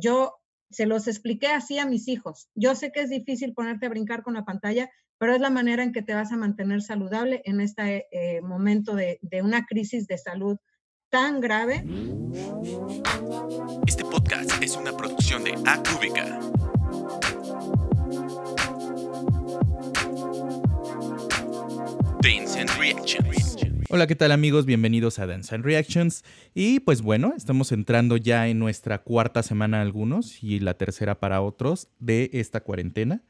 Yo se los expliqué así a mis hijos. Yo sé que es difícil ponerte a brincar con la pantalla, pero es la manera en que te vas a mantener saludable en este eh, momento de, una crisis de salud tan grave. Este podcast es una producción de Acúbica. Dance and Reactions. Hola, ¿qué tal amigos? Bienvenidos a Dance and Reactions. Y pues bueno, estamos entrando ya en nuestra cuarta semana algunos y la tercera para otros de esta cuarentena.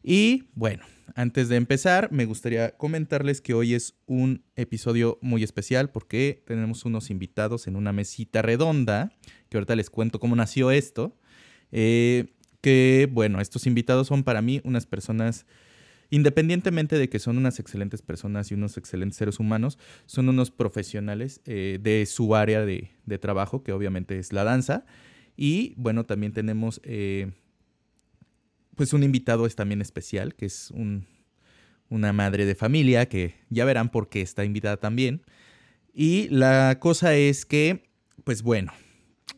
Y bueno, antes de empezar, me gustaría comentarles que hoy es un episodio muy especial porque tenemos unos invitados en una mesita redonda, que ahorita les cuento cómo nació esto. Eh, que bueno, estos invitados son para mí unas personas independientemente de que son unas excelentes personas y unos excelentes seres humanos, son unos profesionales eh, de su área de, trabajo, que obviamente es la danza. Y bueno, también tenemos eh, pues un invitado es también especial, que es una madre de familia, que ya verán por qué está invitada también. Y la cosa es que, pues bueno,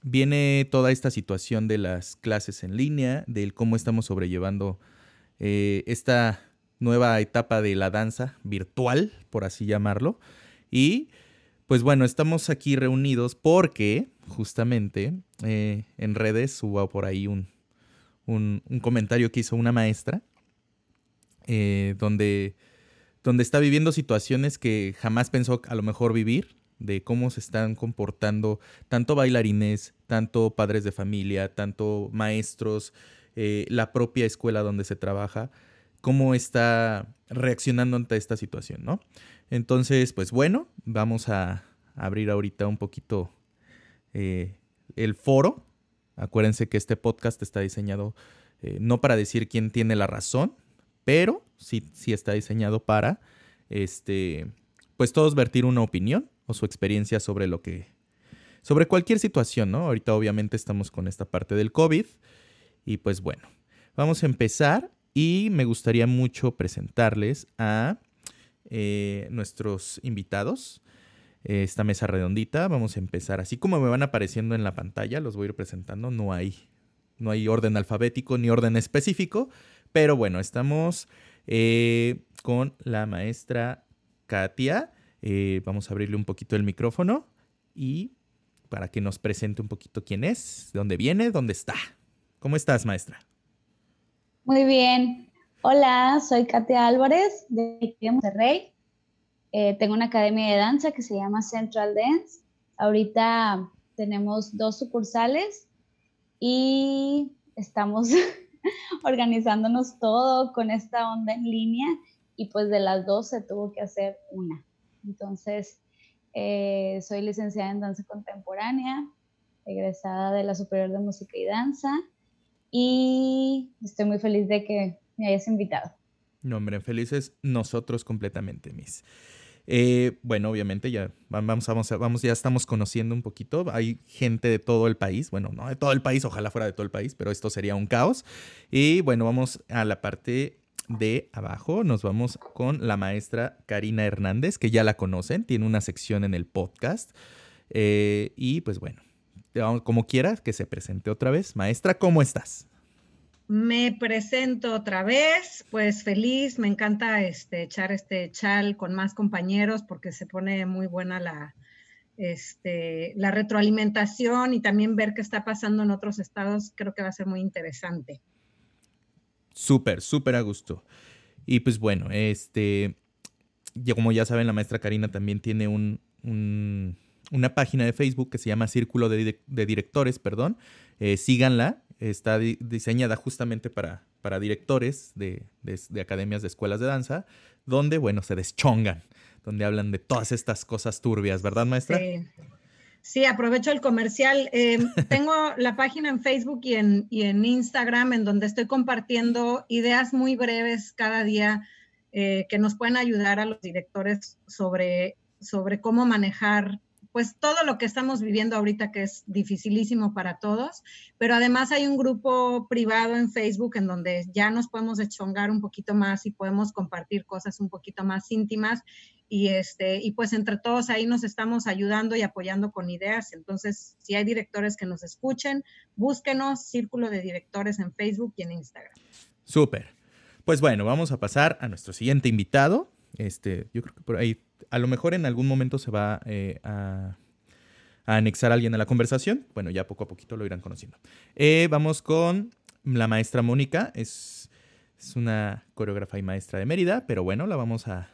viene toda esta situación de las clases en línea, del cómo estamos sobrellevando eh, esta nueva etapa de la danza virtual, por así llamarlo. Y pues bueno, estamos aquí reunidos porque justamente eh, en redes hubo por ahí un, un, comentario que hizo una maestra eh, donde, donde está viviendo situaciones que jamás pensó a lo mejor vivir, de cómo se están comportando tanto bailarines, tanto padres de familia, tanto maestros, eh, la propia escuela donde se trabaja cómo está reaccionando ante esta situación, ¿no? Entonces, pues bueno, vamos a abrir ahorita un poquito eh, el foro. Acuérdense que este podcast está diseñado eh, no para decir quién tiene la razón, pero sí, sí está diseñado para, este, pues todos vertir una opinión o su experiencia sobre lo que, sobre cualquier situación, ¿no? Ahorita obviamente estamos con esta parte del COVID y pues bueno, vamos a empezar y me gustaría mucho presentarles a eh, nuestros invitados. esta mesa redondita, vamos a empezar así como me van apareciendo en la pantalla, los voy a ir presentando, no hay, no hay orden alfabético ni orden específico, pero bueno, estamos eh, con la maestra Katia. Eh, vamos a abrirle un poquito el micrófono y para que nos presente un poquito quién es, de dónde viene, dónde está. ¿Cómo estás, maestra? Muy bien. Hola, soy Katia Álvarez de Monterrey. Eh, tengo una academia de danza que se llama Central Dance. Ahorita tenemos dos sucursales y estamos organizándonos todo con esta onda en línea y pues de las dos se tuvo que hacer una. Entonces, eh, soy licenciada en danza contemporánea, egresada de la Superior de Música y Danza y estoy muy feliz de que me hayas invitado. No, hombre, felices nosotros completamente, Miss. Eh, bueno, obviamente ya vamos, vamos, vamos, ya estamos conociendo un poquito. Hay gente de todo el país, bueno, no de todo el país, ojalá fuera de todo el país, pero esto sería un caos. Y bueno, vamos a la parte de abajo. Nos vamos con la maestra Karina Hernández, que ya la conocen, tiene una sección en el podcast. Eh, y pues bueno, como quieras, que se presente otra vez. Maestra, ¿cómo estás? Me presento otra vez, pues feliz, me encanta este, echar este chal con más compañeros porque se pone muy buena la, este, la retroalimentación y también ver qué está pasando en otros estados, creo que va a ser muy interesante. Súper, súper a gusto. Y pues bueno, este, como ya saben, la maestra Karina también tiene un una página de Facebook que se llama Círculo de, Directores, perdón. Eh, síganla, está diseñada justamente para, para directores de, academias de escuelas de danza, donde, bueno, se deschongan, donde hablan de todas estas cosas turbias, ¿verdad, maestra? Sí. Sí, aprovecho el comercial. Eh, tengo la página en Facebook y en, y en, Instagram en donde estoy compartiendo ideas muy breves cada día eh, que nos pueden ayudar a los directores sobre, sobre cómo manejar pues todo lo que estamos viviendo ahorita que es dificilísimo para todos, pero además hay un grupo privado en Facebook en donde ya nos podemos echongar un poquito más y podemos compartir cosas un poquito más íntimas y este y pues entre todos ahí nos estamos ayudando y apoyando con ideas. Entonces, si hay directores que nos escuchen, búsquenos Círculo de Directores en Facebook y en Instagram. Súper. Pues bueno, vamos a pasar a nuestro siguiente invitado. Este, yo creo que por ahí, a lo mejor en algún momento se va eh, a, anexar a alguien a la conversación. Bueno, ya poco a poquito lo irán conociendo. Eh, vamos con la maestra Mónica. Es, es una coreógrafa y maestra de Mérida, pero bueno, la vamos a,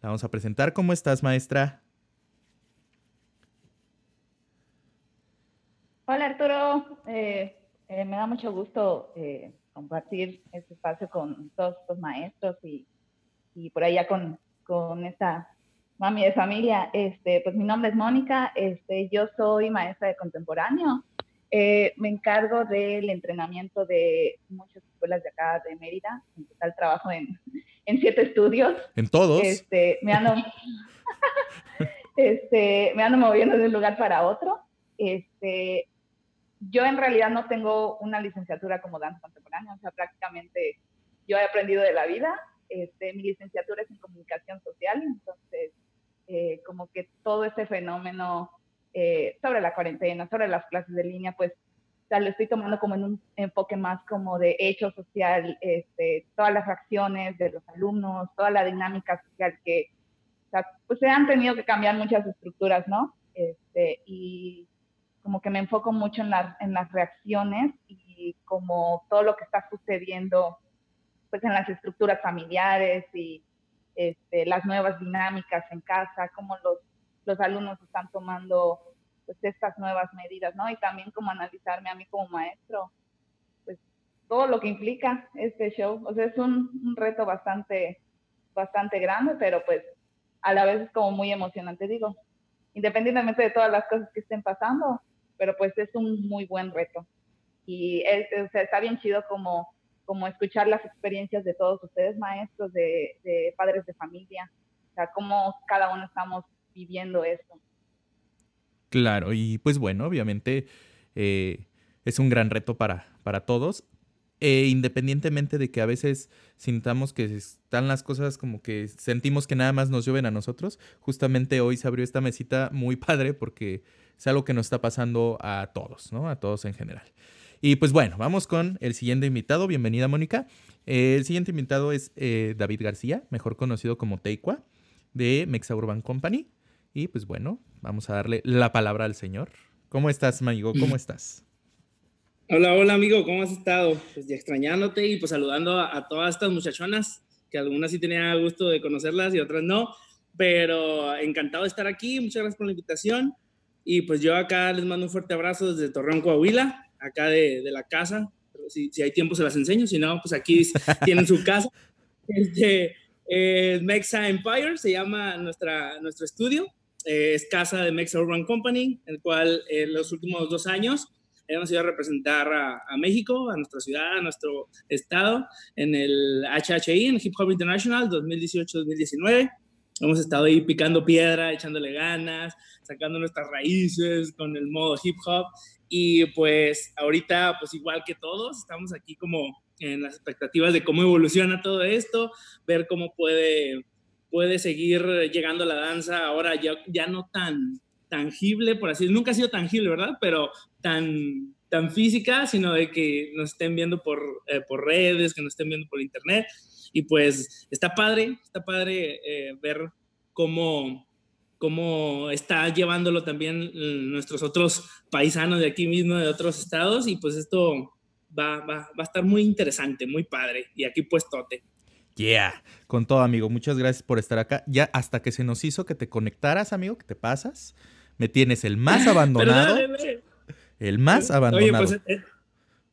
la vamos a presentar. ¿Cómo estás, maestra? Hola, Arturo. Eh, me da mucho gusto compartir este espacio con todos estos maestros y, y por allá con, con esta mami de familia. Este, pues mi nombre es Mónica, este, yo soy maestra de contemporáneo. Eh, me encargo del entrenamiento de muchas escuelas de acá de Mérida. En total trabajo en, en siete estudios. ¿En todos? Este, me, ando, este, me ando moviendo de un lugar para otro. Este, yo en realidad no tengo una licenciatura como danza contemporánea, o sea, prácticamente yo he aprendido de la vida. Este, mi licenciatura es en comunicación social, entonces eh, como que todo ese fenómeno eh, sobre la cuarentena, sobre las clases de línea, pues o lo estoy tomando como en un enfoque más como de hecho social, este, todas las reacciones de los alumnos, toda la dinámica social que, o sea, pues se han tenido que cambiar muchas estructuras, ¿no? Este, y como que me enfoco mucho en, en las reacciones y como todo lo que está sucediendo pues en las estructuras familiares y este, las nuevas dinámicas en casa, cómo los, los alumnos están tomando pues estas nuevas medidas, ¿no? Y también como analizarme a mí como maestro, pues todo lo que implica este show, o sea, es un, reto bastante, bastante grande, pero pues a la vez es como muy emocionante, digo, independientemente de todas las cosas que estén pasando, pero pues es un muy buen reto. Y o sea, está bien chido como, como escuchar las experiencias de todos ustedes, maestros, de, padres de familia, o sea, cómo cada uno estamos viviendo esto. Claro, y pues bueno, obviamente eh, es un gran reto para, para todos. E independientemente de que a veces sintamos que están las cosas como que sentimos que nada más nos llueven a nosotros, justamente hoy se abrió esta mesita muy padre porque es algo que nos está pasando a todos, ¿no? A todos en general. Y pues bueno, vamos con el siguiente invitado. Bienvenida, Mónica. Eh, el siguiente invitado es eh, David García, mejor conocido como Teikwa, de Mexa Urban Company. Y pues bueno, vamos a darle la palabra al señor. ¿Cómo estás, amigo? ¿Cómo estás? Hola, hola, amigo. ¿Cómo has estado? Pues ya extrañándote y pues saludando a, a todas estas muchachonas, que algunas sí tenía gusto de conocerlas y otras no. Pero encantado de estar aquí. Muchas gracias por la invitación. Y pues yo acá les mando un fuerte abrazo desde Torreón, Coahuila, acá de, de la casa. Si, si, hay tiempo se las enseño, si no, pues aquí tienen su casa. Este, eh, Mexa Empire se llama nuestra, nuestro estudio. Eh, es casa de Mexa Urban Company, el cual en los últimos dos años hemos ido a representar a, a, México, a nuestra ciudad, a nuestro estado, en el HHI, en Hip Hop International 2018-2019 hemos estado ahí picando piedra, echándole ganas, sacando nuestras raíces con el modo hip hop. Y pues ahorita, pues igual que todos, estamos aquí como en las expectativas de cómo evoluciona todo esto, ver cómo puede, puede seguir llegando la danza ahora ya, ya no tan tangible, por así decirlo. Nunca ha sido tangible, ¿verdad? Pero tan, tan física, sino de que nos estén viendo por, eh, por redes, que nos estén viendo por internet. Y pues está padre, está padre eh, ver cómo, cómo está llevándolo también nuestros otros paisanos de aquí mismo, de otros estados. Y pues esto va, va, va a estar muy interesante, muy padre. Y aquí pues tote. Yeah, con todo amigo, muchas gracias por estar acá. Ya hasta que se nos hizo que te conectaras, amigo, que te pasas. Me tienes el más abandonado. el más abandonado. Oye, pues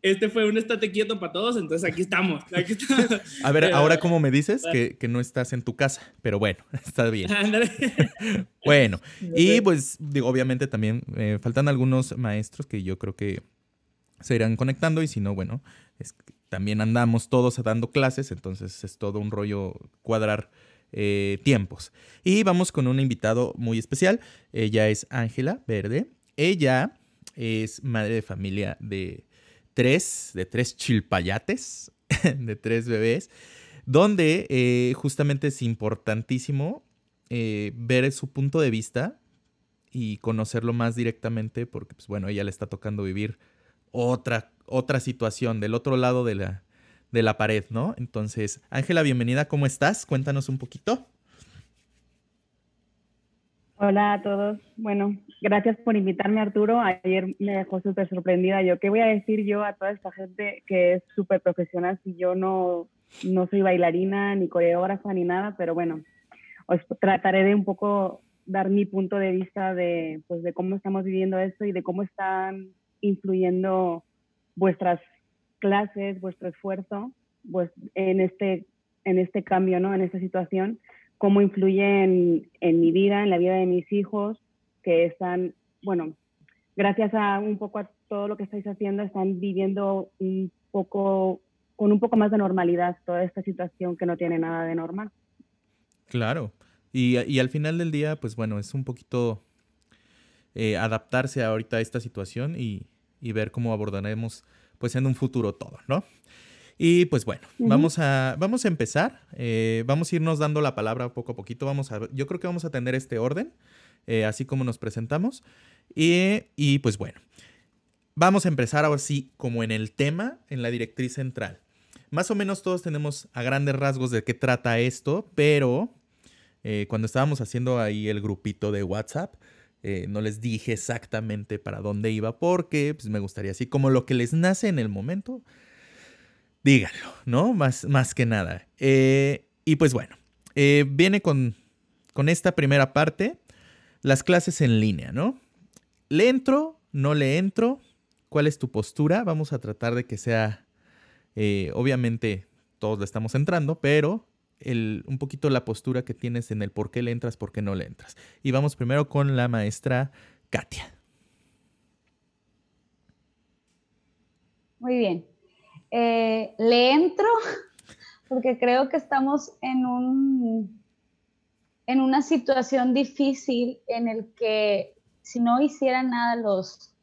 este fue un estate quieto para todos, entonces aquí estamos. Aquí estamos. A ver, ahora cómo me dices que, que, no estás en tu casa, pero bueno, está bien. bueno, y pues digo, obviamente también eh, faltan algunos maestros que yo creo que se irán conectando y si no, bueno, es, también andamos todos dando clases, entonces es todo un rollo cuadrar eh, tiempos. Y vamos con un invitado muy especial. Ella es Ángela Verde. Ella es madre de familia de tres, de tres chilpayates, de tres bebés, donde eh, justamente es importantísimo eh, ver su punto de vista y conocerlo más directamente porque, pues bueno, ella le está tocando vivir otra, otra situación del otro lado de la, de la pared, ¿no? Entonces, Ángela, bienvenida, ¿cómo estás? Cuéntanos un poquito. Hola a todos. Bueno, gracias por invitarme, Arturo. Ayer me dejó súper sorprendida. Yo, ¿qué voy a decir yo a toda esta gente que es súper profesional si yo no, no soy bailarina, ni coreógrafa, ni nada? Pero bueno, os trataré de un poco dar mi punto de vista de, pues, de cómo estamos viviendo esto y de cómo están influyendo vuestras clases, vuestro esfuerzo pues, en, este, en este cambio, ¿no? en esta situación, cómo influye en, mi vida, en la vida de mis hijos, que están, bueno, gracias a un poco a todo lo que estáis haciendo, están viviendo un poco, con un poco más de normalidad toda esta situación que no tiene nada de normal. Claro. Y, y al final del día, pues bueno, es un poquito eh, adaptarse ahorita a esta situación y, y ver cómo abordaremos pues en un futuro todo, ¿no? Y pues bueno, vamos, a, vamos a empezar. Eh, vamos a irnos dando la palabra poco a poquito. Vamos a, yo creo que vamos a tener este orden, eh, así como nos presentamos. Y, y, pues bueno, vamos a empezar ahora sí como en el tema, en la directriz central. Más o menos todos tenemos a grandes rasgos de qué trata esto, pero eh, cuando estábamos haciendo ahí el grupito de WhatsApp, eh, no les dije exactamente para dónde iba porque pues, me gustaría así como lo que les nace en el momento, díganlo, ¿no? Más, más que nada. Eh, y pues bueno, eh, viene con, con esta primera parte, las clases en línea, ¿no? ¿Le entro? ¿No le entro? ¿Cuál es tu postura? Vamos a tratar de que sea, obviamente todos le estamos entrando, pero un poquito la postura que tienes en el por qué le entras, por qué no le entras. Y vamos primero con la maestra Katia. Muy bien. Eh, le entro porque creo que estamos en un en una situación difícil en el que si no hicieran nada los,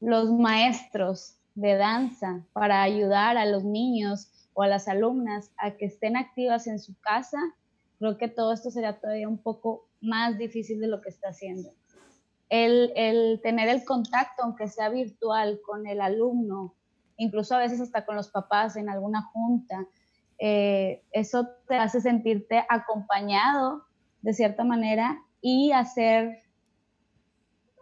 los maestros de danza para ayudar a los niños o a las alumnas a que estén activas en su casa, creo que todo esto sería todavía un poco más difícil de lo que está haciendo. El, tener el contacto, aunque sea virtual, con el alumno, incluso a veces hasta con los papás en alguna junta, eh, eso te hace sentirte acompañado de cierta manera y hacer,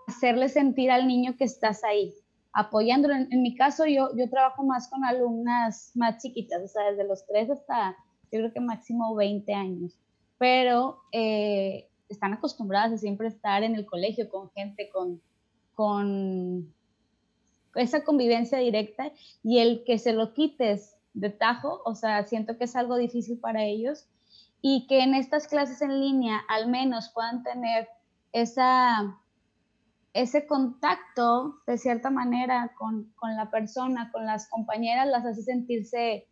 hacerle sentir al niño que estás ahí, apoyándolo. En, mi caso, yo, yo trabajo más con alumnas más chiquitas, o sea, desde los 3 hasta, yo creo que máximo 20 años, pero eh, están acostumbradas a siempre estar en el colegio con gente, con, con esa convivencia directa y el que se lo quites de tajo, o sea, siento que es algo difícil para ellos y que en estas clases en línea al menos puedan tener esa ese contacto, de cierta manera, con, la persona, con las compañeras, las hace sentirse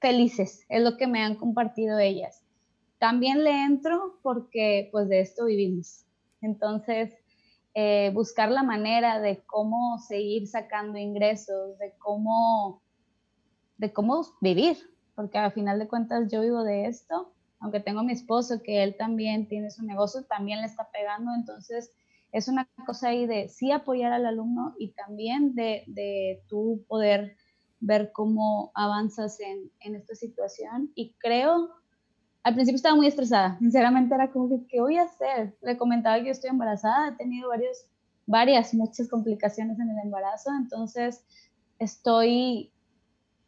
felices, es lo que me han compartido ellas. También le entro porque pues de esto vivimos. Entonces, eh, buscar la manera de cómo seguir sacando ingresos, de cómo, de cómo vivir, porque al final de cuentas yo vivo de esto, aunque tengo a mi esposo que él también tiene su negocio, también le está pegando, entonces es una cosa ahí de sí apoyar al alumno y también de, de tú poder ver cómo avanzas en, en, esta situación. Y creo, al principio estaba muy estresada, sinceramente era como que, ¿qué voy a hacer? Le comentaba que yo estoy embarazada, he tenido varias, muchas complicaciones en el embarazo, entonces estoy,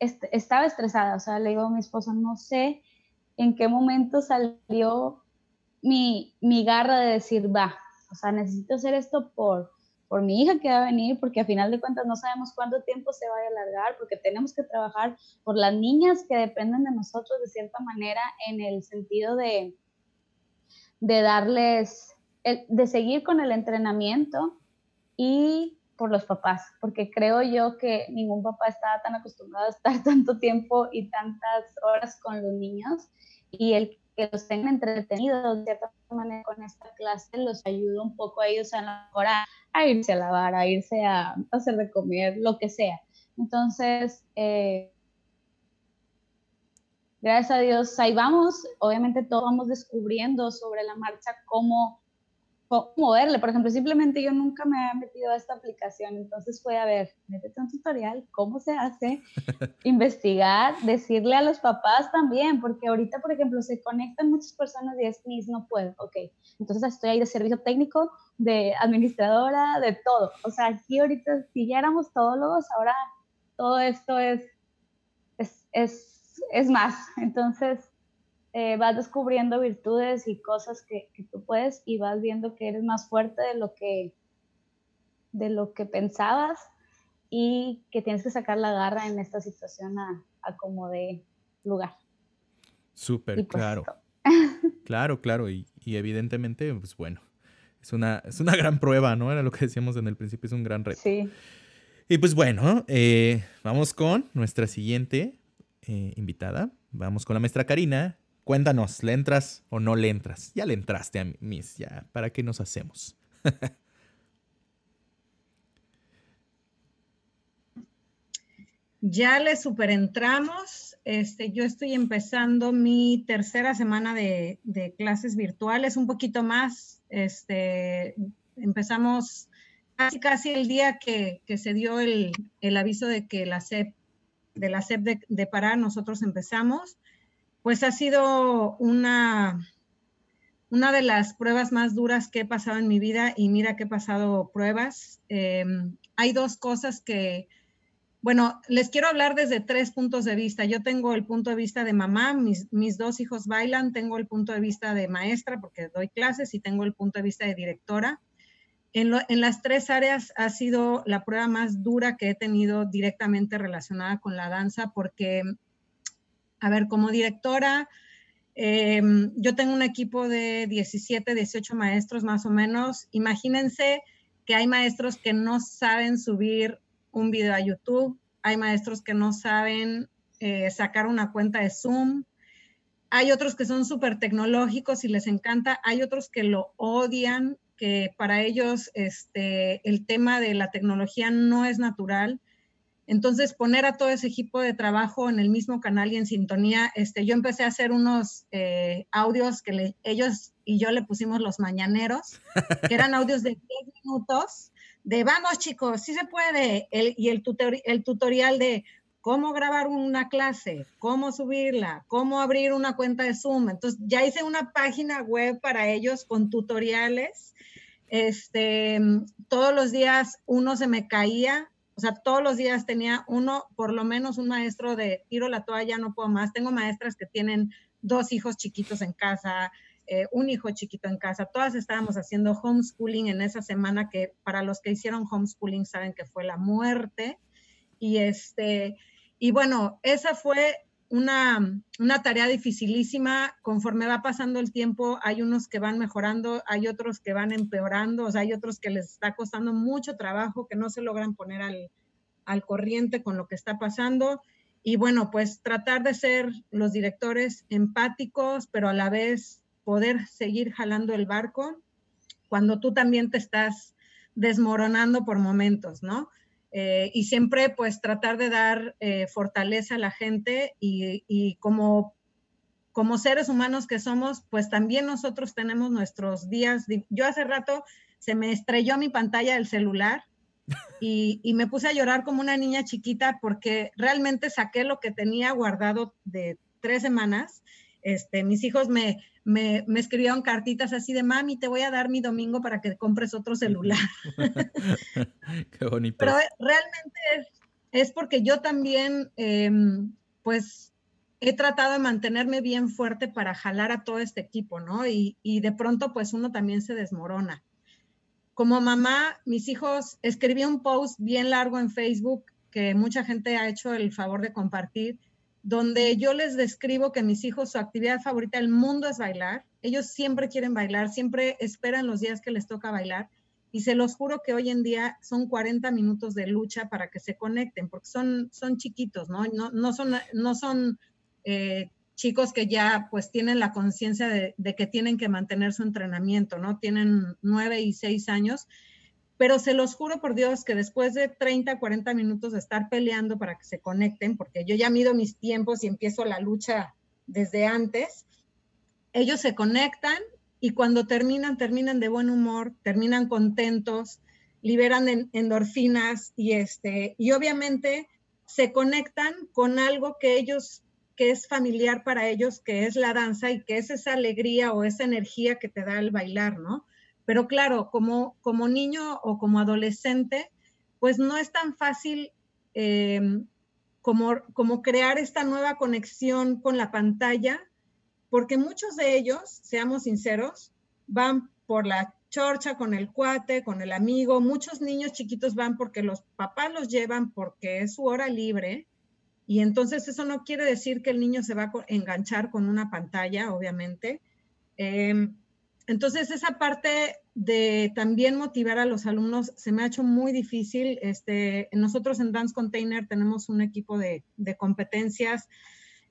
estaba estresada, o sea, le digo a mi esposo, no sé en qué momento salió mi, mi garra de decir, va, o sea, necesito hacer esto por, por mi hija que va a venir, porque a final de cuentas no sabemos cuánto tiempo se va a alargar, porque tenemos que trabajar por las niñas que dependen de nosotros de cierta manera en el sentido de, de darles, de seguir con el entrenamiento y por los papás, porque creo yo que ningún papá estaba tan acostumbrado a estar tanto tiempo y tantas horas con los niños y el que los tengan entretenidos de cierta manera con esta clase, los ayuda un poco a ellos a, hora a irse a lavar, a irse a hacer de comer, lo que sea. Entonces, eh, gracias a Dios, ahí vamos. Obviamente todos vamos descubriendo sobre la marcha cómo moverle. Por ejemplo, simplemente yo nunca me había metido a esta aplicación, entonces fue a ver, métete un tutorial, cómo se hace, investigar, decirle a los papás también, porque ahorita, por ejemplo, se conectan muchas personas y es, Miss, no puedo, ok. Entonces estoy ahí de servicio técnico, de administradora, de todo. O sea, aquí ahorita, si ya éramos todólogos, ahora todo esto es, es, es, es más. Entonces, eh, vas descubriendo virtudes y cosas que, que, tú puedes y vas viendo que eres más fuerte de lo que, de lo que pensabas y que tienes que sacar la garra en esta situación a, a como de lugar. Súper, pues claro. claro, claro. Y, y, evidentemente, pues bueno, es una, es una gran prueba, ¿no? Era lo que decíamos en el principio, es un gran reto. Sí. Y pues bueno, eh, vamos con nuestra siguiente eh, invitada. Vamos con la maestra Karina, Cuéntanos, ¿le entras o no le entras? Ya le entraste a Miss, ya, ¿para qué nos hacemos? ya le superentramos. Este, yo estoy empezando mi tercera semana de, clases virtuales, un poquito más. Este, empezamos casi casi el día que, se dio el, aviso de que la SEP, de la SEP de, de Pará, nosotros empezamos pues ha sido una, una de las pruebas más duras que he pasado en mi vida y mira que he pasado pruebas. Em, hay dos cosas que, bueno, les quiero hablar desde tres puntos de vista. Yo tengo el punto de vista de mamá, mis, mis dos hijos bailan, tengo el punto de vista de maestra porque doy clases y tengo el punto de vista de directora. En, en, las tres áreas ha sido la prueba más dura que he tenido directamente relacionada con la danza porque a ver, como directora, em, yo tengo un equipo de 17, 18 maestros más o menos. Imagínense que hay maestros que no saben subir un video a YouTube, hay maestros que no saben eh, sacar una cuenta de Zoom, hay otros que son súper tecnológicos y les encanta, hay otros que lo odian, que para ellos este, el tema de la tecnología no es natural. Entonces, poner a todo ese equipo de trabajo en el mismo canal y en sintonía, este, yo empecé a hacer unos eh, audios que ellos y yo le pusimos los mañaneros, que eran audios de 10 minutos, de vamos chicos, sí se puede, y el, tutorial de cómo grabar una clase, cómo subirla, cómo abrir una cuenta de Zoom. Entonces, ya hice una página web para ellos con tutoriales. Este, todos los días uno se me caía, o sea, todos los días tenía uno, por lo menos un maestro de tiro la toalla, no puedo más. Tengo maestras que tienen dos hijos chiquitos en casa, eh, un hijo chiquito en casa. Todas estábamos haciendo homeschooling en esa semana que para los que hicieron homeschooling saben que fue la muerte. Y este, y bueno, esa fue una, una, tarea dificilísima. Conforme va pasando el tiempo, hay unos que van mejorando, hay otros que van empeorando, o sea, hay otros que les está costando mucho trabajo, que no se logran poner al, al corriente con lo que está pasando. Y bueno, pues tratar de ser los directores empáticos, pero a la vez poder seguir jalando el barco cuando tú también te estás desmoronando por momentos, ¿no? Eh, y siempre pues tratar de dar eh, fortaleza a la gente y, como, como seres humanos que somos, pues también nosotros tenemos nuestros días. Yo hace rato se me estrelló mi pantalla del celular y, y, me puse a llorar como una niña chiquita porque realmente saqué lo que tenía guardado de tres semanas. Este, mis hijos me, me, me, escribieron cartitas así de, mami, te voy a dar mi domingo para que compres otro celular. Qué bonito. Pero realmente es, es porque yo también, em, pues, he tratado de mantenerme bien fuerte para jalar a todo este equipo, ¿no? Y, y de pronto, pues, uno también se desmorona. Como mamá, mis hijos, escribí un post bien largo en Facebook que mucha gente ha hecho el favor de compartir donde yo les describo que mis hijos, su actividad favorita del mundo es bailar. Ellos siempre quieren bailar, siempre esperan los días que les toca bailar. Y se los juro que hoy en día son 40 minutos de lucha para que se conecten, porque son, son chiquitos, ¿no? No, no son, no son eh, chicos que ya pues tienen la conciencia de, de, que tienen que mantener su entrenamiento, ¿no? Tienen nueve y seis años, pero se los juro por Dios que después de 30, 40 minutos de estar peleando para que se conecten, porque yo ya mido mis tiempos y empiezo la lucha desde antes, ellos se conectan y cuando terminan, terminan de buen humor, terminan contentos, liberan endorfinas y, este, y obviamente se conectan con algo que ellos que es familiar para ellos, que es la danza y que es esa alegría o esa energía que te da el bailar, ¿no? Pero claro, como, como niño o como adolescente, pues no es tan fácil eh, como, como crear esta nueva conexión con la pantalla, porque muchos de ellos, seamos sinceros, van por la chorcha con el cuate, con el amigo. Muchos niños chiquitos van porque los papás los llevan porque es su hora libre y entonces eso no quiere decir que el niño se va a enganchar con una pantalla, obviamente. Em, entonces esa parte de también motivar a los alumnos se me ha hecho muy difícil. Este, nosotros en Dance Container tenemos un equipo de, competencias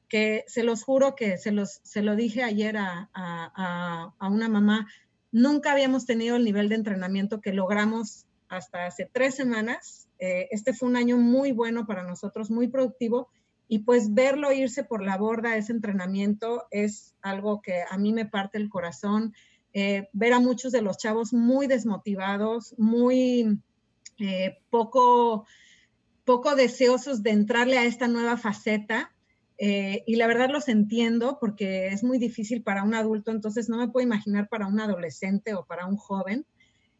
que se los juro que se, los, se lo dije ayer a, a una mamá, nunca habíamos tenido el nivel de entrenamiento que logramos hasta hace tres semanas eh, este fue un año muy bueno para nosotros, muy productivo, y pues verlo irse por la borda, ese entrenamiento, es algo que a mí me parte el corazón. Eh, ver a muchos de los chavos muy desmotivados, muy eh, poco, poco deseosos de entrarle a esta nueva faceta. y la verdad los entiendo porque es muy difícil para un adulto, entonces no me puedo imaginar para un adolescente o para un joven.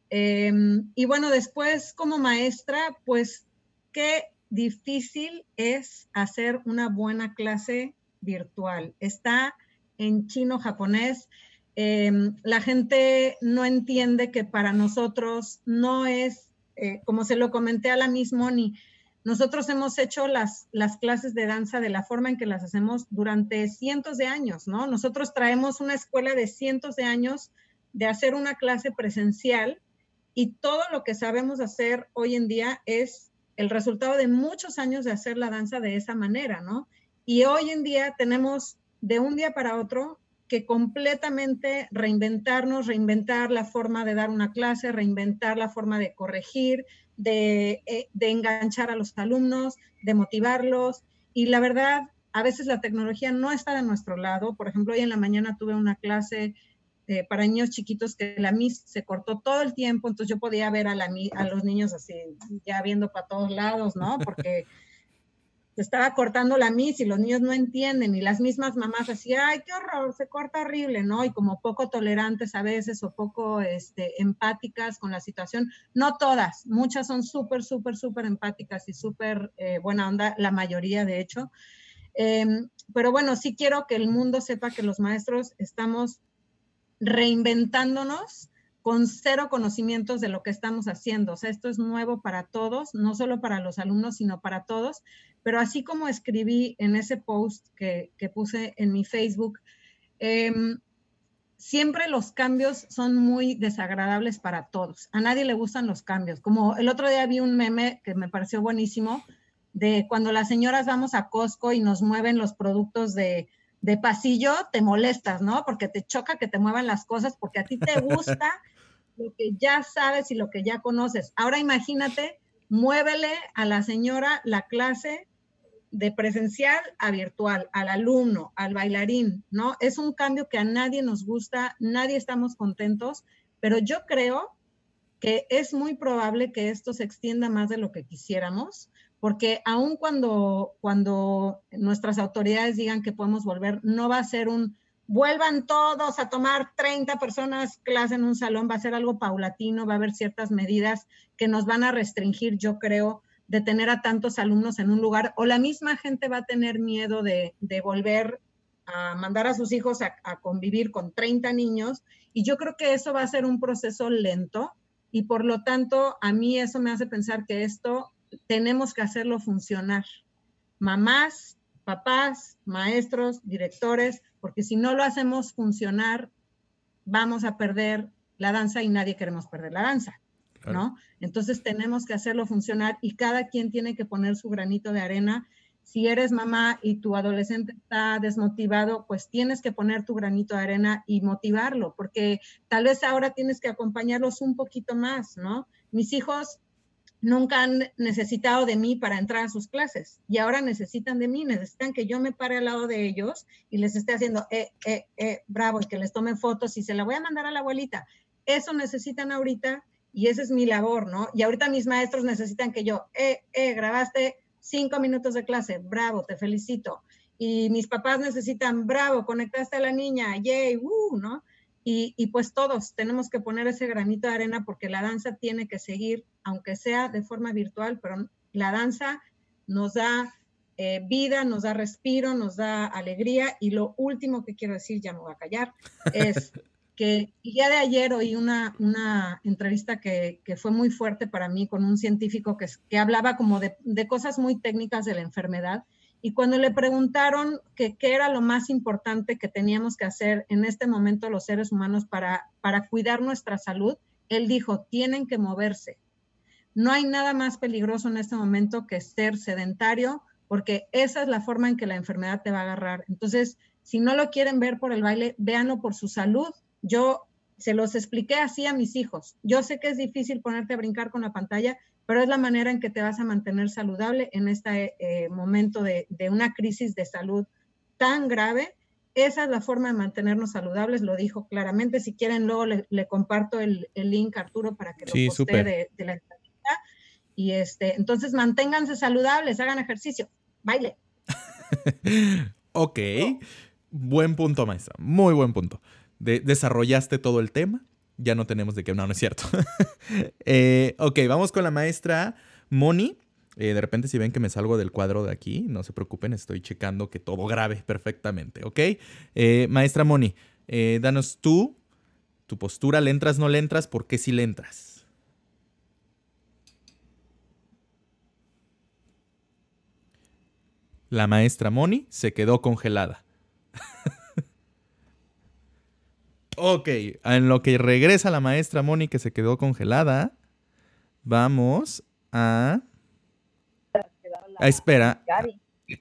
Y bueno, después como maestra, pues qué difícil es hacer una buena clase virtual. Está en chino, Em, la gente no entiende que para nosotros no es, eh, como se lo comenté a la misma ni nosotros hemos hecho las, las clases de danza de la forma en que las hacemos durante cientos de años, ¿no? Nosotros traemos una escuela de cientos de años de hacer una clase presencial y todo lo que sabemos hacer hoy en día es el resultado de muchos años de hacer la danza de esa manera, ¿no? Y hoy en día tenemos de un día para otro completamente reinventarnos, reinventar la forma de dar una clase, reinventar la forma de corregir, de, eh, de enganchar a los alumnos, de motivarlos. Y la verdad, a veces la tecnología no está de nuestro lado. Por ejemplo, hoy en la mañana tuve una clase eh, para niños chiquitos que la MIS se cortó todo el tiempo, entonces yo podía ver a, la, a los niños así, ya viendo para todos lados, ¿no? Porque se estaba cortando la MIS y los niños no entienden y las mismas mamás así, ay, qué horror, se corta horrible, ¿no? Y como poco tolerantes a veces o poco este, empáticas con la situación. No todas, muchas son súper, súper, súper empáticas y súper eh, buena onda, la mayoría de hecho. Em, pero bueno, sí quiero que el mundo sepa que los maestros estamos reinventándonos con cero conocimientos de lo que estamos haciendo. O sea, esto es nuevo para todos, no solo para los alumnos, sino para todos. Pero así como escribí en ese post que, puse en mi Facebook, em, siempre los cambios son muy desagradables para todos. A nadie le gustan los cambios. Como el otro día vi un meme que me pareció buenísimo, de cuando las señoras vamos a Costco y nos mueven los productos de de pasillo te molestas, ¿no? Porque te choca que te muevan las cosas, porque a ti te gusta lo que ya sabes y lo que ya conoces. Ahora imagínate, muévele a la señora la clase de presencial a virtual, al alumno, al bailarín, ¿no? Es un cambio que a nadie nos gusta, nadie estamos contentos, pero yo creo que es muy probable que esto se extienda más de lo que quisiéramos porque aun cuando, cuando nuestras autoridades digan que podemos volver, no va a ser un vuelvan todos a tomar 30 personas clase en un salón, va a ser algo paulatino, va a haber ciertas medidas que nos van a restringir, yo creo, de tener a tantos alumnos en un lugar, o la misma gente va a tener miedo de, volver a mandar a sus hijos a, a, convivir con 30 niños, y yo creo que eso va a ser un proceso lento, y por lo tanto, a mí eso me hace pensar que esto tenemos que hacerlo funcionar. Mamás, papás, maestros, directores, porque si no lo hacemos funcionar, vamos a perder la danza y nadie queremos perder la danza, ¿no? Entonces tenemos que hacerlo funcionar y cada quien tiene que poner su granito de arena si eres mamá y tu adolescente está desmotivado, pues tienes que poner tu granito de arena y motivarlo, porque tal vez ahora tienes que acompañarlos un poquito más, ¿no? Mis hijos nunca han necesitado de mí para entrar a sus clases y ahora necesitan de mí, necesitan que yo me pare al lado de ellos y les esté haciendo, eh, eh, eh, bravo, y que les tome fotos y se la voy a mandar a la abuelita. Eso necesitan ahorita y esa es mi labor, ¿no? Y ahorita mis maestros necesitan que yo, eh, eh, grabaste cinco minutos de clase, bravo, te felicito. Y mis papás necesitan, bravo, conectaste a la niña, yay, uh, ¿no? Y, y, pues todos tenemos que poner ese granito de arena porque la danza tiene que seguir, aunque sea de forma virtual, pero la danza nos da eh, vida, nos da respiro, nos da alegría. Y lo último que quiero decir, ya me voy a callar, es que día de ayer oí una, una entrevista que, que, fue muy fuerte para mí con un científico que, que hablaba como de, de, cosas muy técnicas de la enfermedad. Y cuando le preguntaron qué era lo más importante que teníamos que hacer en este momento los seres humanos para, para cuidar nuestra salud, él dijo, tienen que moverse. No hay nada más peligroso en este momento que ser sedentario, porque esa es la forma en que la enfermedad te va a agarrar. Entonces, si no lo quieren ver por el baile, véanlo por su salud yo se los expliqué así a mis hijos. Yo sé que es difícil ponerte a brincar con la pantalla, pero es la manera en que te vas a mantener saludable en este eh, momento de, de, una crisis de salud tan grave. Esa es la forma de mantenernos saludables, lo dijo claramente. Si quieren, luego le, le comparto el, el, link, Arturo, para que lo sí, postee de, de, la entrevista. Y este, entonces manténganse saludables, hagan ejercicio, baile. ok, buen punto, maestra, muy buen punto de, desarrollaste todo el tema. Ya no tenemos de qué. No, no es cierto. eh, ok, vamos con la maestra Moni. Eh, de repente, si ven que me salgo del cuadro de aquí, no se preocupen, estoy checando que todo grabe perfectamente, ¿ok? Eh, maestra Moni, danos tú, tu postura, ¿le entras, no le entras? ¿Por qué si le entras? La maestra Moni se quedó congelada. Ok, en lo que regresa la maestra Moni que se quedó congelada, vamos a... Ah, espera,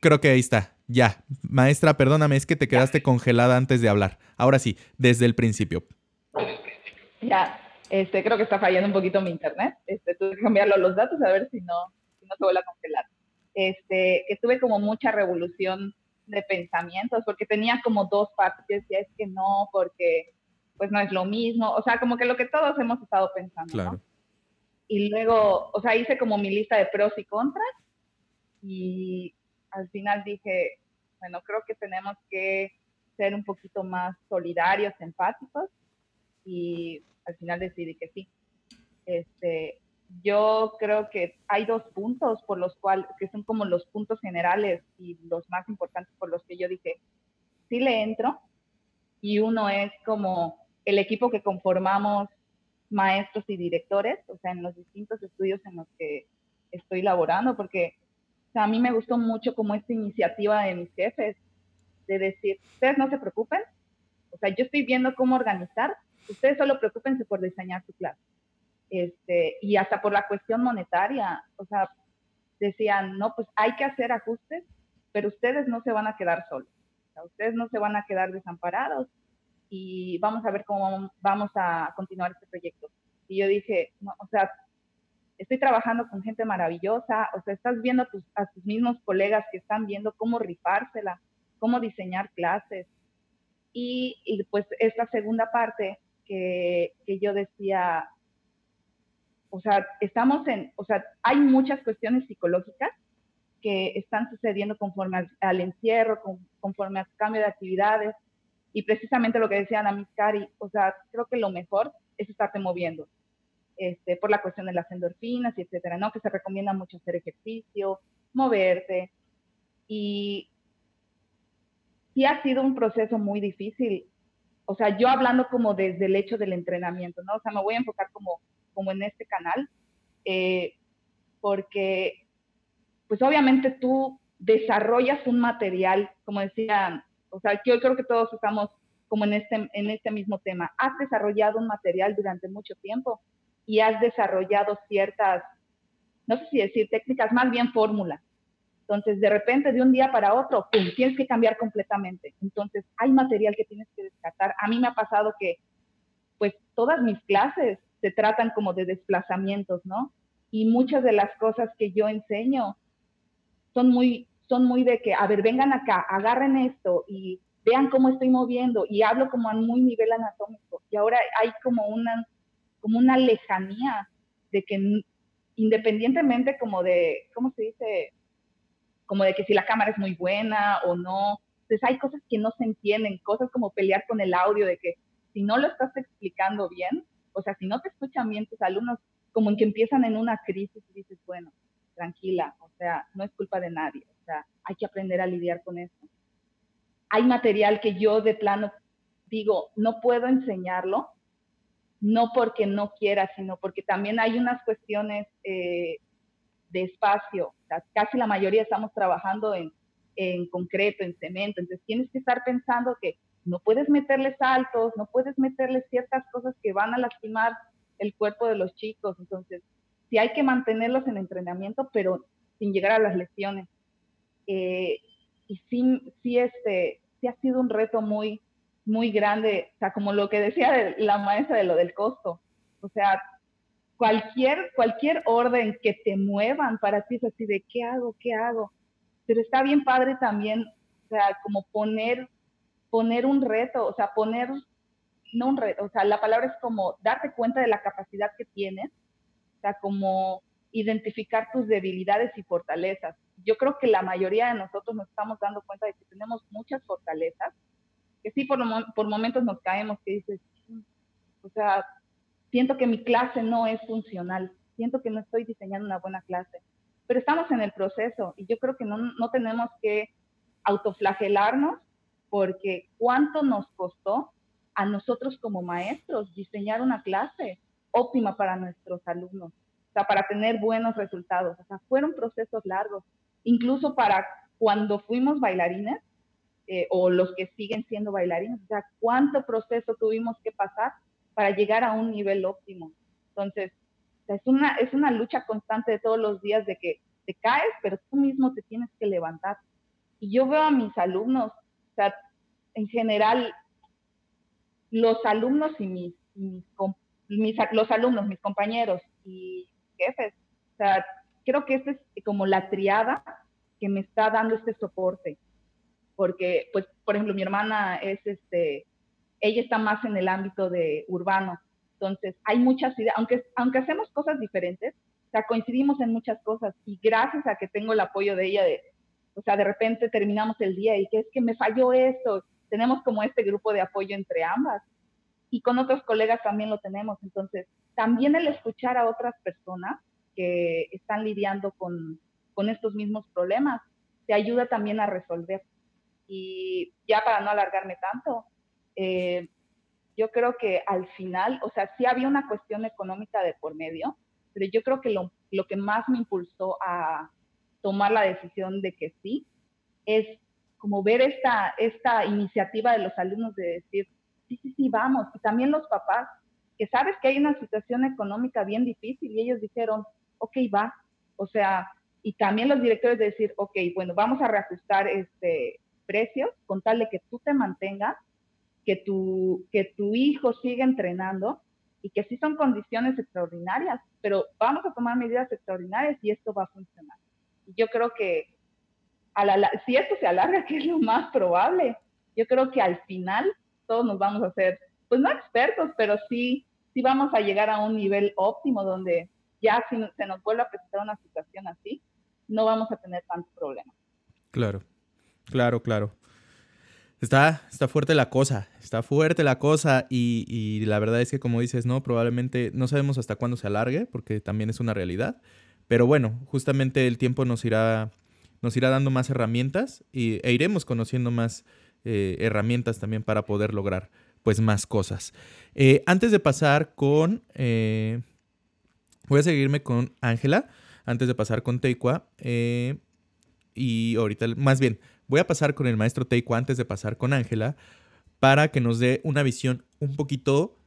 creo que ahí está. Ya, maestra, perdóname, es que te quedaste congelada antes de hablar. Ahora sí, desde el principio. Ya, este, creo que está fallando un poquito mi internet. Este, tuve que cambiarlo los datos a ver si no, si no se vuelve a congelar. Este, que tuve como mucha revolución de pensamientos, porque tenía como dos partes. Yo decía, es que no, porque pues no es lo mismo, o sea, como que lo que todos hemos estado pensando, claro. ¿no? Y luego, o sea, hice como mi lista de pros y contras y al final dije, bueno, creo que tenemos que ser un poquito más solidarios, empáticos y al final decidí que sí. Este, yo creo que hay dos puntos por los cuales, que son como los puntos generales y los más importantes por los que yo dije, sí le entro, y uno es como el equipo que conformamos maestros y directores, o sea, en los distintos estudios en los que estoy laborando, porque a mí me gustó mucho como esta iniciativa de mis jefes, de decir, ustedes no se preocupen, o sea, yo estoy viendo cómo organizar, ustedes solo preocupense por diseñar su clase. Este, y hasta por la cuestión monetaria, o sea, decían, no, pues hay que hacer ajustes, pero ustedes no se van a quedar solos, ustedes no se van a quedar desamparados, y vamos a ver cómo vamos a continuar este proyecto. Y yo dije, no, o sea, estoy trabajando con gente maravillosa, o sea, estás viendo a tus, a tus mismos colegas que están viendo cómo rifársela, cómo diseñar clases. Y, y pues esta segunda parte que, que yo decía, o sea, estamos en, o sea, hay muchas cuestiones psicológicas que están sucediendo conforme al, al encierro, con, conforme al cambio de actividades, y precisamente lo que decían a Cari, o sea, creo que lo mejor es estarte moviendo, este, por la cuestión de las endorfinas y etcétera, ¿no? Que se recomienda mucho hacer ejercicio, moverte. Y sí ha sido un proceso muy difícil. O sea, yo hablando como desde el hecho del entrenamiento, ¿no? O sea, me voy a enfocar como, como en este canal, eh, porque, pues obviamente tú desarrollas un material, como decían o sea, yo creo que todos estamos como en este, en este mismo tema. Has desarrollado un material durante mucho tiempo y has desarrollado ciertas, no sé si decir técnicas, más bien fórmulas, Entonces, de repente, de un día para otro, tienes que cambiar completamente. Entonces, hay material que tienes que descartar. A mí me ha pasado que, pues, todas mis clases se tratan como de desplazamientos, ¿no? Y muchas de las cosas que yo enseño son muy, son muy de que, a ver, vengan acá, agarren esto y vean cómo estoy moviendo y hablo como a muy nivel anatómico. Y ahora hay como una, como una lejanía de que independientemente como de, ¿cómo se dice? Como de que si la cámara es muy buena o no. Entonces hay cosas que no se entienden, cosas como pelear con el audio, de que si no lo estás explicando bien, o sea, si no te escuchan bien tus alumnos, como en que empiezan en una crisis y dices, bueno, tranquila, o sea, no es culpa de nadie, o sea, hay que aprender a lidiar con eso. Hay material que yo de plano digo, no puedo enseñarlo, no porque no quiera, sino porque también hay unas cuestiones eh, de espacio. O sea, casi la mayoría estamos trabajando en, en concreto, en cemento, entonces tienes que estar pensando que no puedes meterle saltos, no puedes meterle ciertas cosas que van a lastimar el cuerpo de los chicos. Entonces, sí hay que mantenerlos en entrenamiento, pero sin llegar a las lesiones. Eh, y sí, sí, este, sí ha sido un reto muy, muy grande, o sea, como lo que decía la maestra de lo del costo, o sea, cualquier, cualquier orden que te muevan para ti es así de, ¿qué hago? ¿Qué hago? Pero está bien padre también, o sea, como poner, poner un reto, o sea, poner, no un reto, o sea, la palabra es como darte cuenta de la capacidad que tienes, sea, como identificar tus debilidades y fortalezas. Yo creo que la mayoría de nosotros nos estamos dando cuenta de que tenemos muchas fortalezas, que sí por, por momentos nos caemos, que dices, o sea, siento que mi clase no es funcional, siento que no estoy diseñando una buena clase, pero estamos en el proceso y yo creo que no, no tenemos que autoflagelarnos porque cuánto nos costó a nosotros como maestros diseñar una clase óptima para nuestros alumnos, o sea, para tener buenos resultados. O sea, fueron procesos largos. Incluso para cuando fuimos bailarines, eh, o los que siguen siendo bailarines, o sea, cuánto proceso tuvimos que pasar para llegar a un nivel óptimo. Entonces, es una, es una lucha constante de todos los días de que te caes, pero tú mismo te tienes que levantar. Y yo veo a mis alumnos, o sea, en general, los alumnos y mis, mis, los alumnos, mis compañeros y jefes, o sea, creo que esta es como la triada que me está dando este soporte. Porque, pues, por ejemplo, mi hermana es, este, ella está más en el ámbito de urbano, entonces hay muchas ideas, aunque, aunque hacemos cosas diferentes, o sea, coincidimos en muchas cosas y gracias a que tengo el apoyo de ella, de, o sea, de repente terminamos el día y que es que me falló esto, tenemos como este grupo de apoyo entre ambas y con otros colegas también lo tenemos, entonces también el escuchar a otras personas que están lidiando con, con estos mismos problemas te ayuda también a resolver. Y ya para no alargarme tanto, eh, yo creo que al final, o sea, sí había una cuestión económica de por medio, pero yo creo que lo, lo que más me impulsó a tomar la decisión de que sí, es como ver esta, esta iniciativa de los alumnos de decir, sí, sí, sí, vamos. Y también los papás, que sabes que hay una situación económica bien difícil y ellos dijeron, ok, va. O sea, y también los directores de decir, ok, bueno, vamos a reajustar este, precios con tal de que tú te mantengas, que tu, que tu hijo siga entrenando y que sí son condiciones extraordinarias, pero vamos a tomar medidas extraordinarias y esto va a funcionar. Y yo creo que si esto se alarga, que es lo más probable, yo creo que al final todos nos vamos a hacer, pues no expertos, pero sí, sí vamos a llegar a un nivel óptimo donde ya si se nos vuelve a presentar una situación así, no vamos a tener tantos problemas. Claro. Claro, claro. Está, está fuerte la cosa, está fuerte la cosa y, y, la verdad es que como dices, no, probablemente no sabemos hasta cuándo se alargue porque también es una realidad, pero bueno, justamente el tiempo nos irá, nos irá dando más herramientas y, e iremos conociendo más eh, herramientas también para poder lograr pues más cosas. Eh, antes de pasar con, eh, voy a seguirme con Ángela, antes de pasar con Teikwa y ahorita, más bien, Voy a pasar con el maestro Teiko antes de pasar con Ángela para que nos dé una visión un poquito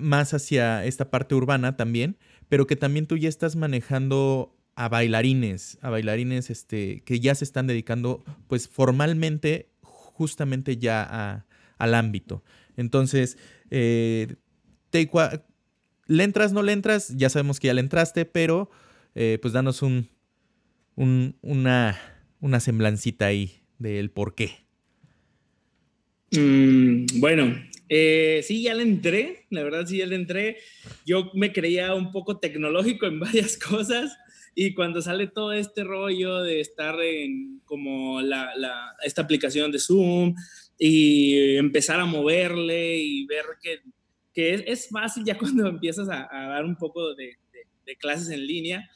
más hacia esta parte urbana también, pero que también tú ya estás manejando a bailarines, a bailarines este, que ya se están dedicando pues formalmente justamente ya al ámbito. Entonces, eh, ¿le entras, no le entras? Ya sabemos que ya le entraste, pero eh, pues danos un, una, una semblancita ahí del por qué. Mm, bueno, eh, sí, ya le entré, la verdad sí, ya le entré. Yo me creía un poco tecnológico en varias cosas y cuando sale todo este rollo de estar en como la, la, esta aplicación de Zoom y empezar a moverle y ver que, que es, es, fácil ya cuando empiezas a, a dar un poco de, de, de, clases en línea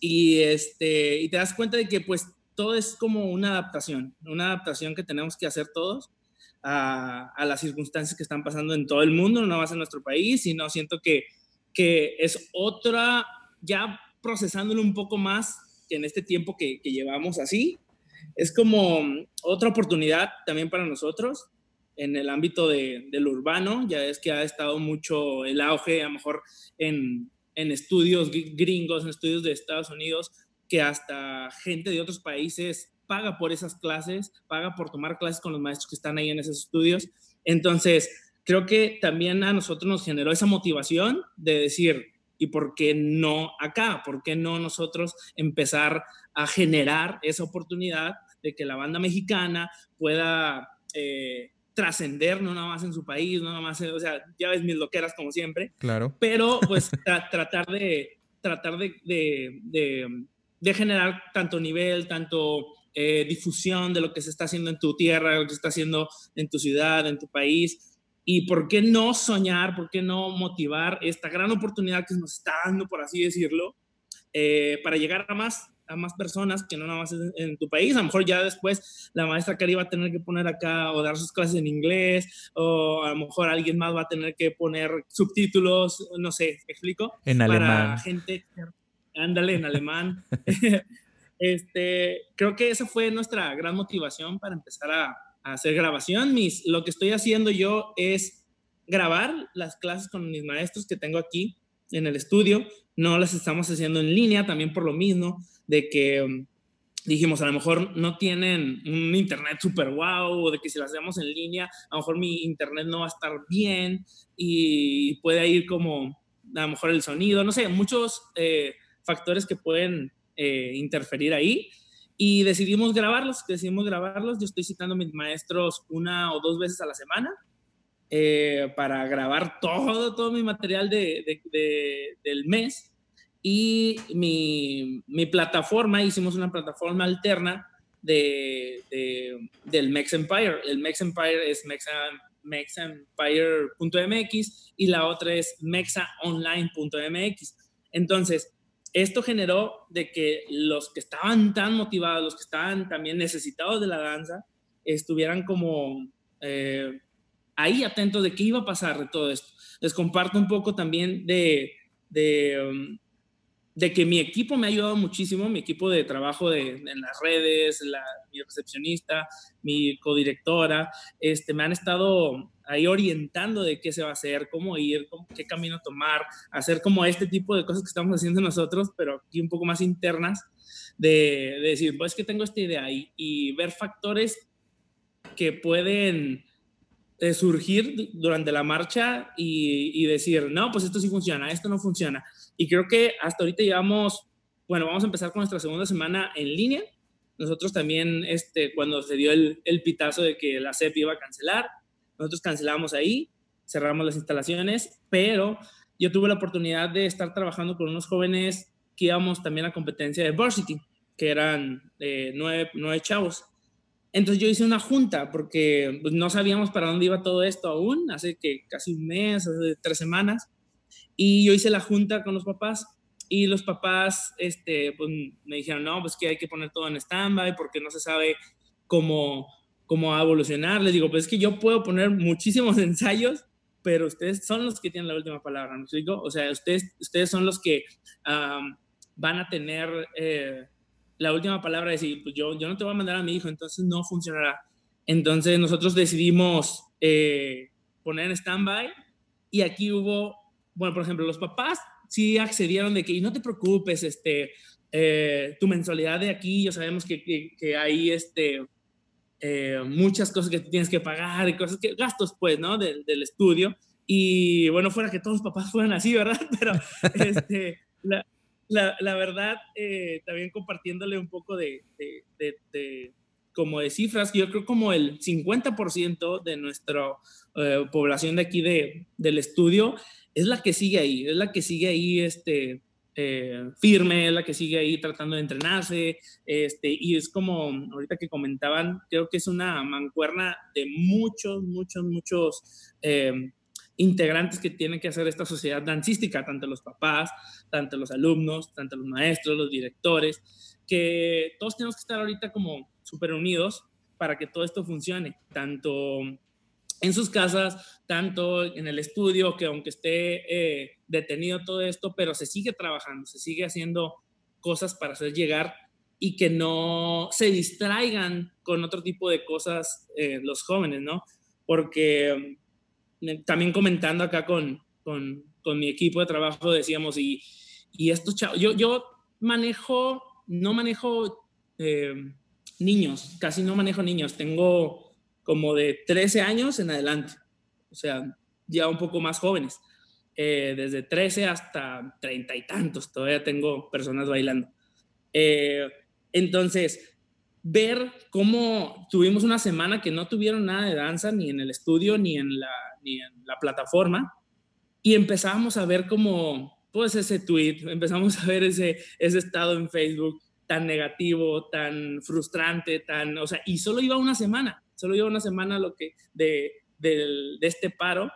y, este, y te das cuenta de que pues todo es como una adaptación, una adaptación que tenemos que hacer todos a, a las circunstancias que están pasando en todo el mundo, no más en nuestro país, sino siento que, que es otra, ya procesándolo un poco más en este tiempo que, que llevamos así. Es como otra oportunidad también para nosotros en el ámbito de, del urbano. Ya es que ha estado mucho el auge, a lo mejor en, en estudios gringos, en estudios de Estados Unidos, que hasta gente de otros países paga por esas clases, paga por tomar clases con los maestros que están ahí en esos estudios. Entonces, creo que también a nosotros nos generó esa motivación de decir, ¿Y por qué no acá? ¿Por qué no nosotros empezar a generar esa oportunidad de que la banda mexicana pueda eh, trascender no nada más en su país, no nada más, o sea, ya ves mis loqueras como siempre. Claro. Pero pues tratar de, tratar de, de, de, generar tanto nivel, tanto eh, difusión de lo que se está haciendo en tu tierra, lo que se está haciendo en tu ciudad, en tu país, y por qué no soñar, por qué no motivar esta gran oportunidad que nos está dando, por así decirlo, eh, para llegar a más, a más personas que no nada más en, tu país. A lo mejor ya después la maestra Cari va a tener que poner acá o dar sus clases en inglés, o a lo mejor alguien más va a tener que poner subtítulos, no sé, ¿me explico? En para alemán. gente, ándale, en alemán. este, creo que esa fue nuestra gran motivación para empezar a hacer grabación. Mis, lo que estoy haciendo yo es grabar las clases con mis maestros que tengo aquí en el estudio. No las estamos haciendo en línea, también por lo mismo, de que um, dijimos, a lo mejor no tienen un internet súper guau, o de que si las hacemos en línea, a lo mejor mi internet no va a estar bien y puede ir como, a lo mejor el sonido, no sé, muchos eh, factores que pueden eh, interferir ahí y decidimos grabarlos, decidimos grabarlos. Yo estoy citando a mis maestros una o dos veces a la semana eh, para grabar todo, todo mi material de, de, del mes. Y mi, mi, plataforma, hicimos una plataforma alterna de, del Mex Empire. El Mex Empire es mexempire.mx y la otra es mexaonline.mx. Entonces, esto generó de que los que estaban tan motivados, los que estaban también necesitados de la danza, estuvieran como eh, ahí atentos de qué iba a pasar de todo esto. Les comparto un poco también de, de, um, de que mi equipo me ha ayudado muchísimo, mi equipo de trabajo de, en las redes, la, mi recepcionista, mi codirectora, este, me han estado ahí orientando de qué se va a hacer, cómo ir, cómo, qué camino tomar, hacer como este tipo de cosas que estamos haciendo nosotros, pero aquí un poco más internas, de, de decir, pues que tengo esta idea y, y ver factores que pueden eh, surgir durante la marcha y, y, decir, no, pues esto sí funciona, esto no funciona. Y creo que hasta ahorita llevamos, bueno, vamos a empezar con nuestra segunda semana en línea. Nosotros también, este, cuando se dio el, el pitazo de que la CEP iba a cancelar, nosotros cancelamos ahí, cerramos las instalaciones, pero yo tuve la oportunidad de estar trabajando con unos jóvenes que íbamos también a competencia de varsity, que eran eh, nueve, nueve chavos. Entonces yo hice una junta porque pues, no sabíamos para dónde iba todo esto aún, hace que casi un mes, hace tres semanas, y yo hice la junta con los papás y los papás este, pues, me dijeron, no, pues que hay que poner todo en stand-by porque no se sabe cómo, cómo a evolucionar. Les digo, pues es que yo puedo poner muchísimos ensayos, pero ustedes son los que tienen la última palabra, ¿no digo? O sea, ustedes, ustedes son los que um, van a tener eh, la última palabra de decir, pues yo, yo no te voy a mandar a mi hijo, entonces no funcionará. Entonces nosotros decidimos eh, poner en stand-by y aquí hubo, bueno, por ejemplo, los papás sí accedieron de que, y no te preocupes, este, eh, tu mensualidad de aquí, ya sabemos que, que, hay este, eh, muchas cosas que tienes que pagar y cosas que, gastos pues, ¿no? Del, del estudio. Y bueno, fuera que todos los papás fueran así, ¿verdad? Pero este, la, la, la, verdad, eh, también compartiéndole un poco de, de, de, como de cifras, yo creo como el 50% de nuestra población de aquí de, del estudio es la que sigue ahí, es la que sigue ahí este, eh, firme, es la que sigue ahí tratando de entrenarse, este, y es como ahorita que comentaban, creo que es una mancuerna de muchos, muchos, muchos eh, integrantes que tienen que hacer esta sociedad dancística, tanto los papás, tanto los alumnos, tanto los maestros, los directores, que todos tenemos que estar ahorita como súper unidos para que todo esto funcione, tanto en sus casas, tanto en el estudio, que aunque esté eh, detenido todo esto, pero se sigue trabajando, se sigue haciendo cosas para hacer llegar y que no se distraigan con otro tipo de cosas eh, los jóvenes, ¿no? Porque mm, también comentando acá con, con, con, mi equipo de trabajo decíamos, y, y estos yo, yo manejo, no manejo eh, niños, casi no manejo niños, tengo como de 13 años en adelante, o sea, ya un poco más jóvenes, eh, desde 13 hasta 30 y tantos, todavía tengo personas bailando. Eh, entonces, ver cómo tuvimos una semana que no tuvieron nada de danza, ni en el estudio, ni en la, ni en la plataforma, y empezamos a ver como, pues ese tweet, empezamos a ver ese, ese estado en Facebook tan negativo, tan frustrante, tan, o sea, y solo iba una semana solo lleva una semana lo que de, de, este paro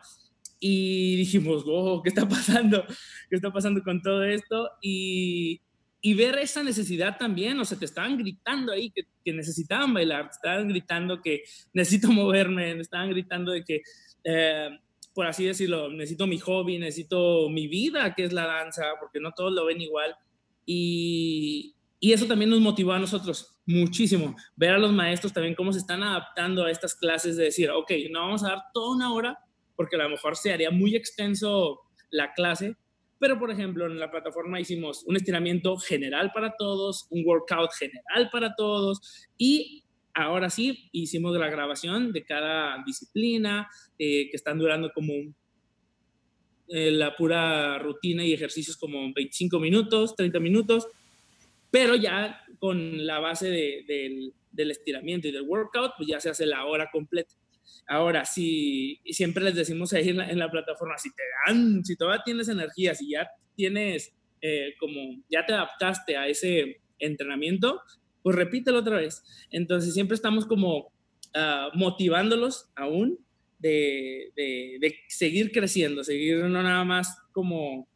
y dijimos, wow, ¿qué está pasando? ¿Qué está pasando con todo esto? Y, y ver esa necesidad también, o sea, te estaban gritando ahí que, que, necesitaban bailar, te estaban gritando que necesito moverme, me estaban gritando de que, eh, por así decirlo, necesito mi hobby, necesito mi vida, que es la danza, porque no todos lo ven igual. Y, y eso también nos motivó a nosotros muchísimo. Ver a los maestros también cómo se están adaptando a estas clases de decir, ok, no vamos a dar toda una hora porque a lo mejor se haría muy extenso la clase, pero por ejemplo en la plataforma hicimos un estiramiento general para todos, un workout general para todos y ahora sí hicimos la grabación de cada disciplina eh, que están durando como eh, la pura rutina y ejercicios como 25 minutos, 30 minutos pero ya con la base del, estiramiento y del workout, pues ya se hace la hora completa. Ahora, si siempre les decimos ahí en la, plataforma, si te dan, si todavía tienes energía, si ya tienes eh, como, ya te adaptaste a ese entrenamiento, pues repítelo otra vez. Entonces siempre estamos como ah, motivándolos aún de, de, seguir creciendo, seguir no nada más como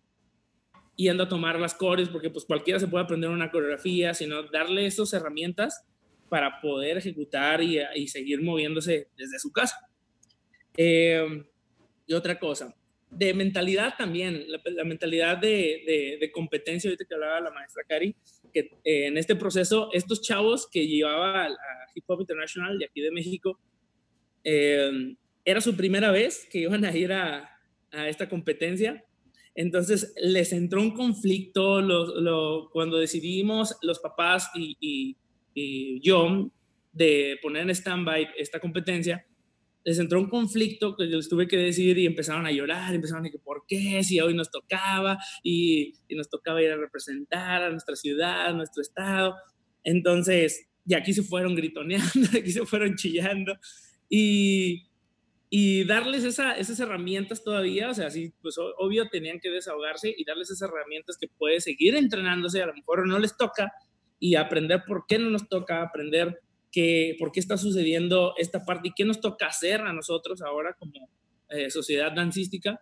yendo a tomar las cores, porque pues cualquiera se puede aprender una coreografía, sino darle esas herramientas para poder ejecutar y, y seguir moviéndose desde su casa. Eh, y otra cosa, de mentalidad también, la, mentalidad de, de, competencia, ahorita que hablaba la maestra Cari, que eh, en este proceso, estos chavos que llevaba a, Hip Hop International de aquí de México, eh, era su primera vez que iban a ir a, a esta competencia entonces les entró un conflicto cuando decidimos los papás y, yo de poner en stand-by esta competencia. Les entró un conflicto que les tuve que decir y empezaron a llorar, empezaron a decir, ¿por qué? Si hoy nos tocaba y, y nos tocaba ir a representar a nuestra ciudad, a nuestro estado. Entonces, y aquí se fueron gritoneando, aquí se fueron chillando. Y, y darles esas herramientas todavía, o sea, sí, pues obvio tenían que desahogarse y darles esas herramientas que puede seguir entrenándose, a lo mejor no les toca, y aprender por qué no nos toca, aprender que, por qué está sucediendo esta parte y qué nos toca hacer a nosotros ahora como eh, sociedad dancística,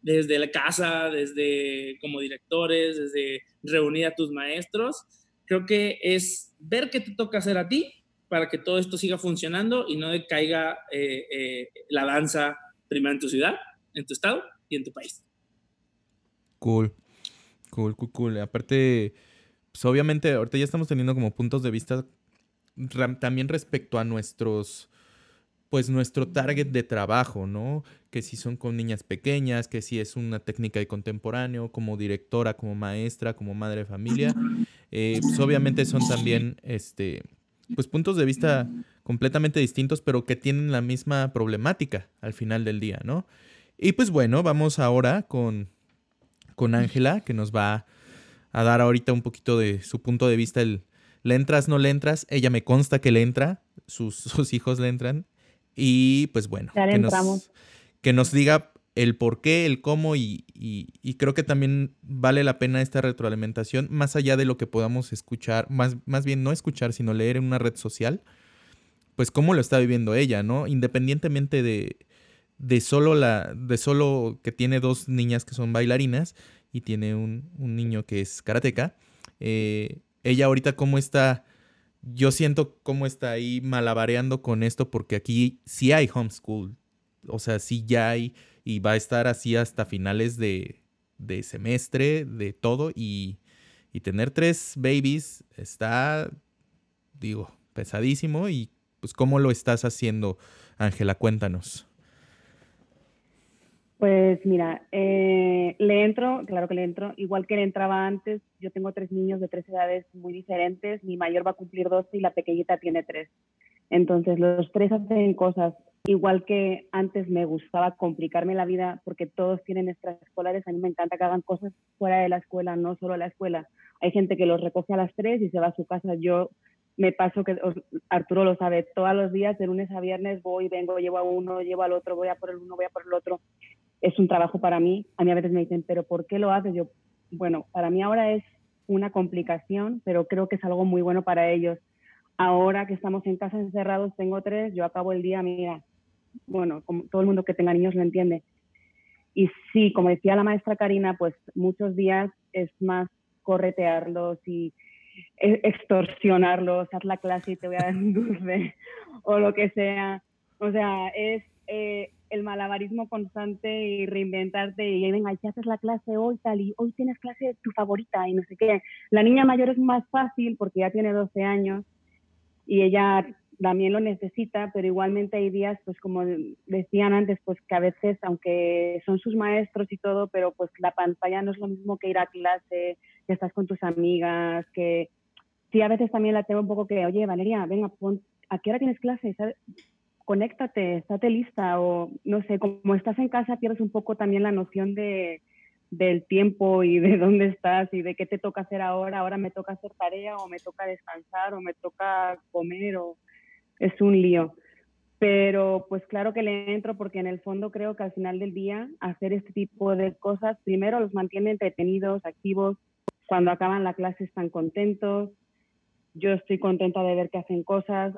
desde la casa, desde como directores, desde reunir a tus maestros. Creo que es ver qué te toca hacer a ti para que todo esto siga funcionando y no decaiga eh, eh, la danza primero en tu ciudad, en tu estado y en tu país. Cool, cool, cool, cool. Aparte, pues obviamente ahorita ya estamos teniendo como puntos de vista también respecto a nuestros pues nuestro target de trabajo, ¿no? Que si son con niñas pequeñas, que si es una técnica de contemporáneo, como directora, como maestra, como madre de familia, eh, pues obviamente son también, este, pues puntos de vista completamente distintos, pero que tienen la misma problemática al final del día, ¿no? Y pues bueno, vamos ahora con con Ángela, que nos va a dar ahorita un poquito de su punto de vista, el le entras, no le entras, ella me consta que le entra, sus, sus hijos le entran, y pues bueno, que nos, que nos, diga el por qué, el cómo, y, y, creo que también vale la pena esta retroalimentación, más allá de lo que podamos escuchar, más, más bien no escuchar, sino leer en una red social, pues cómo lo está viviendo ella, ¿no? Independientemente de, de solo la, de solo que tiene dos niñas que son bailarinas y tiene un, un niño que es karateca, eh, ella ahorita cómo está, yo siento cómo está ahí malabareando con esto porque aquí sí hay homeschool, o sea, sí ya hay y va a estar así hasta finales de, de semestre, de todo y, y tener tres babies está, digo, pesadísimo y pues cómo lo estás haciendo, Ángela, cuéntanos. Pues mira, eh, le entro, claro que le entro, igual que le entraba antes, yo tengo tres niños de tres edades muy diferentes, mi mayor va a cumplir 12 y la pequeñita tiene tres. Entonces los tres hacen cosas, igual que antes me gustaba complicarme la vida porque todos tienen extraescolares, a mí me encanta que hagan cosas fuera de la escuela, no solo la escuela. Hay gente que los recoge a las tres y se va a su casa, yo me paso que Arturo lo sabe, todos los días de lunes a viernes voy, vengo, llevo a uno, llevo al otro, voy a por el uno, voy a por el otro es un trabajo para mí. A mí a veces me dicen, pero ¿por qué lo haces? Yo, bueno, para mí ahora es una complicación, pero creo que es algo muy bueno para ellos. Ahora que estamos en casa encerrados, tengo tres, yo acabo el día, mira, bueno, como todo el mundo que tenga niños lo entiende. Y sí, como decía la maestra Karina, pues muchos días es más corretearlos y e, extorsionarlos, haz la clase y te voy a dar un dulce o lo que sea. O sea, es eh, el malabarismo constante y reinventarte y venga, ya haces la clase hoy tal y hoy tienes clase tu favorita y no sé qué. La niña mayor es más fácil porque ya tiene 12 años y ella también lo necesita, pero igualmente hay días, pues como decían antes, pues que a veces, aunque son sus maestros y todo, pero pues la pantalla no es lo mismo que ir a clase, que estás con tus amigas, que sí, a veces también la tengo un poco que, oye, Valeria, venga, ¿a qué hora tienes clase? conéctate, estate lista o no sé, como estás en casa pierdes un poco también la noción de, del tiempo y de dónde estás y de qué te toca hacer ahora, ahora me toca hacer tarea o me toca descansar o me toca comer o es un lío. Pero pues claro que le entro porque en el fondo creo que al final del día hacer este tipo de cosas primero los mantiene entretenidos, activos, cuando acaban la clase están contentos, yo estoy contenta de ver que hacen cosas,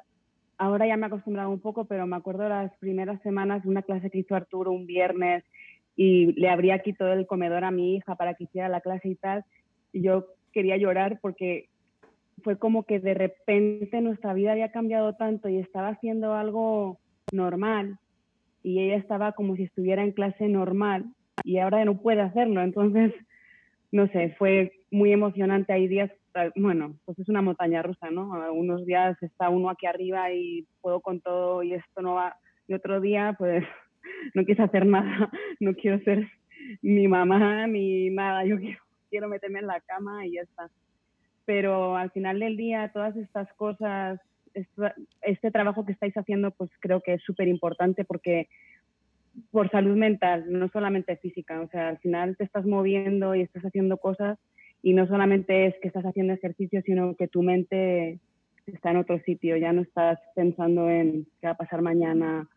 ahora ya me he acostumbrado un poco, pero me acuerdo las primeras semanas de una clase que hizo Arturo un viernes y le abría aquí todo el comedor a mi hija para que hiciera la clase y tal. Y yo quería llorar porque fue como que de repente nuestra vida había cambiado tanto y estaba haciendo algo normal y ella estaba como si estuviera en clase normal y ahora no puede hacerlo. Entonces, no sé, fue muy emocionante. Hay días bueno, pues es una montaña rusa, ¿no? Unos días está uno aquí arriba y puedo con todo y esto no va, y otro día pues no quiero hacer nada, no quiero ser mi mamá ni nada, yo quiero, meterme en la cama y ya está. Pero al final del día, todas estas cosas, este, trabajo que estáis haciendo, pues creo que es súper importante porque por salud mental, no solamente física, o sea, al final te estás moviendo y estás haciendo cosas y no solamente es que estás haciendo ejercicio, sino que tu mente está en otro sitio, ya no estás pensando en qué va a pasar mañana.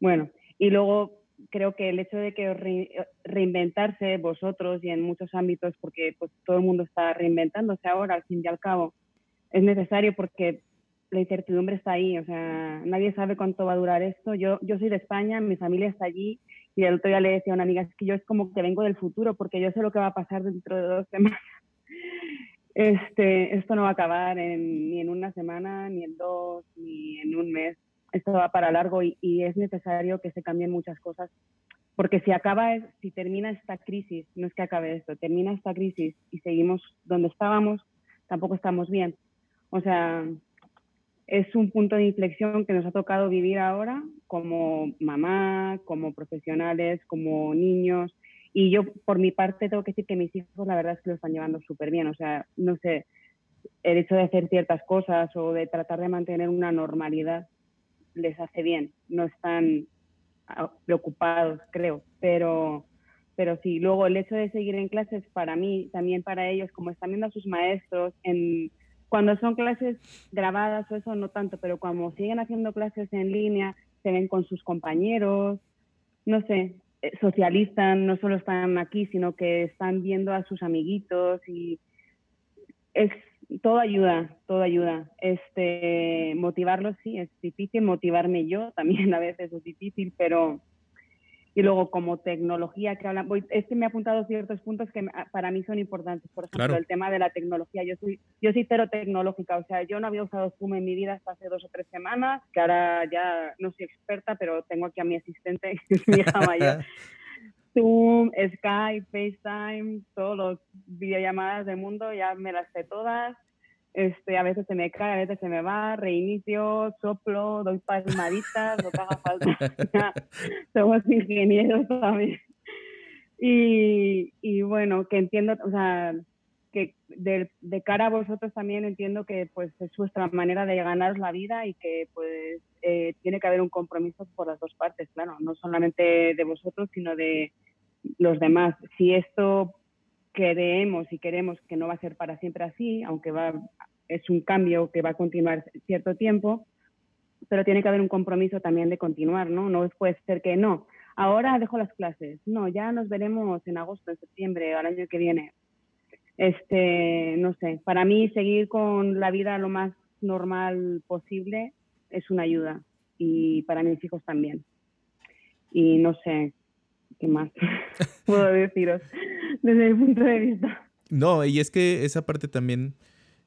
Bueno, y luego creo que el hecho de que reinventarse vosotros y en muchos ámbitos, porque pues todo el mundo está reinventándose ahora, al fin y al cabo, es necesario porque la incertidumbre está ahí, o sea, nadie sabe cuánto va a durar esto. Yo, yo soy de España, mi familia está allí y el otro día le decía a una amiga, es que yo es como que vengo del futuro porque yo sé lo que va a pasar dentro de dos semanas. Este, esto no va a acabar ni en una semana, ni en dos, ni en un mes. Esto va para largo y, y es necesario que se cambien muchas cosas. Porque si acaba, si termina esta crisis, no es que acabe esto, termina esta crisis y seguimos donde estábamos, tampoco estamos bien. O sea, es un punto de inflexión que nos ha tocado vivir ahora como mamá, como profesionales, como niños. Y yo, por mi parte, tengo que decir que mis hijos, la verdad es que lo están llevando súper bien. O sea, no sé, el hecho de hacer ciertas cosas o de tratar de mantener una normalidad les hace bien. No están ah, preocupados, creo. Pero, pero sí, luego el hecho de seguir en clases, para mí, también para ellos, como están viendo a sus maestros en cuando son clases grabadas o eso no tanto, pero cuando siguen haciendo clases en línea, se ven con sus compañeros, no sé, eh, socializan, no solo están aquí, sino que están viendo a sus amiguitos y es todo ayuda, todo ayuda. Este, motivarlos sí es difícil, motivarme yo también a veces es difícil, pero y luego como tecnología que hablan, voy, este me ha apuntado ciertos puntos que para mí son importantes, por ejemplo, el tema de la tecnología, yo soy, yo soy cero tecnológica, o sea, yo no había usado Zoom en mi vida hasta hace dos o tres semanas, que ahora ya no soy experta, pero tengo aquí a mi asistente, que es mi hija mayor. Zoom, Skype, FaceTime, todos los videollamadas del mundo, ya me las sé todas. Este, a veces se me cae, a veces se me va, reinicio, soplo, doy palmaditas, que haga falta. Somos ingenieros también. Y, y, bueno, que entiendo, o sea, que de, de, cara a vosotros también entiendo que pues es vuestra manera de ganar la vida y que pues eh, tiene que haber un compromiso por las dos partes, claro, no solamente de vosotros, sino de los demás. Si esto creemos y queremos que no va a ser para siempre así, aunque va, es un cambio que va a continuar cierto tiempo, pero tiene que haber un compromiso también de continuar, ¿no? No puede ser que no, ahora dejo las clases, no, ya nos veremos en agosto, en septiembre, al año que viene. Este, no sé, para mí seguir con la vida lo más normal posible es una ayuda y para mis hijos también. Y no sé, ¿qué más puedo deciros? desde mi punto de vista. No, y es que esa parte también,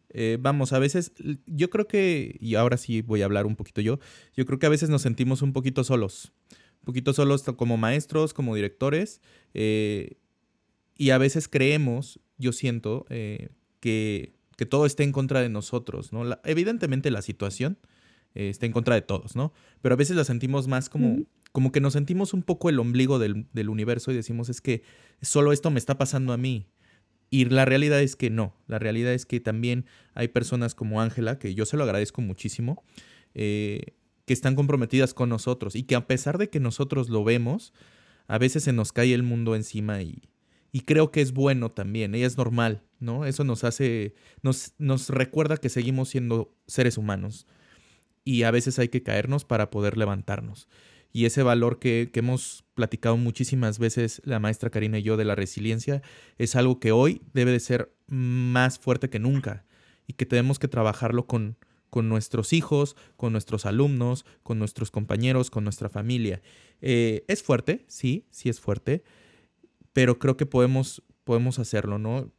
eh, vamos, a veces, yo creo que, y ahora sí voy a hablar un poquito yo, yo creo que a veces nos sentimos un poquito solos, un poquito solos como maestros, como directores, eh, y a veces creemos, yo siento, eh, que, que, todo está en contra de nosotros, ¿no? evidentemente la situación está en contra de todos, ¿no? Pero a veces la sentimos más como como que nos sentimos un poco el ombligo del, universo y decimos es que solo esto me está pasando a mí. Y la realidad es que no, la realidad es que también hay personas como Ángela, que yo se lo agradezco muchísimo, eh, que están comprometidas con nosotros y que a pesar de que nosotros lo vemos, a veces se nos cae el mundo encima y, y creo que es bueno también, ella es normal, ¿no? Eso nos hace, nos, nos recuerda que seguimos siendo seres humanos y a veces hay que caernos para poder levantarnos y ese valor que, hemos platicado muchísimas veces la maestra Karina y yo de la resiliencia es algo que hoy debe de ser más fuerte que nunca y que tenemos que trabajarlo con, con nuestros hijos, con nuestros alumnos, con nuestros compañeros, con nuestra familia. Eh, es fuerte, sí, sí es fuerte, pero creo que podemos, podemos hacerlo, ¿no?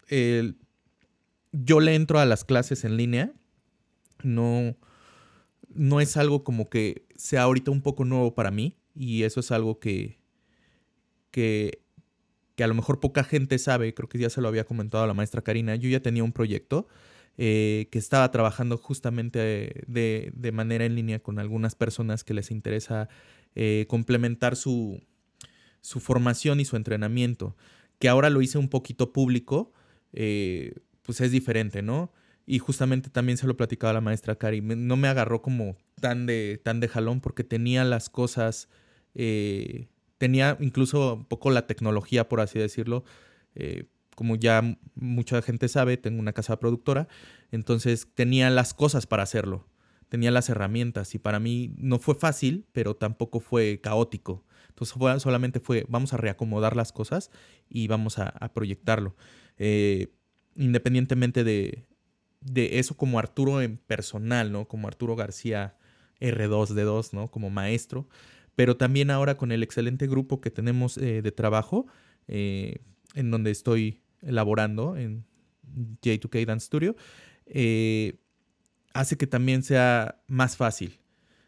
yo le entro a las clases en línea, no, no es algo como que sea ahorita un poco nuevo para mí y eso es algo que, que, que a lo mejor poca gente sabe, creo que ya se lo había comentado a la maestra Karina, yo ya tenía un proyecto eh, que estaba trabajando justamente de, de, manera en línea con algunas personas que les interesa eh, complementar su, su, formación y su entrenamiento, que ahora lo hice un poquito público, eh, pues es diferente, ¿no? Y justamente también se lo platicaba la maestra Cari. No me agarró como tan de, tan de jalón porque tenía las cosas, eh, tenía incluso un poco la tecnología, por así decirlo. Eh, como ya mucha gente sabe, tengo una casa productora, entonces tenía las cosas para hacerlo, tenía las herramientas y para mí no fue fácil, pero tampoco fue caótico. Entonces solamente fue, vamos a reacomodar las cosas y vamos a, proyectarlo. Eh, independientemente de, de eso como Arturo en personal, ¿no? Como Arturo García R2D2, ¿no? Como maestro, pero también ahora con el excelente grupo que tenemos eh, de trabajo, eh, en donde estoy elaborando en J2K Dance Studio, eh, hace que también sea más fácil.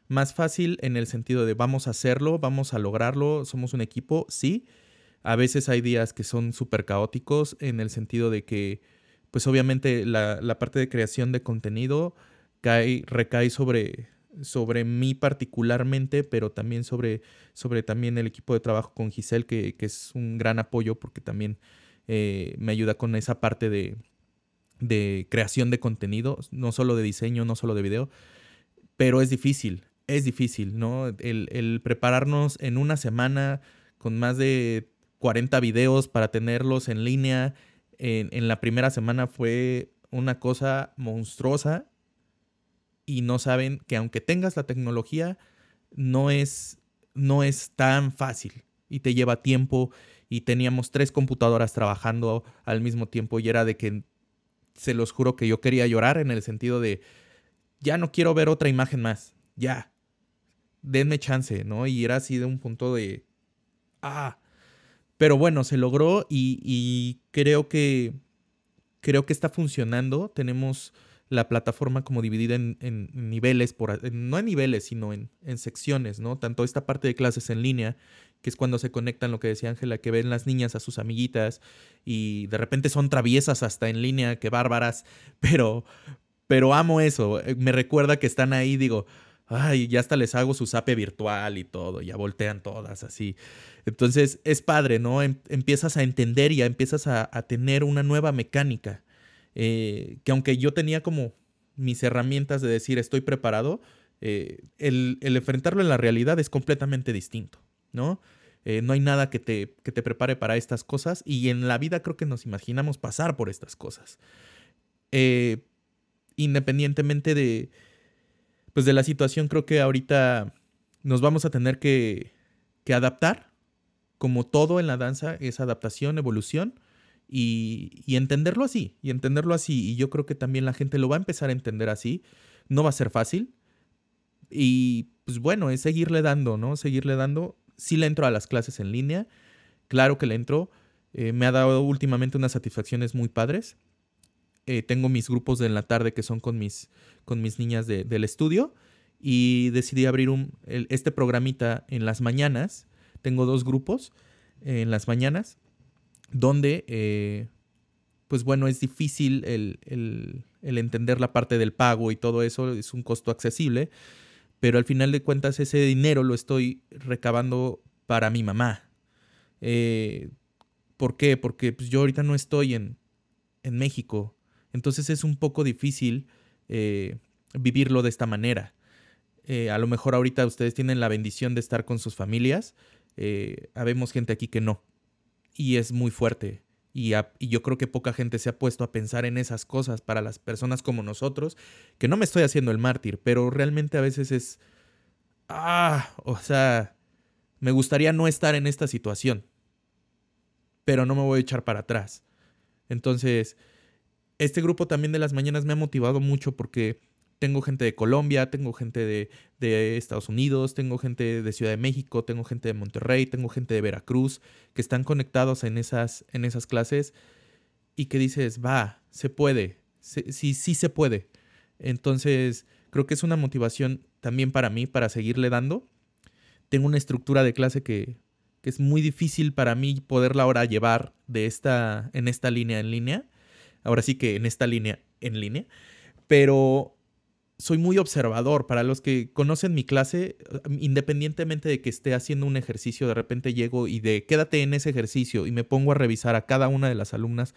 Más fácil en el sentido de vamos a hacerlo, vamos a lograrlo, somos un equipo, sí. A veces hay días que son súper caóticos en el sentido de que pues obviamente la, parte de creación de contenido cae, recae sobre, sobre mí particularmente, pero también sobre, sobre también el equipo de trabajo con Giselle, que, que es un gran apoyo porque también eh, me ayuda con esa parte de, de creación de contenido, no solo de diseño, no solo de video, pero es difícil, es difícil, ¿no? El, el prepararnos en una semana con más de 40 videos para tenerlos en línea en, la primera semana fue una cosa monstruosa y no saben que aunque tengas la tecnología, no es, no es tan fácil y te lleva tiempo y teníamos tres computadoras trabajando al mismo tiempo y era de que se los juro que yo quería llorar en el sentido de ya no quiero ver otra imagen más, ya, denme chance, ¿no? Y era así de un punto de, ah, pero bueno, se logró y, creo que, creo que está funcionando, tenemos la plataforma como dividida en, niveles, por, no en niveles, sino en, secciones, ¿no? Tanto esta parte de clases en línea, que es cuando se conectan, lo que decía Ángela, que ven las niñas a sus amiguitas y de repente son traviesas hasta en línea, que bárbaras, pero, pero amo eso, me recuerda que están ahí, digo, ay, ya hasta les hago su zape virtual y todo, ya voltean todas así. Entonces es padre, ¿no? Em, empiezas a entender y ya empiezas a, tener una nueva mecánica eh, que aunque yo tenía como mis herramientas de decir estoy preparado, eh, el, enfrentarlo en la realidad es completamente distinto, ¿no? Eh, no hay nada que te, que te prepare para estas cosas y en la vida creo que nos imaginamos pasar por estas cosas. independientemente de, pues de la situación, creo que ahorita nos vamos a tener que, adaptar. Como todo en la danza es adaptación, evolución y, entenderlo así, y entenderlo así. Y yo creo que también la gente lo va a empezar a entender así. No va a ser fácil. Y pues bueno, es seguirle dando, ¿no? Seguirle dando. Sí le entro a las clases en línea. Claro que le entro. Eh, me ha dado últimamente unas satisfacciones muy padres. Eh, tengo mis grupos de en la tarde que son con mis, con mis niñas del estudio. Y decidí abrir este programita en las mañanas. Tengo dos grupos en las mañanas donde, eh, pues bueno, es difícil el, entender la parte del pago y todo eso, es un costo accesible, pero al final de cuentas ese dinero lo estoy recabando para mi mamá. Eh, ¿Por qué? Porque pues, yo ahorita no estoy en, México, entonces es un poco difícil eh, vivirlo de esta manera. a lo mejor ahorita ustedes tienen la bendición de estar con sus familias, habemos gente aquí que no y es muy fuerte. Y, yo creo que poca gente se ha puesto a pensar en esas cosas para las personas como nosotros, que no me estoy haciendo el mártir, pero realmente a veces es, ah, o sea, me gustaría no estar en esta situación, pero no me voy a echar para atrás. Entonces, este grupo también de las mañanas me ha motivado mucho porque tengo gente de Colombia, tengo gente de, Estados Unidos, tengo gente de Ciudad de México, tengo gente de Monterrey, tengo gente de Veracruz, que están conectados en esas, en esas clases y que dices, va, se puede, sí, sí se puede. Entonces, creo que es una motivación también para mí, para seguirle dando. Tengo una estructura de clase que, que es muy difícil para mí poderla ahora llevar de esta, en esta línea en línea. Ahora sí que en esta línea en línea. Pero soy muy observador. Para los que conocen mi clase, independientemente de que esté haciendo un ejercicio, de repente llego y de quédate en ese ejercicio y me pongo a revisar a cada una de las alumnas,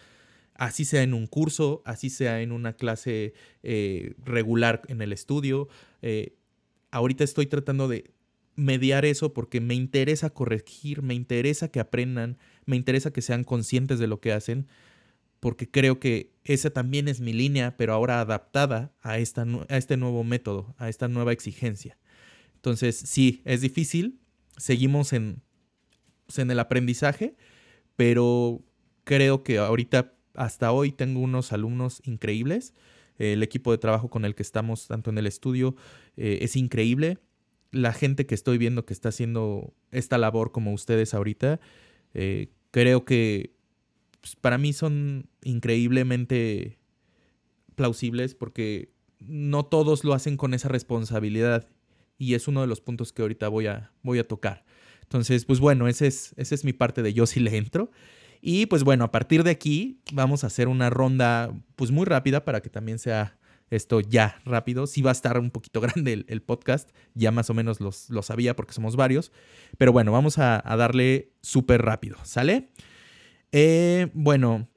así sea en un curso, así sea en una clase eh, regular en el estudio. Eh, ahorita estoy tratando de mediar eso porque me interesa corregir, me interesa que aprendan, me interesa que sean conscientes de lo que hacen porque creo que esa también es mi línea, pero ahora adaptada a, esta, a este nuevo método, a esta nueva exigencia. Entonces, sí, es difícil, seguimos en, pues, en el aprendizaje, pero creo que ahorita, hasta hoy, tengo unos alumnos increíbles. El equipo de trabajo con el que estamos, tanto en el estudio, eh, es increíble. La gente que estoy viendo que está haciendo esta labor como ustedes ahorita, eh, creo que pues, para mí son increíblemente plausibles porque no todos lo hacen con esa responsabilidad y es uno de los puntos que ahorita voy a, voy a tocar. Entonces, pues bueno, esa es, ese es mi parte de yo sí le entro. Y pues bueno, a partir de aquí vamos a hacer una ronda pues muy rápida para que también sea esto ya rápido. Sí va a estar un poquito grande el, el podcast, ya más o menos los, lo sabía porque somos varios. Pero bueno, vamos a, a darle súper rápido, ¿sale? Eh, bueno,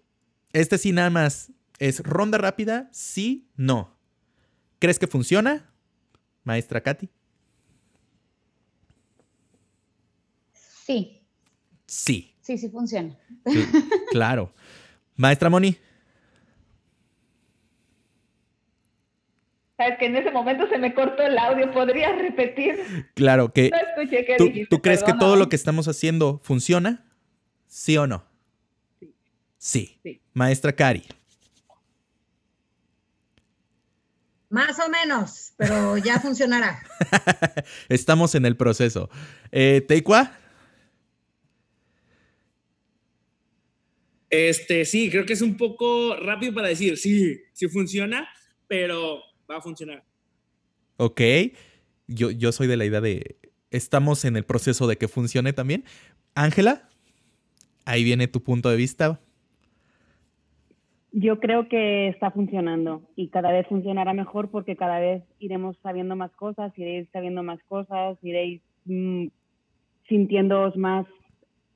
este sí nada más es ronda rápida, sí, no. ¿Crees que funciona, maestra Katy? Sí, Sí, sí, sí funciona. cl- claro. Maestra Moni, Sabes que en ese momento se me cortó el audio, ¿podrías repetir? claro que No escuché qué ¿tú, dijiste. tú crees que todo lo que estamos haciendo funciona? ¿Sí o no? Sí. Maestra Cari. Más o menos, pero ya funcionará. Estamos en el proceso. Eh, Teikwa, Este, sí, creo que es un poco rápido para decir, sí, sí funciona, pero va a funcionar. ok. Yo, yo soy de la idea de estamos en el proceso de que funcione también. Ángela, ahí viene tu punto de vista. Yo creo que está funcionando y cada vez funcionará mejor porque cada vez iremos sabiendo más cosas, iréis sabiendo más cosas, iréis mm, sintiéndoos más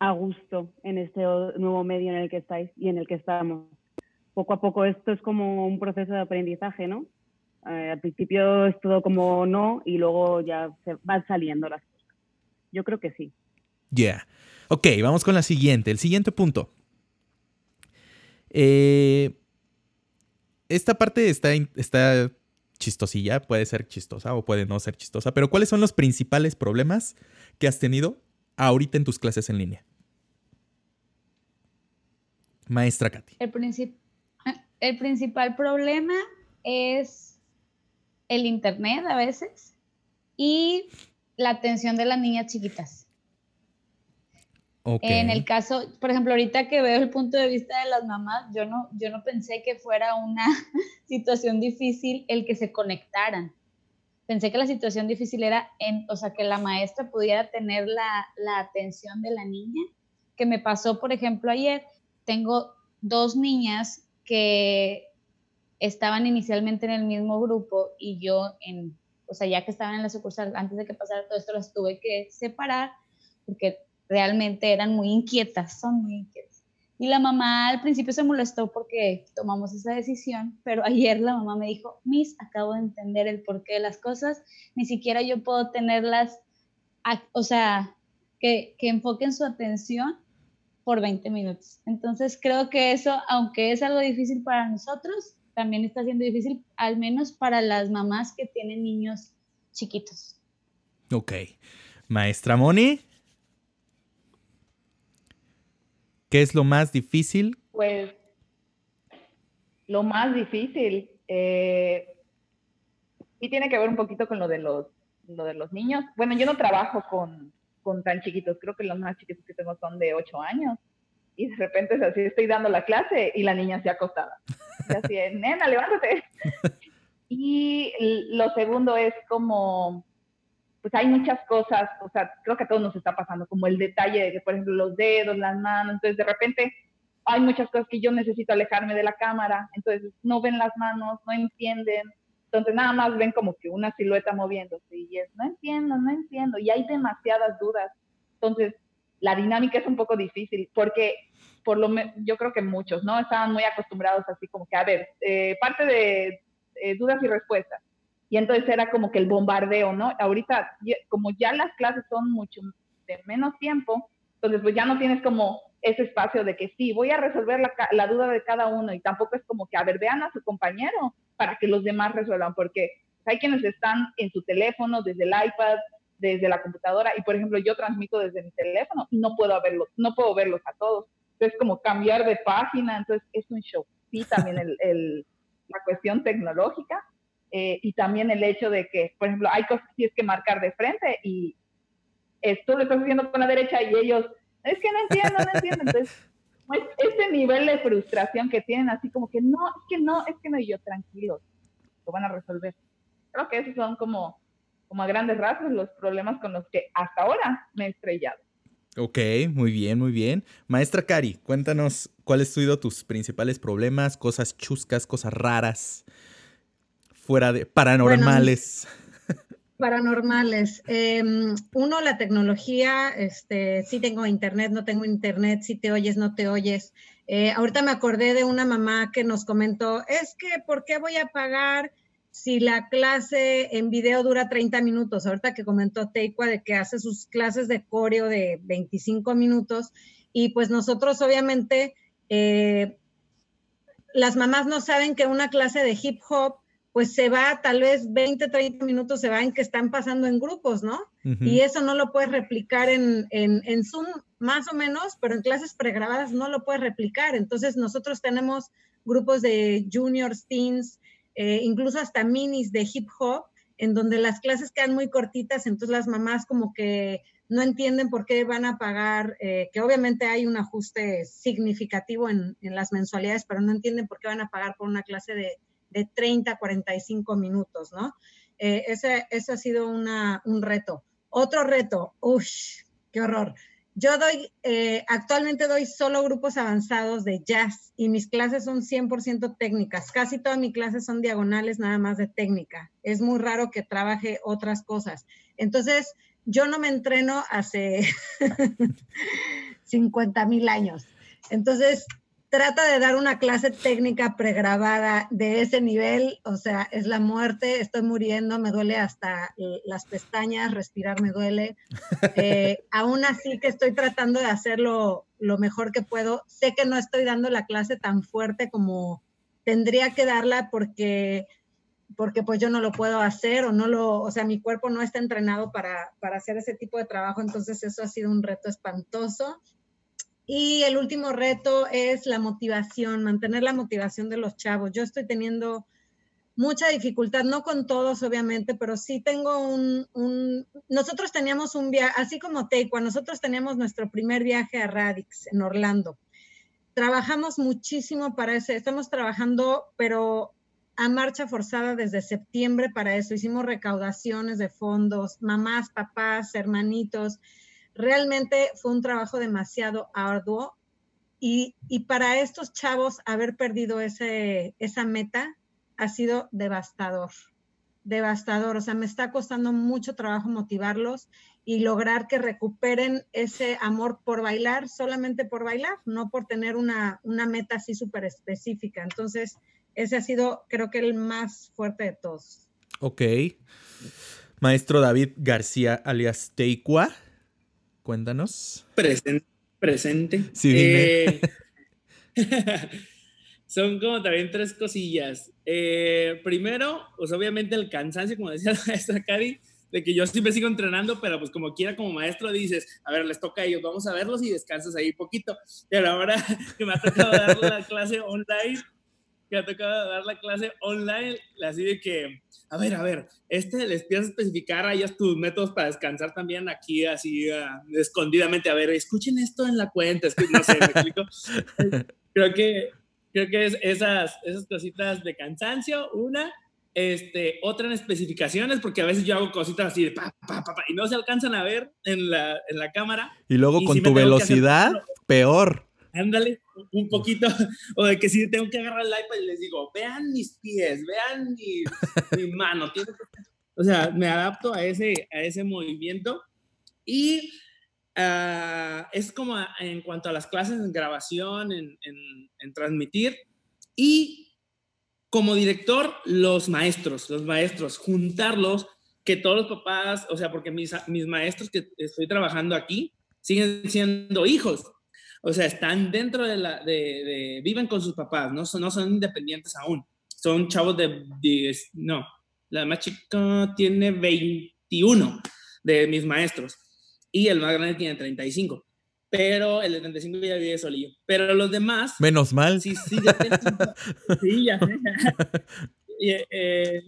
a gusto en este nuevo medio en el que estáis y en el que estamos. Poco a poco esto es como un proceso de aprendizaje, ¿no? Eh, al principio es todo como no y luego ya se van saliendo las cosas. Yo creo que sí. Yeah. Ok, vamos con la siguiente. El siguiente punto. Eh, esta parte está, chistosilla, puede ser chistosa o puede no ser chistosa, pero ¿cuáles son los principales problemas que has tenido ahorita en tus clases en línea? Maestra Katy. El, el principal problema es el internet a veces y la atención de las niñas chiquitas. Ok. En el caso, por ejemplo, ahorita que veo el punto de vista de las mamás, yo no, yo no pensé que fuera una situación difícil el que se conectaran. Pensé que la situación difícil era, en, o sea, que la maestra pudiera tener la, la atención de la niña. Que me pasó, por ejemplo, ayer, tengo dos niñas que estaban inicialmente en el mismo grupo y yo, en, o sea, ya que estaban en la sucursal, antes de que pasara todo esto, las tuve que separar porque realmente eran muy inquietas, son muy inquietas. Y la mamá al principio se molestó porque tomamos esa decisión, pero ayer la mamá me dijo, Miss, acabo de entender el porqué de las cosas, ni siquiera yo puedo tenerlas, o sea, que, que enfoquen su atención por 20 minutos. Entonces creo que eso, aunque es algo difícil para nosotros, también está siendo difícil, al menos para las mamás que tienen niños chiquitos. Ok. Maestra Moni. ¿Qué es lo más difícil? Pues lo más difícil eh, sí tiene que ver un poquito con lo de los, lo de los niños. Bueno, yo no trabajo con, con tan chiquitos, creo que los más chiquitos que tengo son de 8 años. Y de repente es así, estoy dando la clase y la niña se acostada. Y así, es, nena, levántate. Y lo segundo es como, pues hay muchas cosas, o sea, creo que a todos nos está pasando, como el detalle de que, por ejemplo, los dedos, las manos, entonces de repente hay muchas cosas que yo necesito alejarme de la cámara, entonces no ven las manos, no entienden, entonces nada más ven como que una silueta moviéndose y es, no entiendo, no entiendo, y hay demasiadas dudas. Entonces, la dinámica es un poco difícil porque por lo yo creo que muchos, ¿no? Estaban muy acostumbrados así como que, a ver, eh, parte de eh, dudas y respuestas. Y entonces era como que el bombardeo, ¿no? Ahorita, como ya las clases son mucho de menos tiempo, entonces pues ya no tienes como ese espacio de que sí, voy a resolver la, la duda de cada uno y tampoco es como que, a ver, vean a su compañero para que los demás resuelvan, porque hay quienes están en su teléfono, desde el iPad, desde la computadora, y por ejemplo yo transmito desde mi teléfono y no puedo verlos, no puedo verlos a todos. Entonces como cambiar de página, entonces es un show. Sí, también el- la cuestión tecnológica eh, y también el hecho de que, por ejemplo, hay cosas que tienes que marcar de frente y eh, tú lo estás haciendo con la derecha y ellos, es que no entiendo, no entiendo. Entonces, pues, ese nivel de frustración que tienen, así como que no, es que no, es que no, y yo tranquilo, lo van a resolver. Creo que esos son como, como a grandes rasgos los problemas con los que hasta ahora me he estrellado. Ok, muy bien, muy bien. Maestra Cari, cuéntanos cuáles han sido tus principales problemas, cosas chuscas, cosas raras, fuera de paranormales. paranormales. Em, uno, la tecnología, este, sí tengo internet, no tengo internet, si te oyes, no te oyes. Eh, ahorita me acordé de una mamá que nos comentó, es que, ¿por qué voy a pagar si la clase en video dura 30 minutos? Ahorita que comentó Teikwa de que hace sus clases de coreo de 25 minutos y pues nosotros obviamente, eh, las mamás no saben que una clase de hip hop pues se va tal vez 20, 30 minutos, se va en que están pasando en grupos, ¿no? Y eso no lo puedes replicar en, en, Zoom, más o menos, pero en clases pregrabadas no lo puedes replicar. Entonces nosotros tenemos grupos de juniors, teens, eh, incluso hasta minis de hip hop, en donde las clases quedan muy cortitas, entonces las mamás como que no entienden por qué van a pagar, eh, que obviamente hay un ajuste significativo en, en, las mensualidades, pero no entienden por qué van a pagar por una clase de, de 30 a 45 minutos, ¿no? Eh, ese, ese, ha sido una, un reto. Otro reto, uff, qué horror. Yo doy, eh, actualmente doy solo grupos avanzados de jazz y mis clases son 100% técnicas. Casi todas mis clases son diagonales nada más de técnica. Es muy raro que trabaje otras cosas. Entonces, yo no me entreno hace 50 mil años. Entonces, trata de dar una clase técnica pregrabada de ese nivel, o sea, es la muerte, estoy muriendo, me duele hasta las pestañas, respirar me duele. Eh, aún así que estoy tratando de hacerlo lo mejor que puedo. Sé que no estoy dando la clase tan fuerte como tendría que darla porque porque pues yo no lo puedo hacer o no lo, o sea, mi cuerpo no está entrenado para, para hacer ese tipo de trabajo, entonces eso ha sido un reto espantoso y el último reto es la motivación, mantener la motivación de los chavos. Yo estoy teniendo mucha dificultad, no con todos obviamente, pero sí tengo un, nosotros teníamos un viaje, así como Teikwa, nosotros teníamos nuestro primer viaje a Radix en Orlando. Trabajamos muchísimo para ese, estamos trabajando, pero a marcha forzada desde septiembre para eso. Hicimos recaudaciones de fondos, mamás, papás, hermanitos Realmente fue un trabajo demasiado arduo y, para estos chavos haber perdido esa meta ha sido devastador, devastador. O sea, me está costando mucho trabajo motivarlos y lograr que recuperen ese amor por bailar, solamente por bailar, no por tener una, una meta así súper específica. Entonces, ese ha sido, creo que, el más fuerte de todos. Ok. Maestro David García, alias Teikwa. Cuéntanos. Presente. presente. Sí, dime. Eh, son como también tres cosillas. Eh, primero, pues obviamente el cansancio, como decía la maestra Cari, de que yo siempre sigo entrenando, pero pues como quiera como maestro dices, a ver, les toca a ellos, vamos a verlos y descansas ahí poquito. Pero ahora que me ha tocado dar la clase online, que ha tocado dar la clase online, así de que, a ver, a ver, este les piensas especificar a ellos tus métodos para descansar también aquí, así uh, escondidamente. A ver, escuchen esto en la cuenta, es que no sé, me explico. creo que, creo que es esas, esas cositas de cansancio, una. Este, otra en especificaciones, porque a veces yo hago cositas así de pa, pa, pa, y no se alcanzan a ver en la, en la cámara. Y luego con tu velocidad, peor ándale, un poquito, o de que si tengo que agarrar el iPad y les digo, vean mis pies, vean mi, mi mano, o sea, me adapto a ese, a ese movimiento. Y uh, es como en cuanto a las clases en grabación, en, en, en, transmitir. Y como director, los maestros, los maestros, juntarlos, que todos los papás, o sea, porque mis, mis maestros que estoy trabajando aquí siguen siendo hijos, o sea, están dentro de la, de, viven con sus papás, no son, no son independientes aún. Son chavos de, 10, no, la más chica tiene 21 de mis maestros y el más grande tiene 35. Pero el de 35 ya vive solillo. Pero los demás. Menos mal. Sí, sí, sí, ya sé. Eh,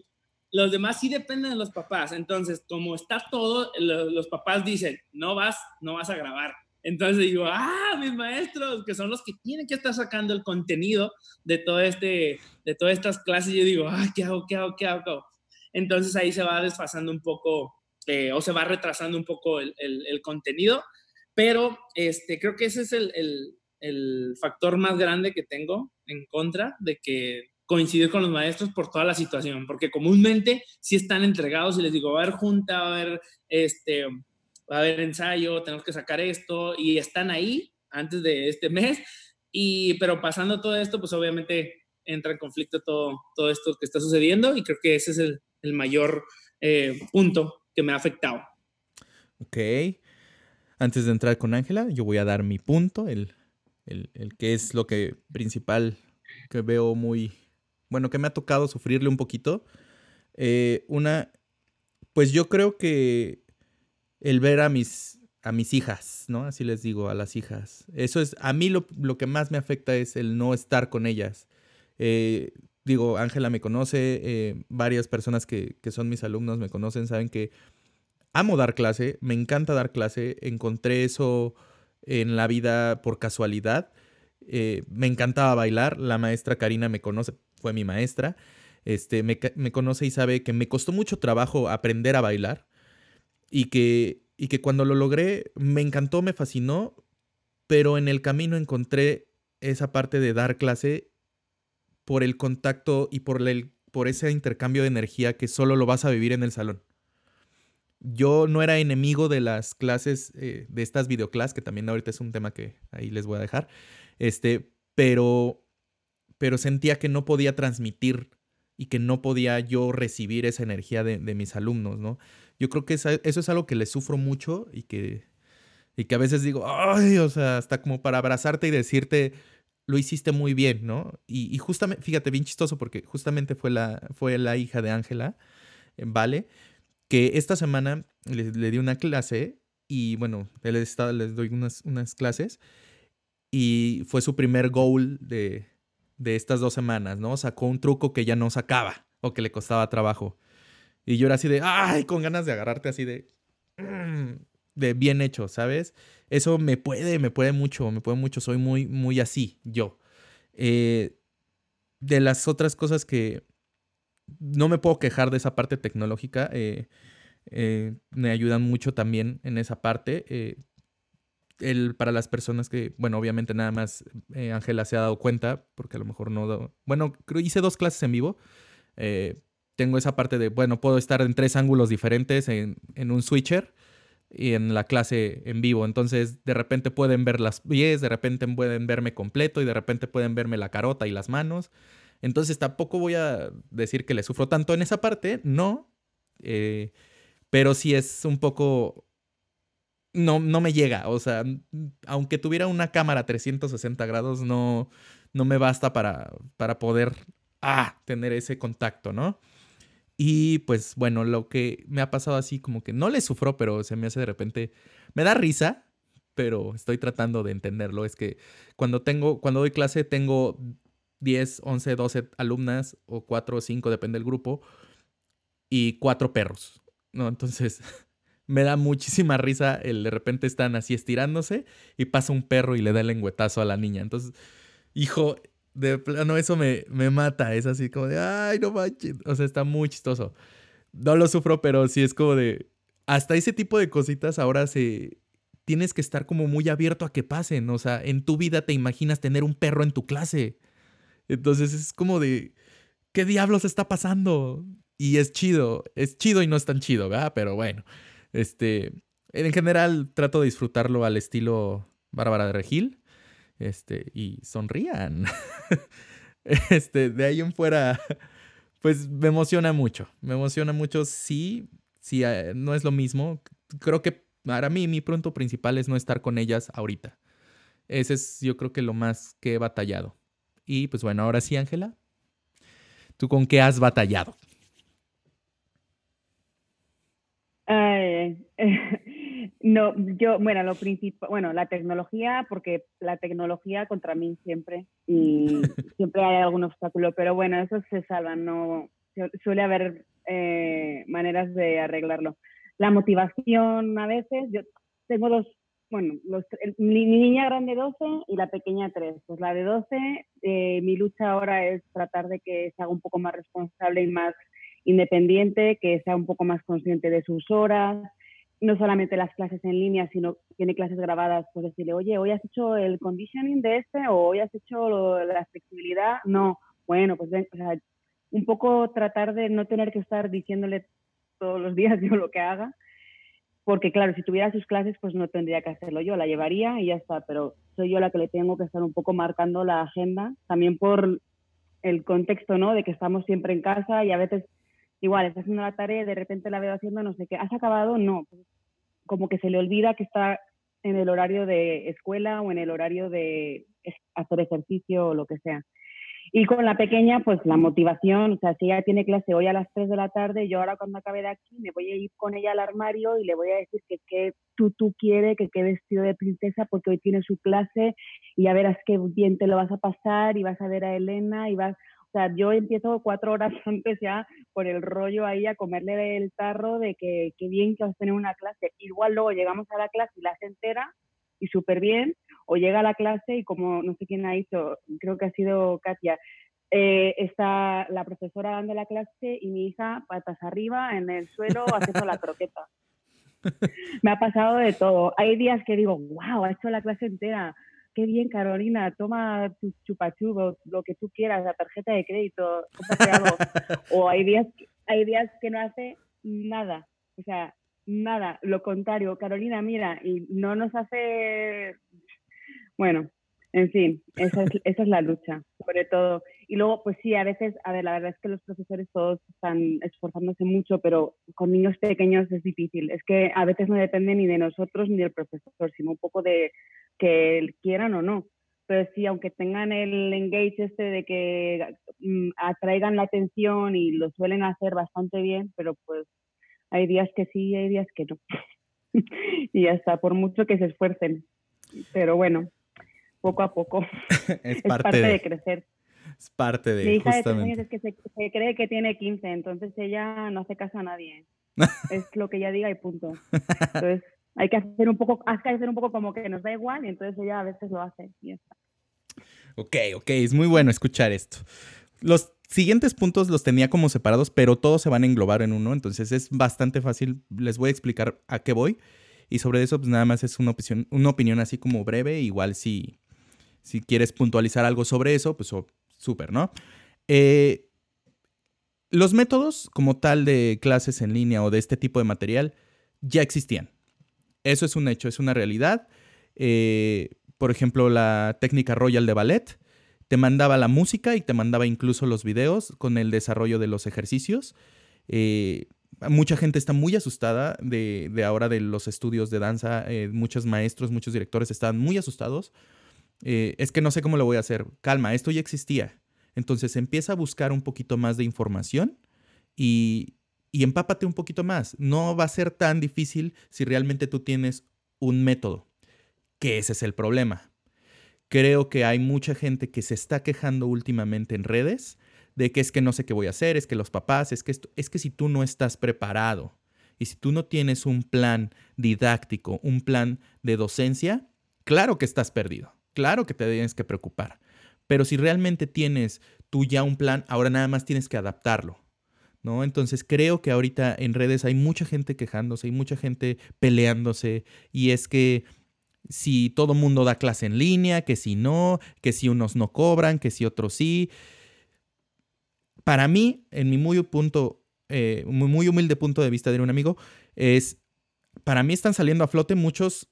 los demás sí dependen de los papás. Entonces, como está todo, los papás dicen: no vas, no vas a grabar entonces digo, ah, mis maestros, que son los que tienen que estar sacando el contenido de, todo este, de todas estas clases, yo digo, ah, ¿qué hago, qué hago, qué hago? Entonces ahí se va desfasando un poco eh, o se va retrasando un poco el, el, contenido, pero este, creo que ese es el, el, factor más grande que tengo en contra de que coincidir con los maestros por toda la situación, porque comúnmente sí están entregados y les digo, va a haber junta, va a haber, este, va a haber ensayo, tenemos que sacar esto, y están ahí antes de este mes, y, pero pasando todo esto, pues obviamente entra en conflicto todo, todo esto que está sucediendo, y creo que ese es el, el mayor eh, punto que me ha afectado. Ok. Antes de entrar con Ángela, yo voy a dar mi punto, el, el, el que es lo que principal que veo muy, bueno, que me ha tocado sufrirle un poquito. Eh, una, pues yo creo que el ver a mis, a mis hijas, ¿no? Así les digo, a las hijas. Eso es, a mí lo, lo que más me afecta es el no estar con ellas. Eh, digo, Ángela me conoce, eh, varias personas que, que son mis alumnos me conocen, saben que amo dar clase, me encanta dar clase, encontré eso en la vida por casualidad. Eh, me encantaba bailar, la maestra Karina me conoce, fue mi maestra, este, me, me, conoce y sabe que me costó mucho trabajo aprender a bailar y que, y que cuando lo logré me encantó, me fascinó, pero en el camino encontré esa parte de dar clase por el contacto y por, el, por ese intercambio de energía que solo lo vas a vivir en el salón. Yo no era enemigo de las clases, eh, de estas videoclases, que también ahorita es un tema que ahí les voy a dejar, este, pero, pero sentía que no podía transmitir y que no podía yo recibir esa energía de, de mis alumnos, ¿no? Yo creo que eso es algo que les sufro mucho y que, y que a veces digo, ay, o sea, hasta como para abrazarte y decirte, lo hiciste muy bien, ¿no? Y, y justamente, fíjate, bien chistoso porque justamente fue la, fue la hija de Ángela, eh, ¿vale? Que esta semana le, le, di una clase y bueno, les, les doy unas, unas clases y fue su primer goal de, de estas dos semanas, ¿no? Sacó un truco que ya no sacaba o que le costaba trabajo. Y yo era así de, ay, con ganas de agarrarte así de, mm, de bien hecho, ¿sabes? Eso me puede, me puede mucho, me puede mucho, soy muy, muy así, yo. Eh, de las otras cosas que no me puedo quejar de esa parte tecnológica, eh, eh, me ayudan mucho también en esa parte. El, para las personas que, bueno, obviamente nada más Ángela se ha dado cuenta, porque a lo mejor no, bueno, creo hice dos clases en vivo. Eh, tengo esa parte de, bueno, puedo estar en tres ángulos diferentes en, en, un switcher y en la clase en vivo. Entonces, de repente pueden ver las pies, de repente pueden verme completo y de repente pueden verme la carota y las manos. Entonces, tampoco voy a decir que le sufro tanto en esa parte, no. Eh, pero sí es un poco no, no me llega. O sea, aunque tuviera una cámara 360 grados, no, no me basta para, para poder ah, tener ese contacto, ¿no? Y pues bueno, lo que me ha pasado así como que no le sufro, pero se me hace de repente, me da risa, pero estoy tratando de entenderlo. Es que cuando tengo, cuando doy clase tengo 10, 11, 12 alumnas o 4 o 5, depende del grupo, y cuatro perros, ¿no? Entonces me da muchísima risa el de repente están así estirándose y pasa un perro y le da el lengüetazo a la niña. Entonces, hijo, de plano eso me, me mata. Es así como de, ay, no manches. O sea, está muy chistoso. No lo sufro, pero sí es como de, hasta ese tipo de cositas ahora se... Tienes que estar como muy abierto a que pasen. O sea, en tu vida te imaginas tener un perro en tu clase. Entonces es como de, ¿qué diablos está pasando? Y es chido, es chido y no es tan chido, ¿verdad? Pero bueno. Este, en general trato de disfrutarlo al estilo Bárbara de Regil. Este, y sonrían. este, de ahí en fuera, pues me emociona mucho. Me emociona mucho, sí, sí, eh, no es lo mismo. Creo que para mí mi punto principal es no estar con ellas ahorita. Ese es yo creo que lo más que he batallado. Y pues bueno, ahora sí, Ángela, ¿tú con qué has batallado? Ay, no, yo, bueno, lo principal, bueno, la tecnología, porque la tecnología contra mí siempre y siempre hay algún obstáculo, pero bueno, eso se salva, no, suele haber eh, maneras de arreglarlo. La motivación a veces, yo tengo dos, bueno, los, el, mi, mi, niña grande 12 y la pequeña 3. Pues la de 12, eh, mi lucha ahora es tratar de que se haga un poco más responsable y más independiente, que sea un poco más consciente de sus horas, no solamente las clases en línea, sino tiene clases grabadas, pues decirle, oye, hoy has hecho el conditioning de este o hoy has hecho lo, la flexibilidad, no, bueno, pues ven, o sea, un poco tratar de no tener que estar diciéndole todos los días yo lo que haga, porque claro, si tuviera sus clases, pues no tendría que hacerlo yo, la llevaría y ya está, pero soy yo la que le tengo que estar un poco marcando la agenda, también por el contexto, ¿no? De que estamos siempre en casa y a veces, igual, está haciendo la tarea y de repente la veo haciendo no sé qué, ¿has acabado? No, como que se le olvida que está en el horario de escuela o en el horario de hacer ejercicio o lo que sea. Y con la pequeña, pues la motivación, o sea, si ella tiene clase hoy a las 3 de la tarde, yo ahora cuando acabe de aquí me voy a ir con ella al armario y le voy a decir que qué tú, tú quiere, que qué vestido de princesa, porque hoy tiene su clase y ya verás qué bien te lo vas a pasar y vas a ver a Elena y vas, o sea, yo empiezo cuatro horas antes ya por el rollo ahí a comerle el tarro de que qué bien que vas a tener una clase. Igual luego llegamos a la clase y la hace entera y súper bien, o llega a la clase y como no sé quién ha dicho, creo que ha sido Katia, eh, está la profesora dando la clase y mi hija patas arriba en el suelo haciendo la croqueta. Me ha pasado de todo. Hay días que digo, wow, ha hecho la clase entera. Qué bien, Carolina, toma tu chupachú, lo que tú quieras, la tarjeta de crédito, algo. o hay días, hay días que no hace nada. O sea, nada, lo contrario, Carolina, mira, y no nos hace, bueno, en fin, esa es, esa es la lucha, sobre todo. Y luego, pues sí, a veces, a ver, la verdad es que los profesores todos están esforzándose mucho, pero con niños pequeños es difícil. Es que a veces no depende ni de nosotros ni del profesor, sino un poco de que quieran o no. Pero sí, aunque tengan el engage este de que mm, atraigan la atención y lo suelen hacer bastante bien, pero pues hay días que sí y hay días que no. y ya está, por mucho que se esfuercen. Pero bueno, poco a poco. es, parte de, crecer. Es parte de. Mi hija de tres años es que se, cree que tiene 15, entonces ella no hace caso a nadie. es lo que ella diga y punto. Entonces hay que hacer un poco, hay que hacer un poco como que nos da igual y entonces ella a veces lo hace y está. Ok, ok, es muy bueno escuchar esto. Los siguientes puntos los tenía como separados, pero todos se van a englobar en uno, entonces es bastante fácil. Les voy a explicar a qué voy. Y sobre eso, pues nada más es una opinión, una opinión así como breve. Igual si, si quieres puntualizar algo sobre eso, pues súper, ¿no? Eh, los métodos como tal de clases en línea o de este tipo de material ya existían. Eso es un hecho, es una realidad. Eh, por ejemplo, la técnica Royal de ballet te mandaba la música y te mandaba incluso los videos con el desarrollo de los ejercicios. Eh, mucha gente está muy asustada de, ahora de los estudios de danza. Eh, muchos maestros, muchos directores están muy asustados. Es que no sé cómo lo voy a hacer. Calma, esto ya existía. Entonces empieza a buscar un poquito más de información y, y empápate un poquito más. No va a ser tan difícil si realmente tú tienes un método, que ese es el problema. Creo que hay mucha gente que se está quejando últimamente en redes de que es que no sé qué voy a hacer, es que los papás, es que esto, es que si tú no estás preparado y si tú no tienes un plan didáctico, un plan de docencia, claro que estás perdido, claro que te tienes que preocupar. Pero si realmente tienes tú ya un plan, ahora nada más tienes que adaptarlo. ¿No? Entonces creo que ahorita en redes hay mucha gente quejándose, hay mucha gente peleándose y es que si todo mundo da clase en línea, que si no, que si unos no cobran, que si otros sí. Para mí, en mi muy, punto, eh, muy humilde punto de vista de un amigo, es, para mí están saliendo a flote muchos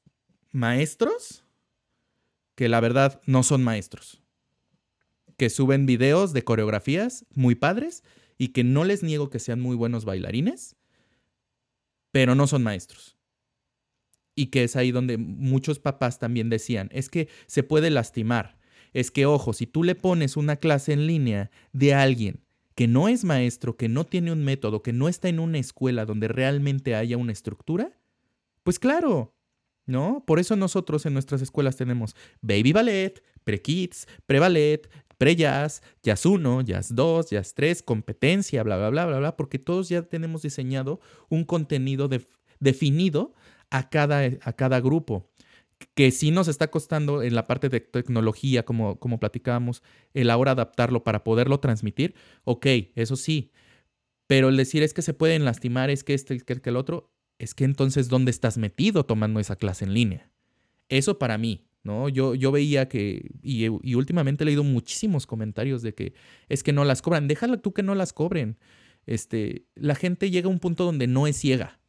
maestros que la verdad no son maestros, que suben videos de coreografías muy padres y que no les niego que sean muy buenos bailarines, pero no son maestros y que es ahí donde muchos papás también decían, es que se puede lastimar. Es que, ojo, si tú le pones una clase en línea de alguien que no es maestro, que no tiene un método, que no está en una escuela donde realmente haya una estructura, pues claro, ¿no? Por eso nosotros en nuestras escuelas tenemos baby ballet, pre-kids, pre-ballet, pre-jazz, jazz 1, jazz 2, jazz 3, competencia, bla, bla, bla, bla, bla, porque todos ya tenemos diseñado un contenido definido a cada, a cada grupo. Que sí nos está costando en la parte de tecnología, como, como platicábamos, el ahora adaptarlo para poderlo transmitir, ok, eso sí. Pero el decir es que se pueden lastimar, es que este, es que el otro, es que entonces, ¿dónde estás metido tomando esa clase en línea? Eso para mí, ¿no? Yo, yo veía que, y, últimamente he leído muchísimos comentarios de que es que no las cobran. Déjala tú que no las cobren. Este, la gente llega a un punto donde no es ciega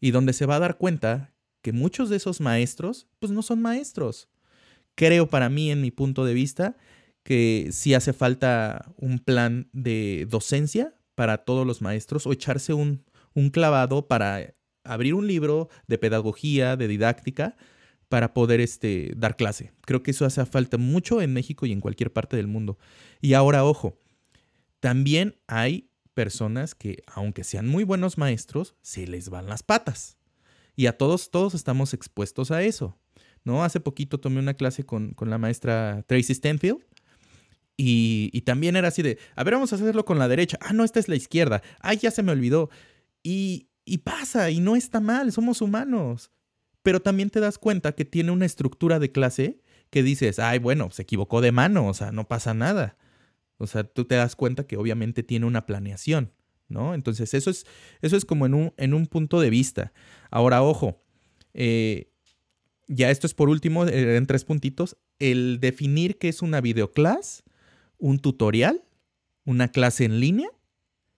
y donde se va a dar cuenta que muchos de esos maestros, pues no son maestros. Creo para mí, en mi punto de vista, que sí hace falta un plan de docencia para todos los maestros o echarse un, un clavado para abrir un libro de pedagogía, de didáctica, para poder este, dar clase. Creo que eso hace falta mucho en México y en cualquier parte del mundo. Y ahora, ojo, también hay personas que, aunque sean muy buenos maestros, se les van las patas. Y a todos, todos estamos expuestos a eso. ¿no? Hace poquito tomé una clase con, la maestra Tracy Stanfield. Y, también era así de, a ver, vamos a hacerlo con la derecha. Ah, no, esta es la izquierda. Ay, ya se me olvidó. Y pasa, y no está mal, somos humanos. Pero también te das cuenta que tiene una estructura de clase que dices, ay, bueno, se equivocó de mano, o sea, no pasa nada. O sea, tú te das cuenta que obviamente tiene una planeación. ¿no? Entonces, eso es, eso es como en un, en un punto de vista. Ahora, ojo, eh, ya esto es por último, eh, en tres puntitos, el definir qué es una videoclase, un tutorial, una clase en línea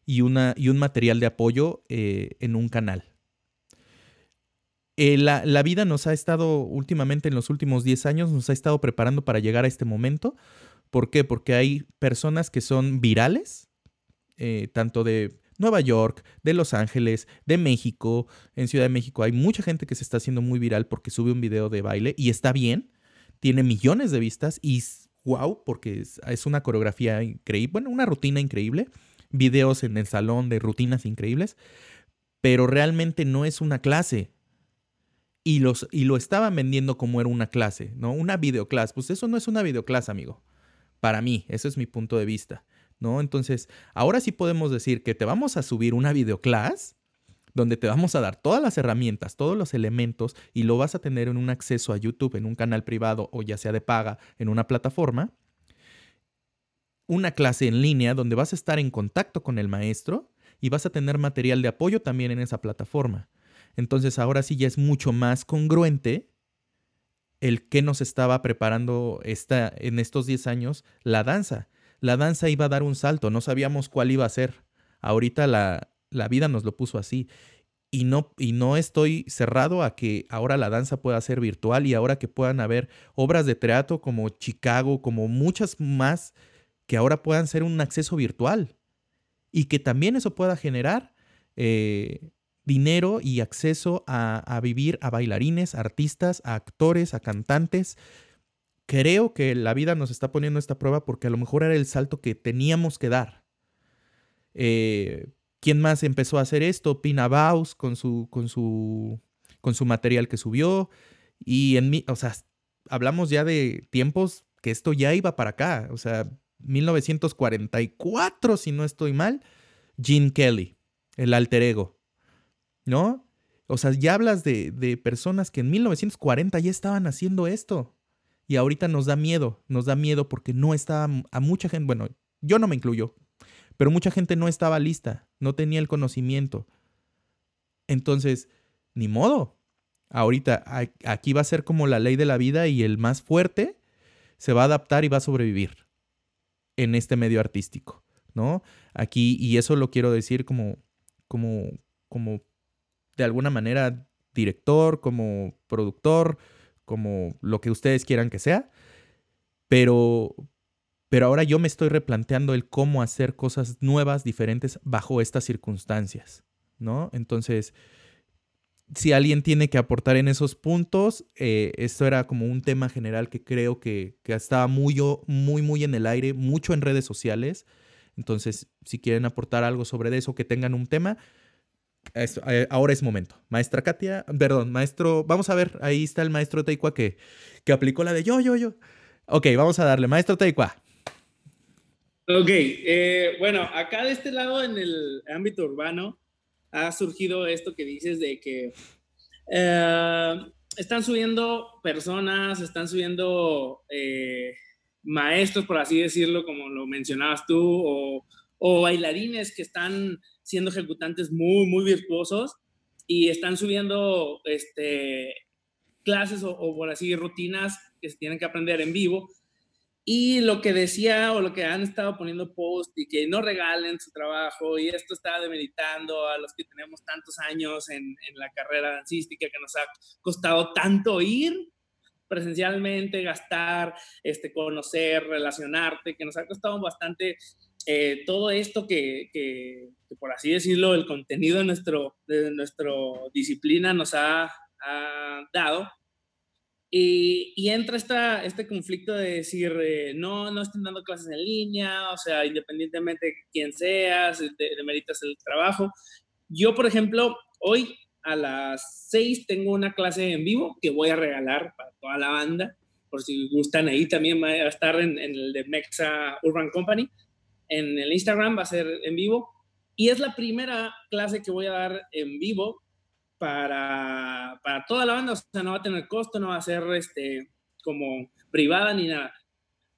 y, una, y un material de apoyo eh, en un canal. La, la, vida nos ha estado últimamente, en los últimos 10 años, nos ha estado preparando para llegar a este momento. ¿Por qué? Porque hay personas que son virales, tanto de Nueva York, de Los Ángeles, de México. En Ciudad de México hay mucha gente que se está haciendo muy viral porque sube un video de baile y está bien, tiene millones de vistas y wow, porque es, una coreografía increíble, bueno, una rutina increíble, videos en el salón de rutinas increíbles, pero realmente no es una clase. Y, los, y lo estaban vendiendo como era una clase, ¿no? Una videoclase. Pues eso no es una videoclase, amigo. Para mí, ese es mi punto de vista. ¿no? Entonces, ahora sí podemos decir que te vamos a subir una videoclase donde te vamos a dar todas las herramientas, todos los elementos y lo vas a tener en un acceso a YouTube, en un canal privado o ya sea de paga en una plataforma. Una clase en línea donde vas a estar en contacto con el maestro y vas a tener material de apoyo también en esa plataforma. Entonces ahora sí ya es mucho más congruente el que nos estaba preparando esta, en estos 10 años la danza la danza iba a dar un salto, no sabíamos cuál iba a ser. Ahorita la, la vida nos lo puso así. Y no, y no estoy cerrado a que ahora la danza pueda ser virtual y ahora que puedan haber obras de teatro como Chicago, como muchas más, que ahora puedan ser un acceso virtual. Y que también eso pueda generar eh, dinero y acceso a, vivir a bailarines, a artistas, a actores, a cantantes, creo que la vida nos está poniendo esta prueba porque a lo mejor era el salto que teníamos que dar. Eh, ¿Quién más empezó a hacer esto? Pina Baus con su, con su, con su material que subió. Y en mi, o sea, hablamos ya de tiempos que esto ya iba para acá. O sea, 1944, si no estoy mal, Gene Kelly, el alter ego. ¿No? O sea, ya hablas de, de personas que en 1940 ya estaban haciendo esto. Y ahorita nos da miedo, nos da miedo porque no está a mucha gente, bueno, yo no me incluyo, pero mucha gente no estaba lista, no tenía el conocimiento. Entonces, ni modo. Ahorita aquí va a ser como la ley de la vida y el más fuerte se va a adaptar y va a sobrevivir en este medio artístico, ¿no? Aquí, y eso lo quiero decir como, como, como de alguna manera director, como productor, como lo que ustedes quieran que sea, pero, pero ahora yo me estoy replanteando el cómo hacer cosas nuevas, diferentes bajo estas circunstancias, ¿no? Entonces, si alguien tiene que aportar en esos puntos, eh, esto era como un tema general que creo que, que estaba muy, muy, muy en el aire, mucho en redes sociales. Entonces, si quieren aportar algo sobre eso, que tengan un tema, eh, ahora es momento. Maestra Katia, perdón, maestro, vamos a ver, ahí está el maestro Teikwa que, que aplicó la de yo, yo, yo. Ok, vamos a darle, maestro Teikwa. Ok, eh, bueno, acá de este lado en el ámbito urbano ha surgido esto que dices de que eh, están subiendo personas, están subiendo maestros, por así decirlo, como lo mencionabas tú, o bailarines que están siendo ejecutantes muy, muy virtuosos y están subiendo este, clases o, o por así rutinas que se tienen que aprender en vivo. Y lo que decía o lo que han estado poniendo post y que no regalen su trabajo y esto está demeritando a los que tenemos tantos años en, en la carrera dancística que nos ha costado tanto ir presencialmente, gastar, este, conocer, relacionarte, que nos ha costado bastante eh, todo esto que, que, que, por así decirlo, el contenido de, nuestro, de nuestra disciplina nos ha, ha dado y, y, entra esta, este conflicto de decir, eh, no, no estén dando clases en línea, o sea, independientemente de quién seas, de, meritas el trabajo. Yo, por ejemplo, hoy a las 6 tengo una clase en vivo que voy a regalar para toda la banda, por si gustan ahí también va a estar en, en el de Mexa Urban Company, en el Instagram va a ser en vivo. Y es la primera clase que voy a dar en vivo para, para toda la banda, o sea, no va a tener costo, no va a ser este, como privada ni nada.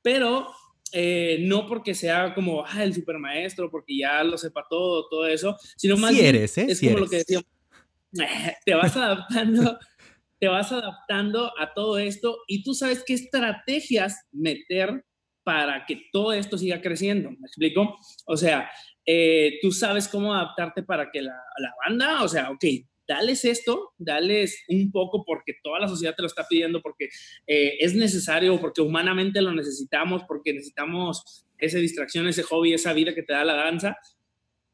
Pero eh, no porque sea como ah, el supermaestro, porque ya lo sepa todo, todo eso, sino más sí eres, ¿eh? es sí como eres. lo que decíamos, te vas adaptando, te vas adaptando a todo esto y tú sabes qué estrategias meter para que todo esto siga creciendo, ¿me explico? O sea, eh, tú sabes cómo adaptarte para que la, banda, o sea, ok, dales esto, dales un poco porque toda la sociedad te lo está pidiendo, porque eh, es necesario, porque humanamente lo necesitamos, porque necesitamos esa distracción, ese hobby, esa vida que te da la danza,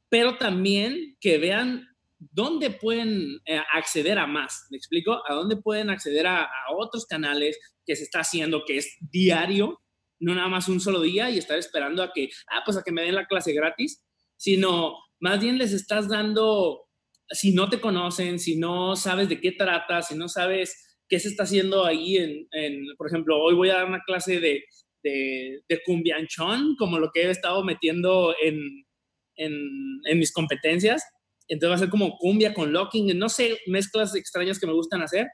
pero también que vean dónde pueden eh, acceder a más, ¿me explico? A dónde pueden acceder a, otros canales que se está haciendo, que es diario, no nada más un solo día y estar esperando a que, ah, pues a que me den la clase gratis, sino más bien les estás dando si no te conocen, si no sabes de qué trata, si no sabes qué se está haciendo ahí, en, por ejemplo, hoy voy a dar una clase de, de, de cumbianchón, como lo que he estado metiendo en, en, en, mis competencias. Entonces va a ser como cumbia con locking, no sé, mezclas extrañas que me gustan hacer.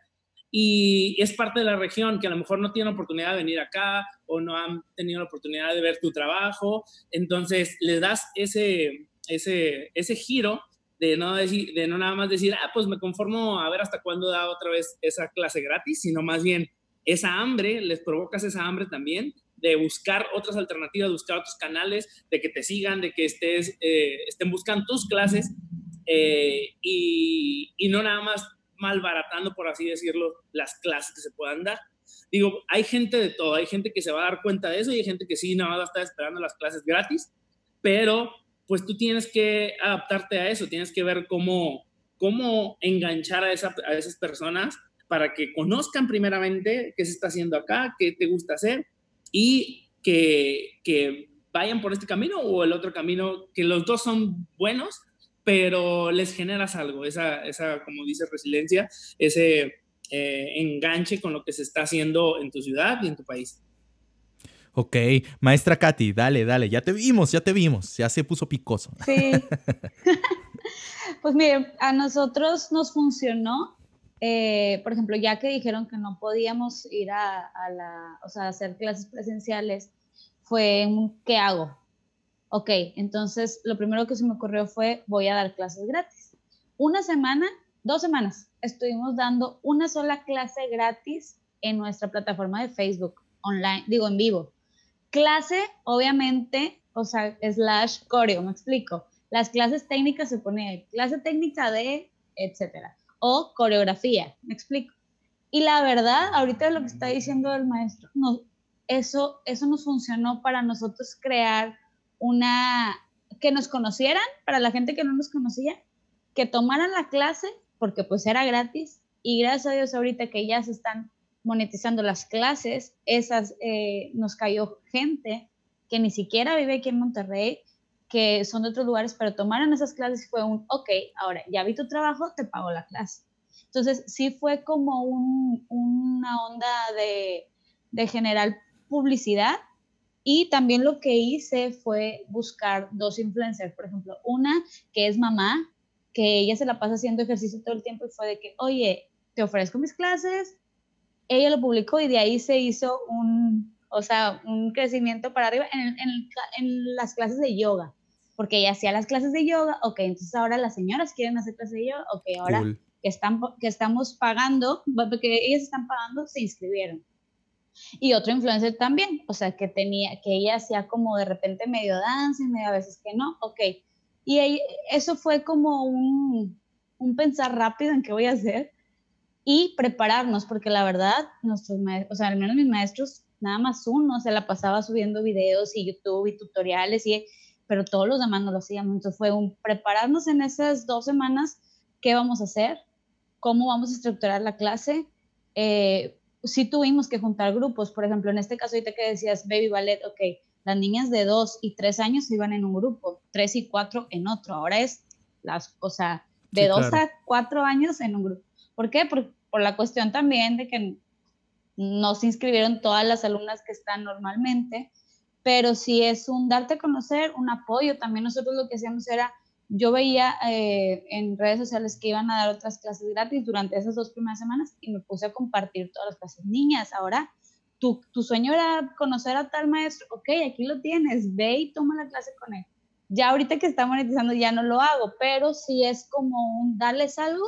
Y es parte de la región que a lo mejor no tiene oportunidad de venir acá o no han tenido la oportunidad de ver tu trabajo. Entonces le das ese, ese, ese giro de no, decir, de no nada más decir, ah, pues me conformo a ver hasta cuándo da otra vez esa clase gratis, sino más bien esa hambre, les provocas esa hambre también de buscar otras alternativas, de buscar otros canales, de que te sigan, de que estés, eh, estén buscando tus clases eh, y, y, no nada más malbaratando, por así decirlo, las clases que se puedan dar. Digo, hay gente de todo, hay gente que se va a dar cuenta de eso y hay gente que sí, nada más va a estar esperando las clases gratis, pero pues tú tienes que adaptarte a eso, tienes que ver cómo, cómo enganchar a, esa, a esas personas para que conozcan primeramente qué se está haciendo acá, qué te gusta hacer y que, que vayan por este camino o el otro camino, que los dos son buenos, pero les generas algo, esa, esa como dice resiliencia, ese eh, enganche con lo que se está haciendo en tu ciudad y en tu país. Ok, maestra Katy, dale, dale, ya te vimos, ya te vimos, ya se puso picoso. Sí. pues mire, a nosotros nos funcionó, eh, por ejemplo, ya que dijeron que no podíamos ir a, a la, o sea, a hacer clases presenciales, fue, ¿qué hago? Ok, entonces lo primero que se me ocurrió fue, voy a dar clases gratis. Una semana, dos semanas, estuvimos dando una sola clase gratis en nuestra plataforma de Facebook, online, digo en vivo clase, obviamente, o sea, slash coreo, me explico. Las clases técnicas se pone clase técnica de, etcétera, o coreografía, me explico. Y la verdad, ahorita lo que está diciendo el maestro, no, eso, eso nos funcionó para nosotros crear una, que nos conocieran, para la gente que no nos conocía, que tomaran la clase, porque pues era gratis, y gracias a Dios ahorita que ya se están monetizando las clases, esas eh, nos cayó gente que ni siquiera vive aquí en Monterrey, que son de otros lugares, pero tomaron esas clases y fue un, ok, ahora ya vi tu trabajo, te pago la clase. Entonces, sí fue como un, una onda de, de generar publicidad y también lo que hice fue buscar dos influencers, por ejemplo, una que es mamá, que ella se la pasa haciendo ejercicio todo el tiempo y fue de que, oye, te ofrezco mis clases, ella lo publicó y de ahí se hizo un, o sea, un crecimiento para arriba en, en, en, las clases de yoga, porque ella hacía las clases de yoga, ok, entonces ahora las señoras quieren hacer clases de yoga, ok, ahora cool. que, están, que estamos pagando, porque ellas están pagando, se inscribieron. Y otro influencer también, o sea, que tenía, que ella hacía como de repente medio danza y medio a veces que no, ok. Y eso fue como un, un pensar rápido en qué voy a hacer y prepararnos, porque la verdad, nuestros o sea, al menos mis maestros, nada más uno se la pasaba subiendo videos y YouTube y tutoriales, y, pero todos los demás no lo hacíamos. Entonces fue un prepararnos en esas dos semanas, qué vamos a hacer, cómo vamos a estructurar la clase. Eh, sí tuvimos que juntar grupos, por ejemplo, en este caso ahorita que decías Baby Ballet, ok, las niñas de dos y tres años iban en un grupo, tres y cuatro en otro, ahora es las, o sea, de dos a cuatro años en un grupo. ¿Por qué? Por, por la cuestión también de que no se inscribieron todas las alumnas que están normalmente, pero sí es un darte a conocer, un apoyo. También nosotros lo que hacíamos era, yo veía eh, en redes sociales que iban a dar otras clases gratis durante esas dos primeras semanas y me puse a compartir todas las clases. Niñas, ahora tu, tu sueño era conocer a tal maestro, ok, aquí lo tienes, ve y toma la clase con él. Ya ahorita que está monetizando ya no lo hago, pero sí es como un darles algo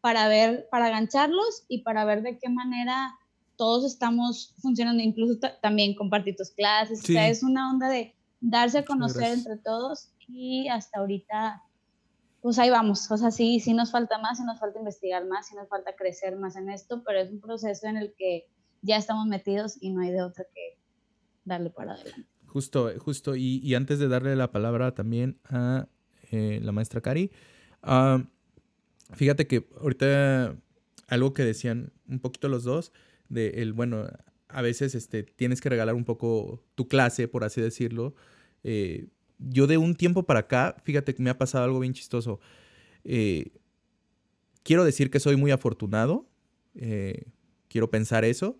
para ver, para agancharlos y para ver de qué manera todos estamos funcionando, incluso también compartir tus clases. O sea, es una onda de darse a conocer entre todos y hasta ahorita, pues ahí vamos. O sea, sí, sí nos falta más, sí nos falta investigar más, sí nos falta crecer más en esto, pero es un proceso en el que ya estamos metidos y no hay de otra que darle para adelante. Justo, justo. Y, antes de darle la palabra también a eh, la maestra Cari, uh, Fíjate que ahorita algo que decían un poquito los dos, de el, bueno, a veces este, tienes que regalar un poco tu clase, por así decirlo. Eh, yo de un tiempo para acá, fíjate que me ha pasado algo bien chistoso. Eh, quiero decir que soy muy afortunado, eh, quiero pensar eso,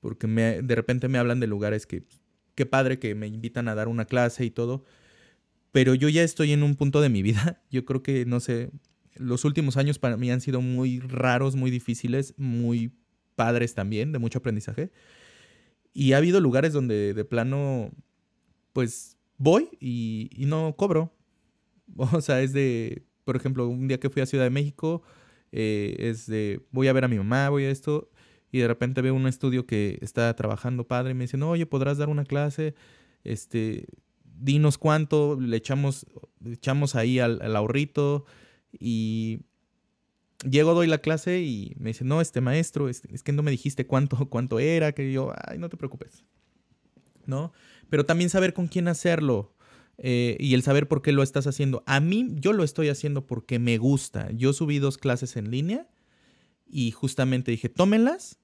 porque de repente me hablan de lugares que, qué padre que me invitan a dar una clase y todo, pero yo ya estoy en un punto de mi vida, yo creo que, no sé, los últimos años para mí han sido muy raros, muy difíciles, muy padres también, de mucho aprendizaje. Y ha habido lugares donde de plano, pues voy y, no cobro. O sea, es de, por ejemplo, un día que fui a Ciudad de México, eh, es de, voy a ver a mi mamá, voy a esto, y de repente veo un estudio que está trabajando padre y me dicen, oye, ¿podrás dar una clase? Este, dinos cuánto, le echamos, echamos ahí al, al ahorrito, y llego, doy la clase y me dice, no, este maestro, es, que no me dijiste cuánto, cuánto era, que yo, ay, no te preocupes. ¿No? Pero también saber con quién hacerlo. Eh, y el saber por qué lo estás haciendo. A mí, yo lo estoy haciendo porque me gusta. Yo subí dos clases en línea y justamente dije, tómenlas,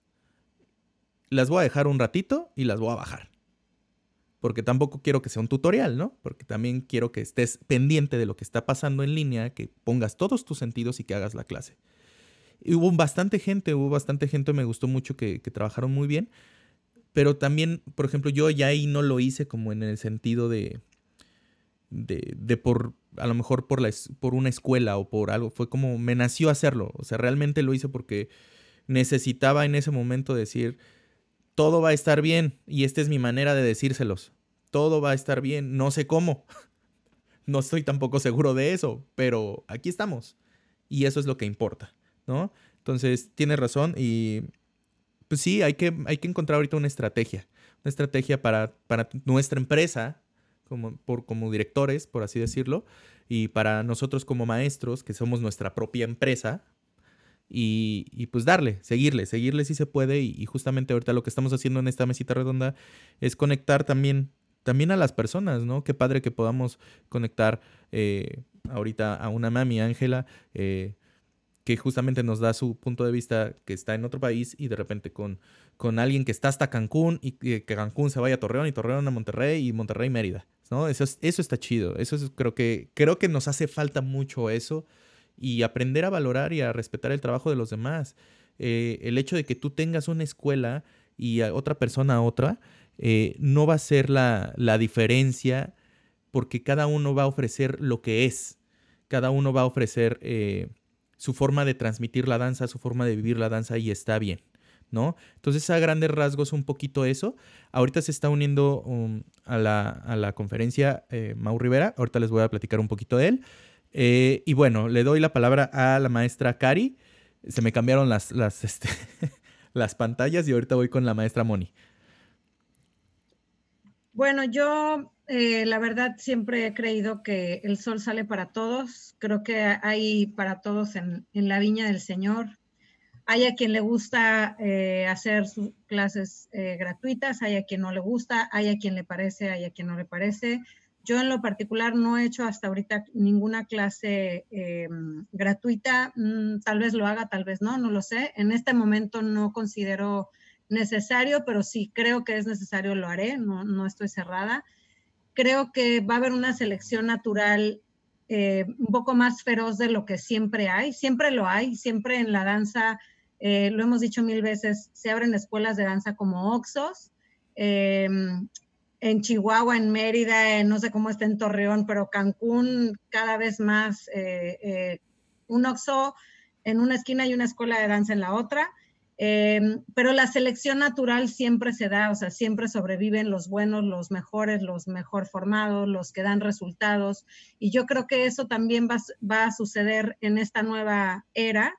las voy a dejar un ratito y las voy a bajar porque tampoco quiero que sea un tutorial, ¿no? Porque también quiero que estés pendiente de lo que está pasando en línea, que pongas todos tus sentidos y que hagas la clase. Y hubo bastante gente, hubo bastante gente, me gustó mucho que, trabajaron muy bien, pero también, por ejemplo, yo ya ahí no lo hice como en el sentido de, de, por, a lo mejor por, la, por una escuela o por algo, fue como me nació hacerlo, o sea, realmente lo hice porque necesitaba en ese momento decir, todo va a estar bien y esta es mi manera de decírselos. Todo va a estar bien, no sé cómo. No estoy tampoco seguro de eso, pero aquí estamos. Y eso es lo que importa, ¿no? Entonces, tienes razón y pues sí, hay que, hay que encontrar ahorita una estrategia. Una estrategia para, para nuestra empresa, como, por, como directores, por así decirlo, y para nosotros como maestros, que somos nuestra propia empresa, y, pues darle, seguirle, seguirle si se puede y, justamente ahorita lo que estamos haciendo en esta mesita redonda es conectar también, también a las personas, ¿no? Qué padre que podamos conectar eh, ahorita a una mami, Ángela, eh, que justamente nos da su punto de vista que está en otro país y de repente con, con alguien que está hasta Cancún y que Cancún se vaya a Torreón y Torreón a Monterrey y Monterrey Mérida, ¿no? Eso, eso está chido, eso es, creo, que, creo que nos hace falta mucho eso y aprender a valorar y a respetar el trabajo de los demás. Eh, el hecho de que tú tengas una escuela y otra persona otra, eh, no va a ser la, la, diferencia porque cada uno va a ofrecer lo que es, cada uno va a ofrecer eh, su forma de transmitir la danza, su forma de vivir la danza y está bien. ¿No? Entonces, a grandes rasgos, un poquito eso. Ahorita se está uniendo um, a, la, a, la, conferencia Mau Rivera. Ahorita les voy a platicar un poquito de él. Eh, y bueno, le doy la palabra a la maestra Cari se me cambiaron las, las, este, las pantallas y ahorita voy con la maestra Moni. Bueno, yo eh, la verdad siempre he creído que el sol sale para todos. Creo que hay para todos en, la viña del Señor. Hay a quien le gusta eh, hacer sus clases eh, gratuitas, hay a quien no le gusta, hay a quien le parece, hay a quien no le parece. Yo en lo particular no he hecho hasta ahorita ninguna clase gratuita. Mm, tal vez lo haga, tal vez no, no lo sé. En este momento no considero necesario, pero si creo que es necesario, lo haré, no, no estoy cerrada. Creo que va a haber una selección natural eh, un poco más feroz de lo que siempre hay, siempre lo hay, siempre en la danza, eh, lo hemos dicho mil veces, se abren escuelas de danza como Oxos, em, en Chihuahua, en Mérida, no sé cómo está en Torreón, pero Cancún cada vez más, eh, un Oxo en una esquina y una escuela de danza en la otra. Em, pero la selección natural siempre se da, o sea, siempre sobreviven los buenos, los mejores, los mejor formados, los que dan resultados. Y yo creo que eso también va, a suceder en esta nueva era.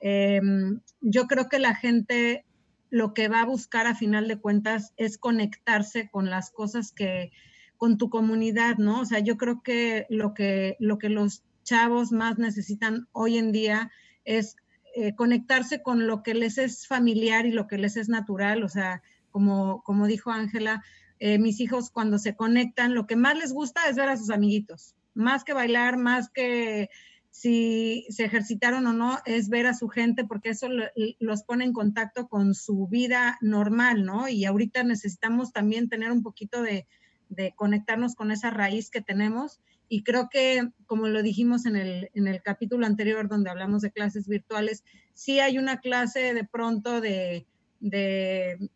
Em, yo creo que la gente lo que va a buscar a final de cuentas es conectarse con las cosas que, con tu comunidad, ¿no? O sea, yo creo que lo que, lo que los chavos más necesitan hoy en día es eh, conectarse con lo que les es familiar y lo que les es natural. O sea, como, como dijo Ángela, eh, mis hijos cuando se conectan, lo que más les gusta es ver a sus amiguitos. Más que bailar, más que si se ejercitaron o no, es ver a su gente porque eso los pone en contacto con su vida normal, ¿no? Y ahorita necesitamos también tener un poquito de, de conectarnos con esa raíz que tenemos y creo que, como lo dijimos en el, en el capítulo anterior donde hablamos de clases virtuales, sí hay una clase de pronto de, de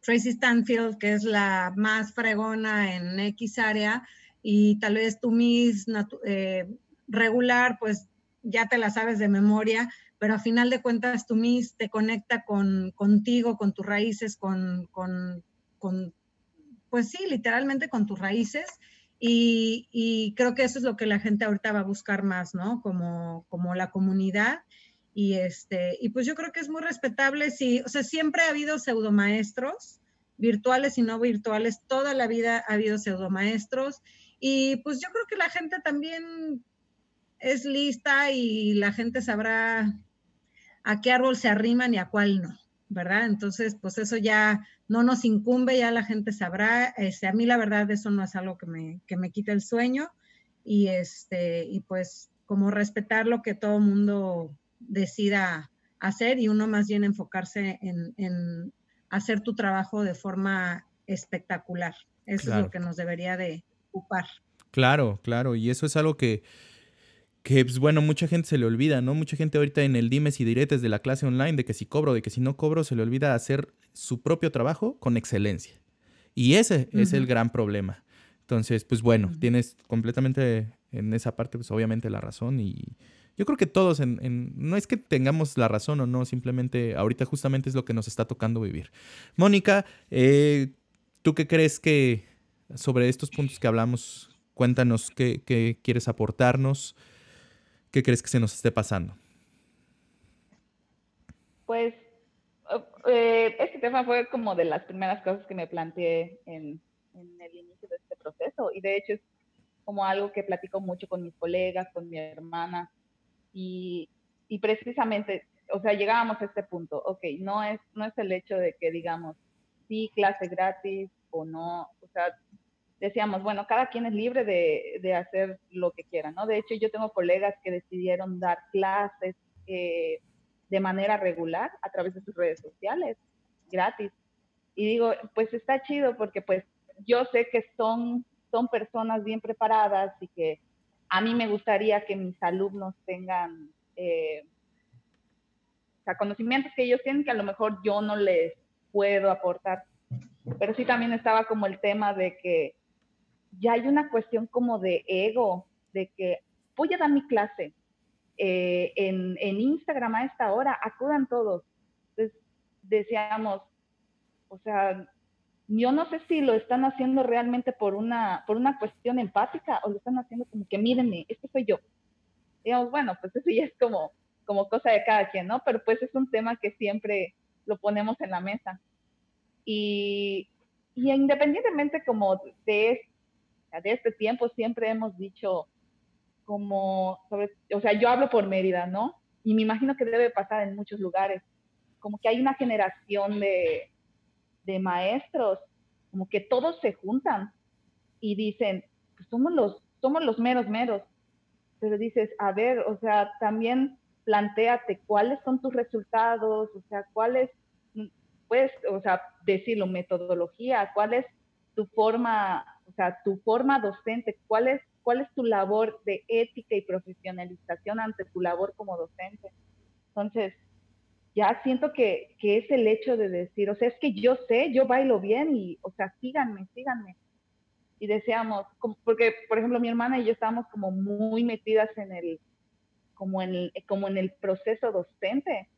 Tracy Stanfield, que es la más fregona en X área, y tal vez tu Miss eh, regular, pues ya te la sabes de memoria, pero a final de cuentas tu Miss te conecta con, contigo, con tus raíces, con, con, con, pues sí, literalmente con tus raíces y, creo que eso es lo que la gente ahorita va a buscar más, ¿no? Como, como la comunidad. Y, este, y pues yo creo que es muy respetable. Sí, o sea, siempre ha habido pseudomaestros, virtuales y no virtuales. Toda la vida ha habido pseudomaestros. Y pues yo creo que la gente también es lista y la gente sabrá a qué árbol se arriman y a cuál no. ¿verdad? Entonces, pues eso ya no nos incumbe, ya la gente sabrá. Este, a mí la verdad eso no es algo que me, que me quite el sueño y, este, y pues como respetar lo que todo mundo decida hacer y uno más bien enfocarse en, en hacer tu trabajo de forma espectacular. Eso es lo que nos debería de ocupar. Claro, claro, y eso es algo que que pues, bueno, mucha gente se le olvida, ¿no? Mucha gente ahorita en el dimes y diretes de la clase online, de que si cobro, de que si no cobro, se le olvida hacer su propio trabajo con excelencia. Y ese es el gran problema. Entonces, pues bueno, tienes completamente en esa parte, pues obviamente la razón y yo creo que todos, en, no es que tengamos la razón o no, simplemente ahorita justamente es lo que nos está tocando vivir. Mónica, eh, ¿tú qué crees que sobre estos puntos que hablamos? Cuéntanos qué, qué quieres aportarnos. ¿Qué crees que se nos esté pasando? Pues eh, este tema fue como de las primeras cosas que me planteé en, el inicio de este proceso. Y de hecho es como algo que platico mucho con mis colegas, con mi hermana. Y, precisamente, o sea, llegábamos a este punto, ok, no es, no es el hecho de que digamos, sí, clase gratis o no, o sea, decíamos, bueno, cada quien es libre de, de, hacer lo que quiera, ¿no? De hecho, yo tengo colegas que decidieron dar clases eh, de manera regular a través de sus redes sociales, gratis. Y digo, pues está chido porque pues yo sé que son, son personas bien preparadas y que a mí me gustaría que mis alumnos tengan eh, o sea, conocimientos que ellos tienen que a lo mejor yo no les puedo aportar. Pero sí también estaba como el tema de que ya hay una cuestión como de ego, de que voy a dar mi clase eh, en, en, Instagram a esta hora, acudan todos. Entonces decíamos, o sea, yo no sé si lo están haciendo realmente por una, por una cuestión empática o lo están haciendo como que mírenme, este soy yo. Digamos, bueno, pues eso ya es como como cosa de cada quien, ¿no? Pero pues es un tema que siempre lo ponemos en la mesa. Y, y independientemente como de, de este tiempo, siempre hemos dicho como, sobre, o sea, yo hablo por Mérida, ¿no? Y me imagino que debe pasar en muchos lugares, como que hay una generación de, de maestros, como que todos se juntan y dicen, pues somos los, somos los meros meros. Pero dices, a ver, o sea, también planteate cuáles son tus resultados, o sea, cuál es, puedes, o sea, decirlo, metodología, cuál es tu forma, o sea, tu forma docente, cuál es, cuál es tu labor de ética y profesionalización ante tu labor como docente. Entonces, ya siento que, que es el hecho de decir, o sea, es que yo sé, yo bailo bien y, o sea, síganme, síganme. Y deseamos, porque, por ejemplo, mi hermana y yo estábamos como muy metidas en el, como en el, como en el proceso docente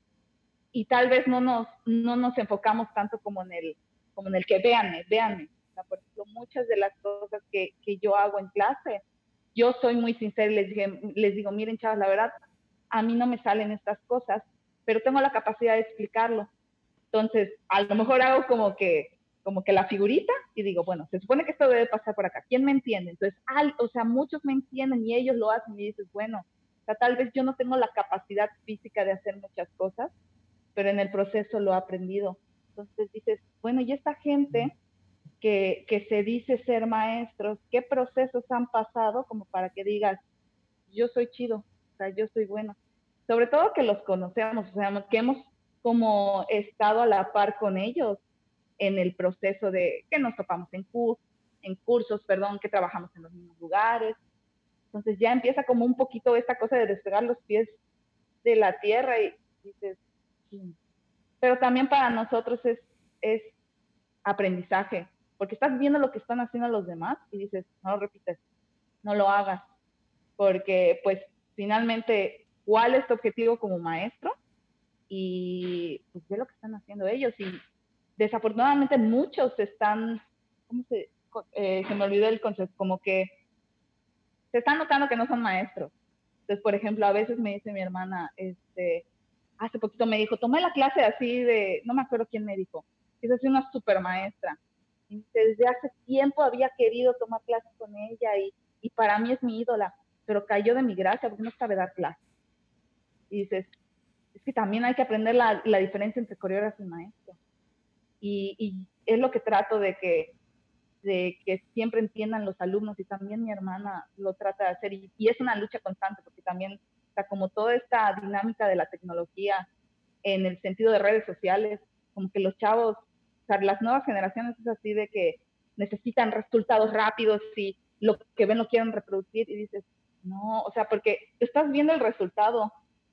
y tal vez no nos, no nos enfocamos tanto como en el, como en el que véanme, véanme. por ejemplo, muchas de las cosas que, que, yo hago en clase, yo soy muy sincera y les, dije, les digo, miren chavos, la verdad, a mí no me salen estas cosas, pero tengo la capacidad de explicarlo. Entonces, a lo mejor hago como que, como que la figurita y digo, bueno, se supone que esto debe pasar por acá. ¿Quién me entiende? Entonces, al, o sea, muchos me entienden y ellos lo hacen y dices, bueno, sea, tal vez yo no tengo la capacidad física de hacer muchas cosas, pero en el proceso lo he aprendido. Entonces dices, bueno, y esta gente que, se dice ser maestros, ¿qué procesos han pasado como para que digas, yo soy chido, o sea, yo soy bueno? Sobre todo que los conocemos, o sea, que hemos como estado a la par con ellos en el proceso de que nos topamos en, cursos, en cursos, perdón, que trabajamos en los mismos lugares, entonces ya empieza como un poquito esta cosa de despegar los pies de la tierra y dices, pero también para nosotros es, es aprendizaje, porque estás viendo lo que están haciendo los demás y dices, no lo repites, no lo hagas, porque pues finalmente, ¿cuál es tu objetivo como maestro? Y pues ve lo que están haciendo ellos y desafortunadamente muchos están, ¿cómo se, eh, se me olvidó el concepto? Como que se está notando que no son maestros. Entonces, por ejemplo, a veces me dice mi hermana, este, hace poquito me dijo, tomé la clase así de, no me acuerdo quién me dijo, es así una super maestra. Desde hace tiempo había querido tomar clases con ella y, para mí es mi ídola, pero cayó de mi gracia porque no sabe dar clases. Y dices, es que también hay que aprender la, diferencia entre coreógrafo y maestro. Y, y es lo que trato de que siempre entiendan los alumnos y también mi hermana lo trata de hacer y, es una lucha constante porque también como toda esta dinámica de la tecnología en el sentido de redes sociales, como que los chavos, sea, las nuevas generaciones es así de que necesitan resultados rápidos y lo que ven lo quieren reproducir y dices, no, o sea, porque estás viendo el resultado,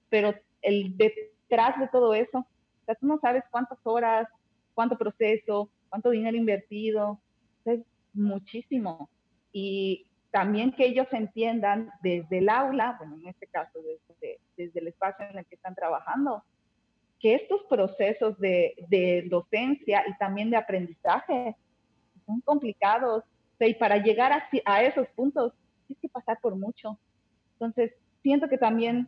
pero el detrás de todo eso, o sea, tú no sabes cuántas horas, cuánto proceso, cuánto dinero invertido, es muchísimo. Y también que ellos entiendan desde el aula, bueno, en este caso desde, desde el espacio en el que están trabajando, que estos procesos de, docencia y también de aprendizaje son complicados. y para llegar a, a esos puntos, tienes que pasar por mucho. Entonces, siento que también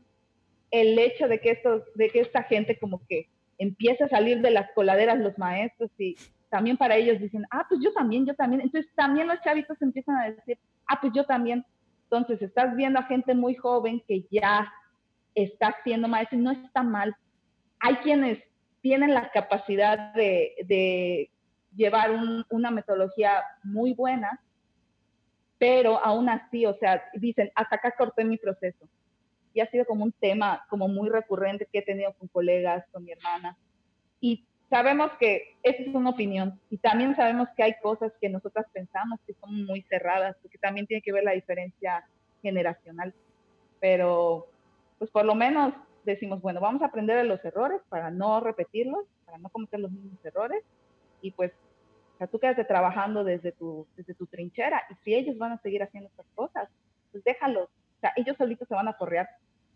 el hecho de que, estos, de que esta gente como que empiece a salir de las coladeras los maestros y también para ellos dicen, ah, pues yo también, yo también. Entonces también los chavitos empiezan a decir, ah, pues yo también. Entonces estás viendo a gente muy joven que ya está siendo maestro y no está mal. Hay quienes tienen la capacidad de, de llevar una metodología muy buena, pero aún así, o sea, dicen, hasta acá corté mi proceso. Y ha sido como un tema como muy recurrente que he tenido con colegas, con mi hermana. Y sabemos que esa es una opinión y también sabemos que hay cosas que nosotras pensamos que son muy cerradas, porque también tiene que ver la diferencia generacional. Pero, pues por lo menos decimos, bueno, vamos a aprender de los errores para no repetirlos, para no cometer los mismos errores y pues o sea, tú quédate trabajando desde tu, desde tu trinchera y si ellos van a seguir haciendo estas cosas, pues déjalos. O sea, ellos solitos se van a correar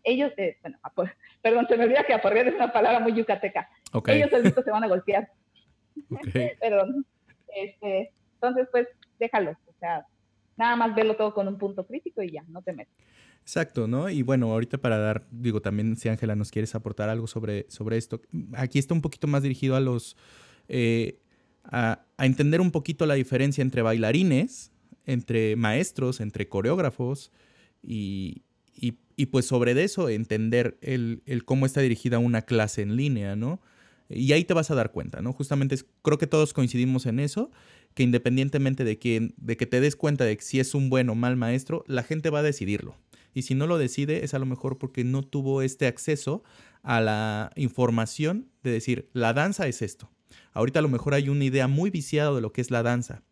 ellos, eh, bueno, perdón, se me olvida que aporrear es una palabra muy yucateca. Ellos solitos se van a golpear. perdón. Este, entonces, pues, déjalos. O sea, nada más verlo todo con un punto crítico y ya, no te metes. Exacto, ¿no? Y bueno, ahorita para dar, digo, también si Ángela nos quieres aportar algo sobre, sobre esto, aquí está un poquito más dirigido a los, eh, a, entender un poquito la diferencia entre bailarines, entre maestros, entre coreógrafos y, y, y pues sobre eso entender el, el, cómo está dirigida una clase en línea, ¿no? Y ahí te vas a dar cuenta, ¿no? Justamente creo que todos coincidimos en eso, que independientemente de que, de que te des cuenta de si es un buen o mal maestro, la gente va a decidirlo. Y si no lo decide, es a lo mejor porque no tuvo este acceso a la información de decir, la danza es esto. Ahorita a lo mejor hay una idea muy viciada de lo que es la danza.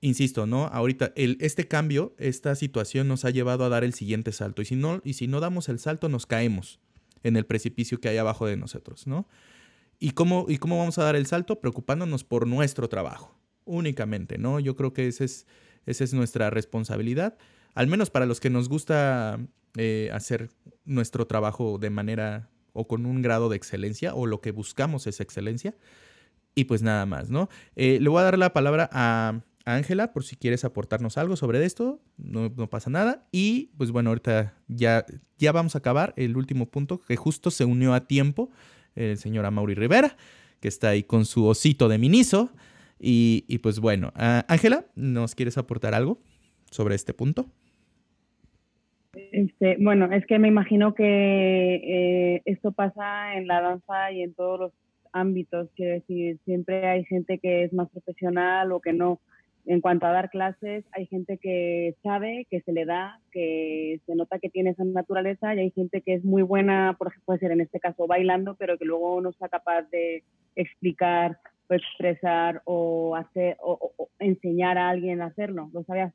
Insisto, ¿no? Ahorita el, este cambio, esta situación nos ha llevado a dar el siguiente salto. Y si, no, y si no damos el salto, nos caemos en el precipicio que hay abajo de nosotros, ¿no? ¿Y cómo, ¿Y cómo vamos a dar el salto? Preocupándonos por nuestro trabajo, únicamente, ¿no? Yo creo que ese es, esa es nuestra responsabilidad al menos para los que nos gusta eh, hacer nuestro trabajo de manera o con un grado de excelencia o lo que buscamos es excelencia. Y pues nada más, ¿no? Eh, le voy a dar la palabra a Ángela por si quieres aportarnos algo sobre esto, no, pasa nada. Y pues bueno, ahorita ya, ya vamos a acabar el último punto que justo se unió a tiempo el señor Amaury Rivera, que está ahí con su osito de Miniso. Y, y pues bueno, Ángela, ¿nos quieres aportar algo sobre este punto? Este, bueno, es que me imagino que eh, esto pasa en la danza y en todos los ámbitos, quiero decir, siempre hay gente que es más profesional o que no. En cuanto a dar clases, hay gente que sabe, que se le da, que se nota que tiene esa naturaleza y hay gente que es muy buena, por ejemplo, puede ser en este caso bailando, pero que luego no está capaz de explicar o expresar o hacer o, enseñar a alguien a hacerlo, lo sabe.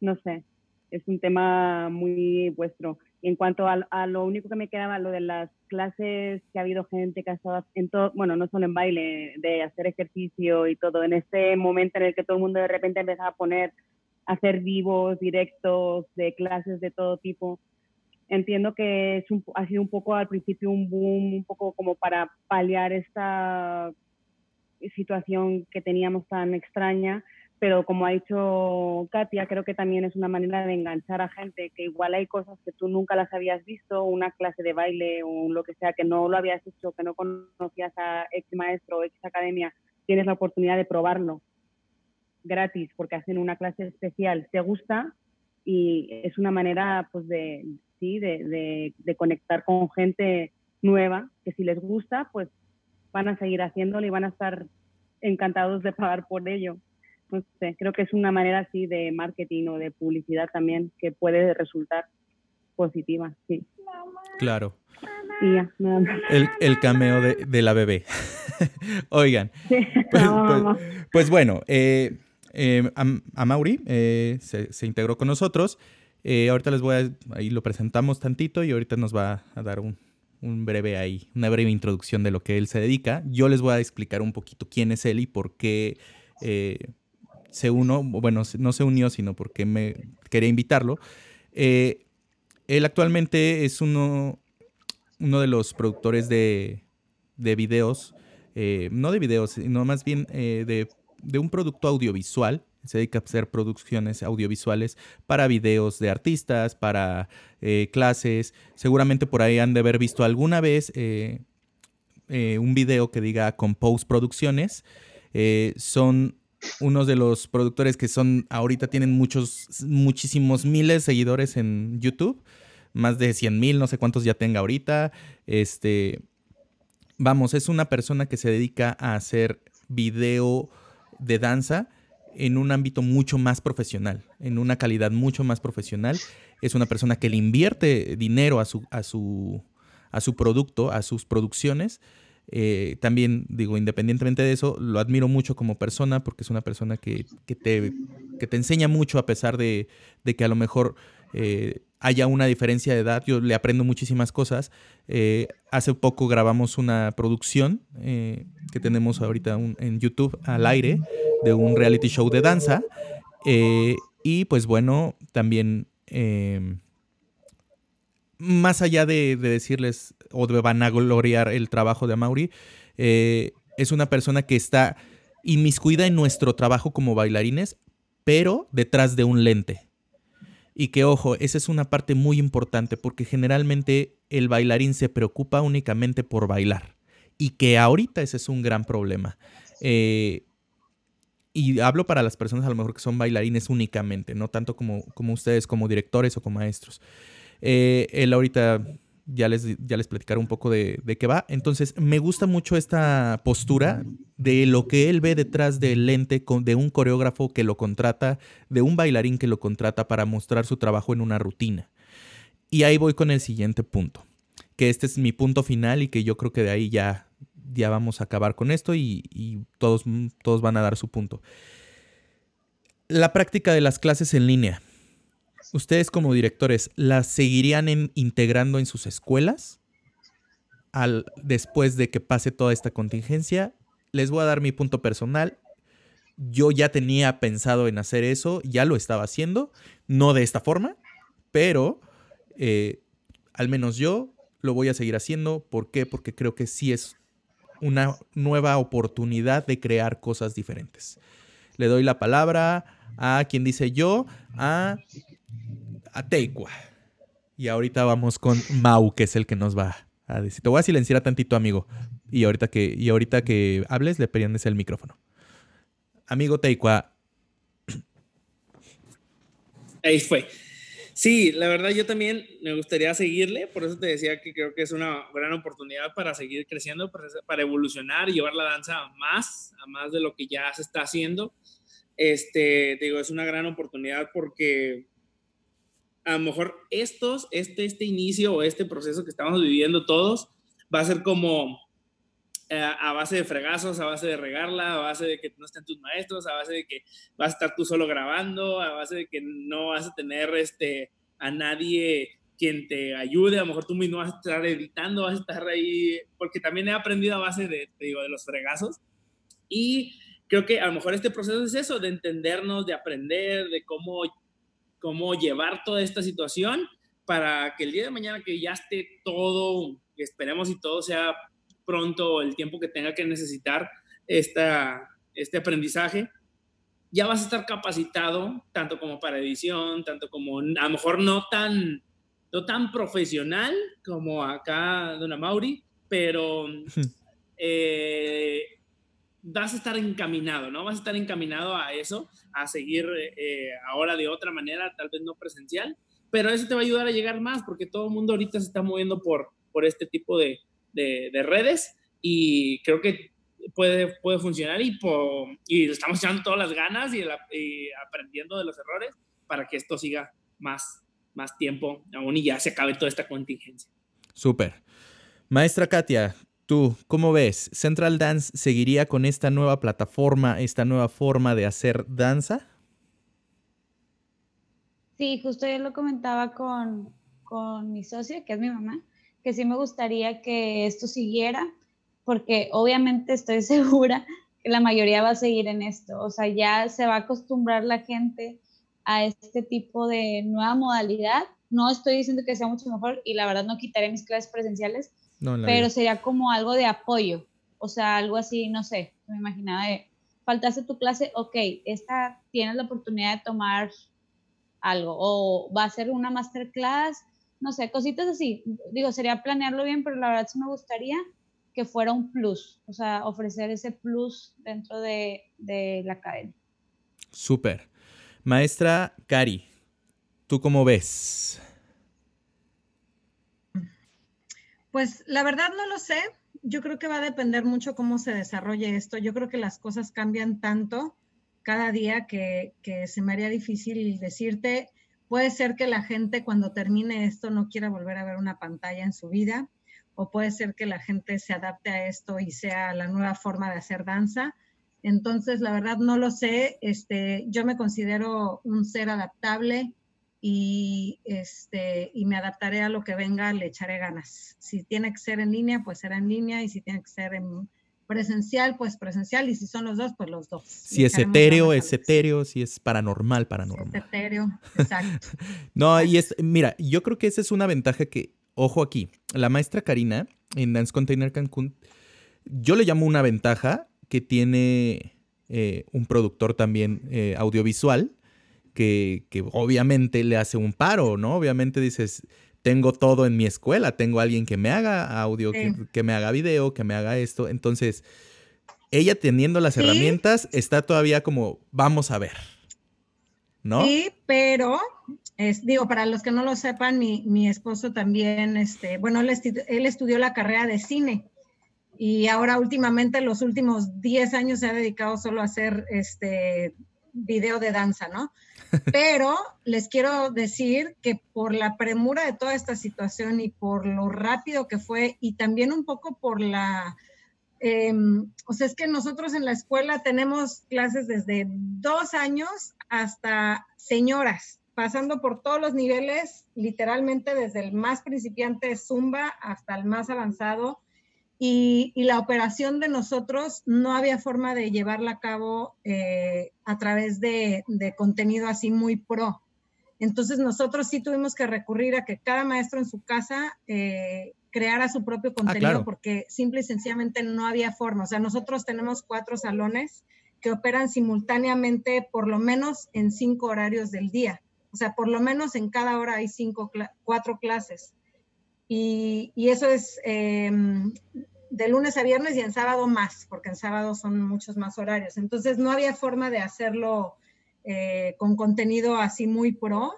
No sé, es un tema muy vuestro. En cuanto a, lo único que me quedaba, lo de las clases que ha habido gente que ha estado en todo, bueno, no solo en baile, de hacer ejercicio y todo, en este momento en el que todo el mundo de repente empezaba a poner, hacer vivos, directos, de clases de todo tipo. Entiendo que es ha sido un poco al principio un boom, un poco como para paliar esta situación que teníamos tan extraña, pero como ha dicho Katia, creo que también es una manera de enganchar a gente, que igual hay cosas que tú nunca las habías visto, una clase de baile o lo que sea, que no lo habías hecho, que no conocías a ex maestro o ex academia, tienes la oportunidad de probarlo gratis porque hacen una clase especial, te gusta y es una manera pues de, sí, de, de, de conectar con gente nueva, que si les gusta, pues van a seguir haciéndolo y van a estar encantados de pagar por ello no sé, creo que es una manera así de marketing o de publicidad también que puede resultar positiva, sí. Claro. Y ya, nada más. El, el cameo de, de, la bebé. Oigan. Sí, pues, pues, pues, bueno, eh, eh, a, a, Mauri eh, se, se, integró con nosotros. Eh, ahorita les voy a, ahí lo presentamos tantito y ahorita nos va a dar un, un breve ahí, una breve introducción de lo que él se dedica. Yo les voy a explicar un poquito quién es él y por qué eh, se uno, bueno, no se unió, sino porque me quería invitarlo. Eh, él actualmente es uno, uno de los productores de, de videos, eh, no de videos, sino más bien eh, de, de, un producto audiovisual. Se dedica a hacer producciones audiovisuales para videos de artistas, para clases. Seguramente por ahí han de haber visto alguna vez un video que diga Compose Producciones. son unos de los productores que son ahorita tienen muchos, muchísimos miles de seguidores en YouTube, más de 100 mil, no sé cuántos ya tenga ahorita. Este, vamos, es una persona que se dedica a hacer video de danza en un ámbito mucho más profesional, en una calidad mucho más profesional. Es una persona que le invierte dinero a su, a su, a su producto, a sus producciones eh, también digo, independientemente de eso, lo admiro mucho como persona porque es una persona que, que, te, que te, enseña mucho a pesar de, de que a lo mejor eh, haya una diferencia de edad. Yo le aprendo muchísimas cosas. Eh, hace poco grabamos una producción que tenemos ahorita en YouTube al aire de un reality show de danza. y pues bueno, también más allá de, decirles o de vanagloriar el trabajo de Amaury, eh, es una persona que está inmiscuida en nuestro trabajo como bailarines, pero detrás de un lente. Y que, ojo, esa es una parte muy importante porque generalmente el bailarín se preocupa únicamente por bailar. Y que ahorita ese es un gran problema. Eh, y hablo para las personas a lo mejor que son bailarines únicamente, no tanto como, como ustedes, como directores o como maestros. Eh, él ahorita ya les, ya les platicaré un poco de, de, qué va. Entonces, me gusta mucho esta postura de lo que él ve detrás del lente de un coreógrafo que lo contrata, de un bailarín que lo contrata para mostrar su trabajo en una rutina. Y ahí voy con el siguiente punto, que este es mi punto final y que yo creo que de ahí ya ya vamos a acabar con esto y, todos, todos van a dar su punto. La práctica de las clases en línea. ¿Ustedes como directores las seguirían integrando en sus escuelas al, después de que pase toda esta contingencia? Les voy a dar mi punto personal. Yo ya tenía pensado en hacer eso, ya lo estaba haciendo, no de esta forma, pero eh, al menos yo lo voy a seguir haciendo. ¿Por qué? Porque creo que sí es una nueva oportunidad de crear cosas diferentes. Le doy la palabra a quien dice yo, a, a Teikwa. Y ahorita vamos con Mau, que es el que nos va a decir. Te voy a silenciar a tantito, amigo. Y ahorita que, y ahorita que hables, le prendes el micrófono. Amigo Teikwa. Ahí fue. Sí, la verdad yo también me gustaría seguirle, por eso te decía que creo que es una gran oportunidad para seguir creciendo, para, evolucionar y llevar la danza a más, a más de lo que ya se está haciendo. Este, digo, es una gran oportunidad porque a lo mejor estos, este, este inicio o este proceso que estamos viviendo todos va a ser como eh, a base de fregazos, a base de regarla, a base de que no estén tus maestros, a base de que vas a estar tú solo grabando, a base de que no vas a tener este, a nadie quien te ayude, a lo mejor tú mismo vas a estar editando, vas a estar ahí, porque también he aprendido a base de, digo, de los fregazos. Y creo que a lo mejor este proceso es eso, de entendernos, de aprender, de cómo, cómo llevar toda esta situación para que el día de mañana que ya esté todo, esperemos y todo sea pronto el tiempo que tenga que necesitar esta, este aprendizaje, ya vas a estar capacitado tanto como para edición, tanto como a lo mejor no tan, no tan profesional como acá Dona Mauri, pero eh, vas a estar encaminado, ¿no? Vas a estar encaminado a eso, a seguir eh, ahora de otra manera, tal vez no presencial, pero eso te va a ayudar a llegar más porque todo el mundo ahorita se está moviendo por, por este tipo de, de, redes y creo que puede, puede funcionar y, y estamos echando todas las ganas y, aprendiendo de los errores para que esto siga más, más tiempo aún y ya se acabe toda esta contingencia. Súper. Maestra Katia, tú, ¿cómo ves? ¿Central Dance seguiría con esta nueva plataforma, esta nueva forma de hacer danza? Sí, justo yo lo comentaba con, con mi socia, que es mi mamá, que sí me gustaría que esto siguiera, porque obviamente estoy segura que la mayoría va a seguir en esto. O sea, ya se va a acostumbrar la gente a este tipo de nueva modalidad. No estoy diciendo que sea mucho mejor y la verdad no quitaré mis clases presenciales, pero sería como algo de apoyo. O sea, algo así, no sé, me imaginaba de, faltaste tu clase, ok, esta tienes la oportunidad de tomar algo, o va a ser una masterclass no sé, cositas así. Digo, sería planearlo bien, pero la verdad sí me gustaría que fuera un plus, o sea, ofrecer ese plus dentro de, la academia. Súper. Maestra Cari, ¿tú cómo ves? Pues la verdad no lo sé. Yo creo que va a depender mucho cómo se desarrolle esto. Yo creo que las cosas cambian tanto cada día que, se me haría difícil decirte Puede ser que la gente cuando termine esto no quiera volver a ver una pantalla en su vida, o puede ser que la gente se adapte a esto y sea la nueva forma de hacer danza. Entonces, la verdad no lo sé. Este, yo me considero un ser adaptable y, este, y me adaptaré a lo que venga, le echaré ganas. Si tiene que ser en línea, pues será en línea y si tiene que ser en, presencial, pues presencial, y si son los dos, pues los dos. Si es etéreo, es etéreo, si es paranormal, paranormal. es etéreo, exacto. no, y es, mira, yo creo que esa es una ventaja que, ojo aquí, la maestra Karina en Dance Container Cancún, yo le llamo una ventaja que tiene eh, un productor también eh, audiovisual, que, que obviamente le hace un paro, ¿no? Obviamente dices, tengo todo en mi escuela, tengo alguien que me haga audio, que, Sí. que me haga video, que me haga esto. Entonces, ella teniendo las Sí. herramientas está todavía como, vamos a ver, ¿no? Sí, pero es, digo, para los que no lo sepan, mi, mi esposo también, este, bueno, él, él estudió la carrera de cine y ahora últimamente, los últimos 10 años se ha dedicado solo a hacer este video de danza, ¿no? Pero les quiero decir que por la premura de toda esta situación y por lo rápido que fue y también un poco por la eh, o sea, es que nosotros en la escuela tenemos clases desde dos años hasta señoras, pasando por todos los niveles, literalmente desde el más principiante Zumba hasta el más avanzado. Y, y la operación de nosotros no había forma de llevarla a cabo eh, a través de, de contenido así muy pro. Entonces nosotros sí tuvimos que recurrir a que cada maestro en su casa eh, creara su propio contenido claro. porque simple y sencillamente no había forma. O sea, nosotros tenemos cuatro salones que operan simultáneamente por lo menos en cinco horarios del día. O sea, por lo menos en cada hora hay cinco, cuatro clases. Y, y eso es eh, de lunes a viernes y en sábado más, porque en sábado son muchos más horarios. Entonces no había forma de hacerlo eh, con contenido así muy pro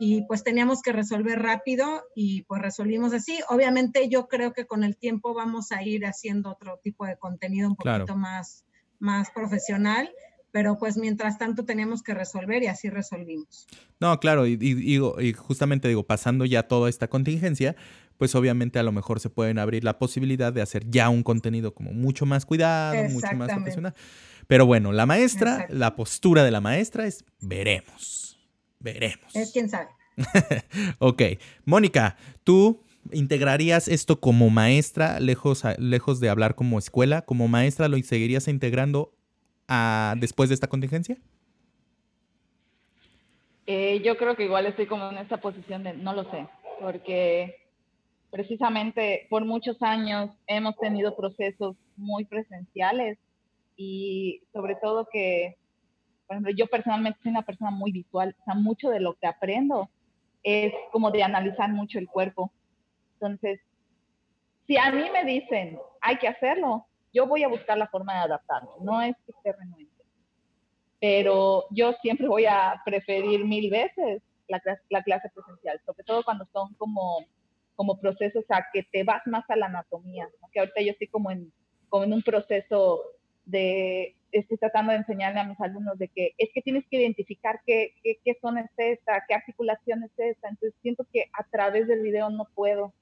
y pues teníamos que resolver rápido y pues resolvimos así. Obviamente yo creo que con el tiempo vamos a ir haciendo otro tipo de contenido un Claro. poquito más, más profesional, pero pues mientras tanto teníamos que resolver y así resolvimos. No, claro, y, y- y justamente digo, pasando ya toda esta contingencia, pues obviamente a lo mejor se pueden abrir la posibilidad de hacer ya un contenido como mucho más cuidado, mucho más profesional. Pero bueno, la maestra, Exacto. la postura de la maestra es veremos, veremos. Es quién sabe. Ok, Mónica, ¿tú integrarías esto como maestra, lejos, a- lejos de hablar como escuela, como maestra lo seguirías integrando a- después de esta contingencia? Eh, yo creo que igual estoy como en esta posición de no lo sé, porque precisamente por muchos años hemos tenido procesos muy presenciales y sobre todo que, por ejemplo, yo personalmente soy una persona muy visual, o sea, mucho de lo que aprendo es como de analizar mucho el cuerpo. Entonces, si a mí me dicen, hay que hacerlo, yo voy a buscar la forma de adaptarme, no es que esté renuente pero yo siempre voy a preferir mil veces la clase, la clase presencial, sobre todo cuando son como, como procesos a que te vas más a la anatomía, que ahorita yo estoy como en, como en un proceso de, estoy tratando de enseñarle a mis alumnos de que es que tienes que identificar qué, qué, qué zona es esta, qué articulación es esta, entonces siento que a través del video no puedo,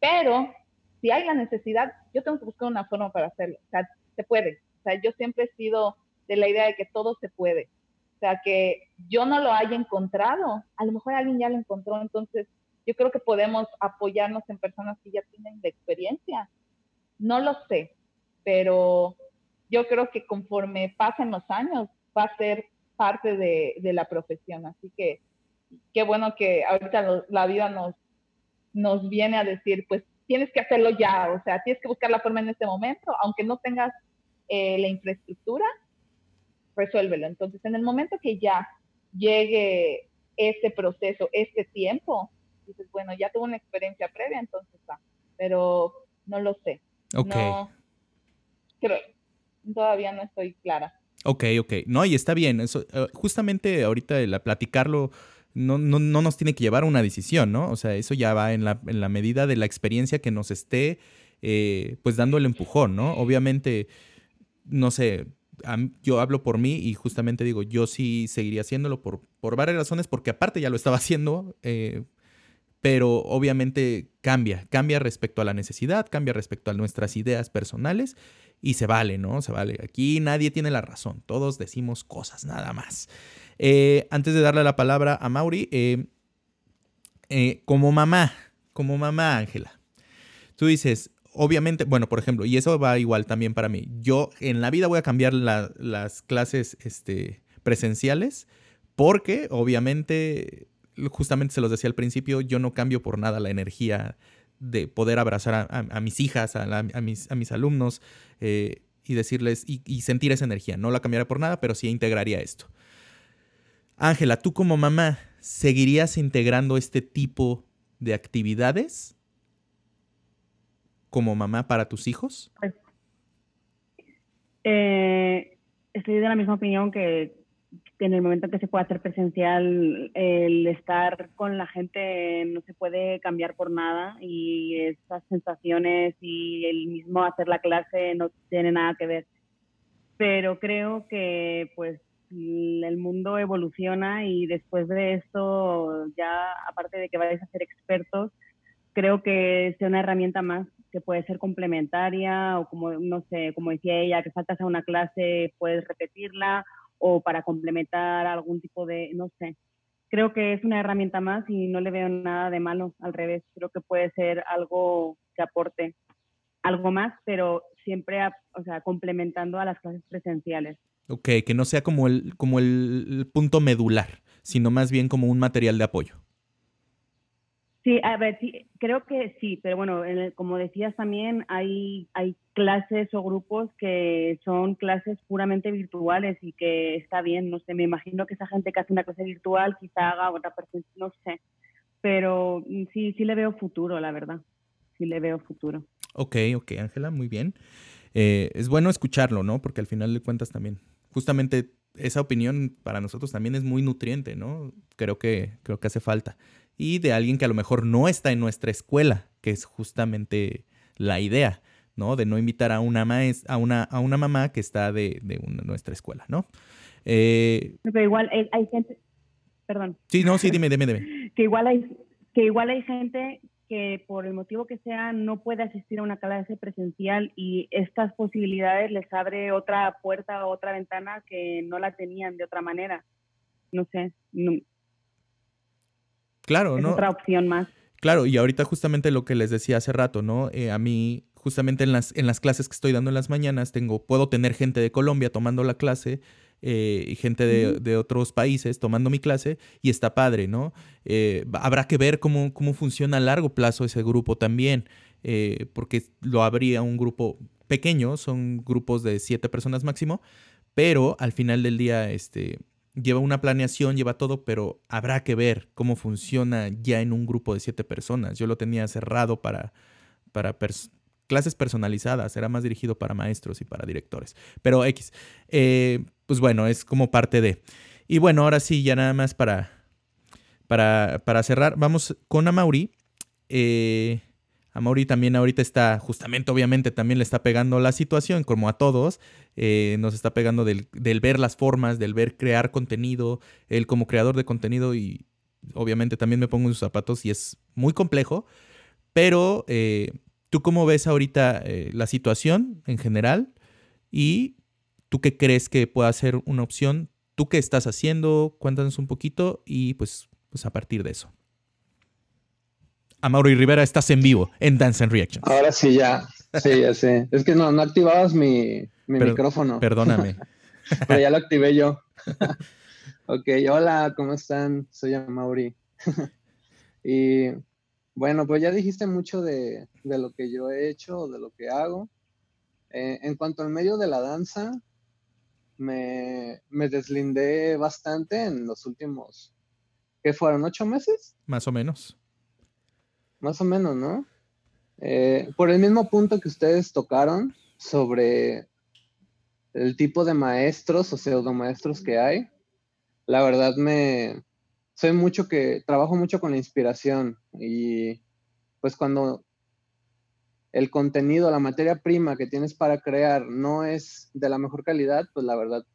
pero si hay la necesidad, yo tengo que buscar una forma para hacerlo, o sea, se puede, o sea, yo siempre he sido de la idea de que todo se puede. O sea, que yo no lo haya encontrado, a lo mejor alguien ya lo encontró, entonces yo creo que podemos apoyarnos en personas que ya tienen de experiencia. No lo sé, pero yo creo que conforme pasen los años va a ser parte de, la profesión. Así que qué bueno que ahorita la vida nos, nos viene a decir, pues tienes que hacerlo ya, o sea, tienes que buscar la forma en este momento, aunque no tengas eh, la infraestructura, resuélvelo. Entonces, en el momento que ya llegue este proceso, este tiempo, dices, bueno, ya tuve una experiencia previa, entonces va, pero no lo sé. Ok. No, creo, todavía no estoy clara. Ok, ok. No, y está bien. Eso, eh, justamente ahorita el platicarlo no, no, no nos tiene que llevar a una decisión, ¿no? O sea, eso ya va en la, en la medida de la experiencia que nos esté, eh, pues, dando el empujón, ¿no? Obviamente, no sé, yo hablo por mí y justamente digo, yo sí seguiría haciéndolo por, por varias razones, porque aparte ya lo estaba haciendo, eh, pero obviamente cambia, cambia respecto a la necesidad, cambia respecto a nuestras ideas personales y se vale, ¿no? Se vale. Aquí nadie tiene la razón, todos decimos cosas nada más. Eh, antes de darle la palabra a Mauri, eh, eh, como mamá, como mamá Ángela, tú dices, obviamente, bueno, por ejemplo, y eso va igual también para mí, yo en la vida voy a cambiar la- las clases este, presenciales porque obviamente, justamente se los decía al principio, yo no cambio por nada la energía de poder abrazar a, mis hijas, a, mis, a mis alumnos eh, y decirles y, y sentir esa energía. No la cambiaría por nada, pero sí integraría esto. Ángela, tú como mamá, ¿seguirías integrando este tipo de actividades como mamá para tus hijos? Pues, eh, estoy de la misma opinión que, que en el momento en que se puede hacer presencial, el estar con la gente no se puede cambiar por nada y esas sensaciones y el mismo hacer la clase no tiene nada que ver. Pero creo que pues el mundo evoluciona y después de esto, ya aparte de que vayáis a ser expertos, creo que sea una herramienta más que puede ser complementaria o como, no sé, como decía ella, que faltas a una clase, puedes repetirla o para complementar algún tipo de, no sé. Creo que es una herramienta más y no le veo nada de malo, al revés, creo que puede ser algo que aporte algo más, pero siempre, o sea, complementando a las clases presenciales. Ok, que no sea como el, como el punto medular, sino más bien como un material de apoyo. Sí, a ver, sí, creo que sí, pero bueno, como decías también, hay, clases o grupos que son clases puramente virtuales y que está bien, no sé, me imagino que esa gente que hace una clase virtual quizá haga otra persona, no sé, pero sí, sí le veo futuro, la verdad, sí le veo futuro. Ok, ok, Ángela, muy bien. Eh, es bueno escucharlo, ¿no? Porque al final de cuentas también justamente esa opinión para nosotros también es muy nutriente, ¿no? Creo que, creo que hace falta. Y de alguien que a lo mejor no está en nuestra escuela, que es justamente la idea, ¿no? De no invitar a una, a una, a una mamá que está de, nuestra escuela, ¿no? Eh, Pero igual hay, gente, perdón. Sí, no, sí, dime, dime, dime. que igual hay, que igual hay gente que por el motivo que sea no puede asistir a una clase presencial y estas posibilidades les abre otra puerta o otra ventana que no la tenían de otra manera. No sé. Claro, ¿no? Otra opción más. Claro, y ahorita justamente lo que les decía hace rato, ¿no? Eh, a mí, justamente en las, en las clases que estoy dando en las mañanas, tengo, puedo tener gente de Colombia tomando la clase eh, y gente de, otros países tomando mi clase y está padre, ¿no? Eh, habrá que ver cómo, cómo funciona a largo plazo ese grupo también, eh, porque lo habría un grupo pequeño, son grupos de siete personas máximo, pero al final del día, este, lleva una planeación, lleva todo, pero habrá que ver cómo funciona ya en un grupo de siete personas. Yo lo tenía cerrado para, para clases personalizadas, era más dirigido para maestros y para directores. Pero X, eh, pues bueno, es como parte de. Y bueno, ahora sí, ya nada más para, para, para cerrar, vamos con Amauri. Eh, Amauri también ahorita está, justamente, obviamente, también le está pegando la situación, como a todos. Eh, nos está pegando del, ver las formas, del ver crear contenido, él como creador de contenido y obviamente también me pongo en sus zapatos y es muy complejo, pero eh, ¿Tú cómo ves ahorita eh, la situación en general? ¿Y tú qué crees que pueda ser una opción? ¿Tú qué estás haciendo? Cuéntanos un poquito y pues, pues a partir de eso. Mauro y Rivera, estás en vivo en Dance and Reaction. Ahora sí, ya. Sí, ya sé. Es que no, no activabas mi, micrófono. Perdóname. Pero ya lo activé yo. ok, hola, ¿cómo están? Soy Mauri. y bueno, pues ya dijiste mucho de, lo que yo he hecho, de lo que hago. Eh, en cuanto al medio de la danza, me, deslindé bastante en los últimos, ¿qué fueron? ¿Ocho meses? Más o menos. Más o menos, ¿no? Eh, por el mismo punto que ustedes tocaron sobre el tipo de maestros o pseudomaestros que hay, la verdad me, soy mucho que trabajo mucho con la inspiración y pues cuando el contenido, la materia prima que tienes para crear no es de la mejor calidad, pues la verdad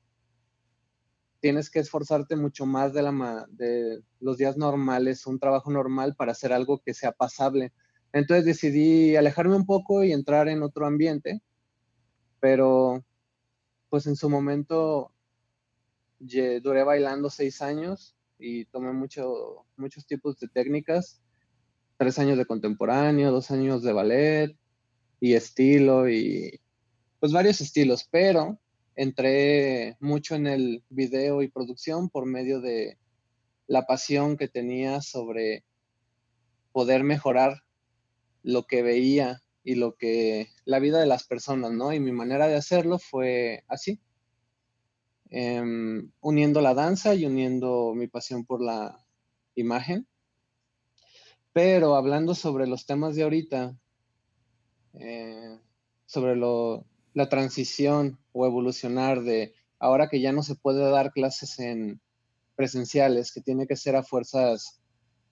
tienes que esforzarte mucho más de, los días normales, un trabajo normal para hacer algo que sea pasable. Entonces decidí alejarme un poco y entrar en otro ambiente, pero pues en su momento duré bailando seis años y tomé mucho, muchos tipos de técnicas, tres años de contemporáneo, dos años de ballet y estilo y pues varios estilos, pero entré mucho en el video y producción por medio de la pasión que tenía sobre poder mejorar lo que veía y lo que la vida de las personas, ¿no? Y mi manera de hacerlo fue así. em, uniendo la danza y uniendo mi pasión por la imagen. Pero hablando sobre los temas de ahorita, eh, sobre la transición o evolucionar de ahora que ya no se puede dar clases en presenciales, que tiene que ser a fuerzas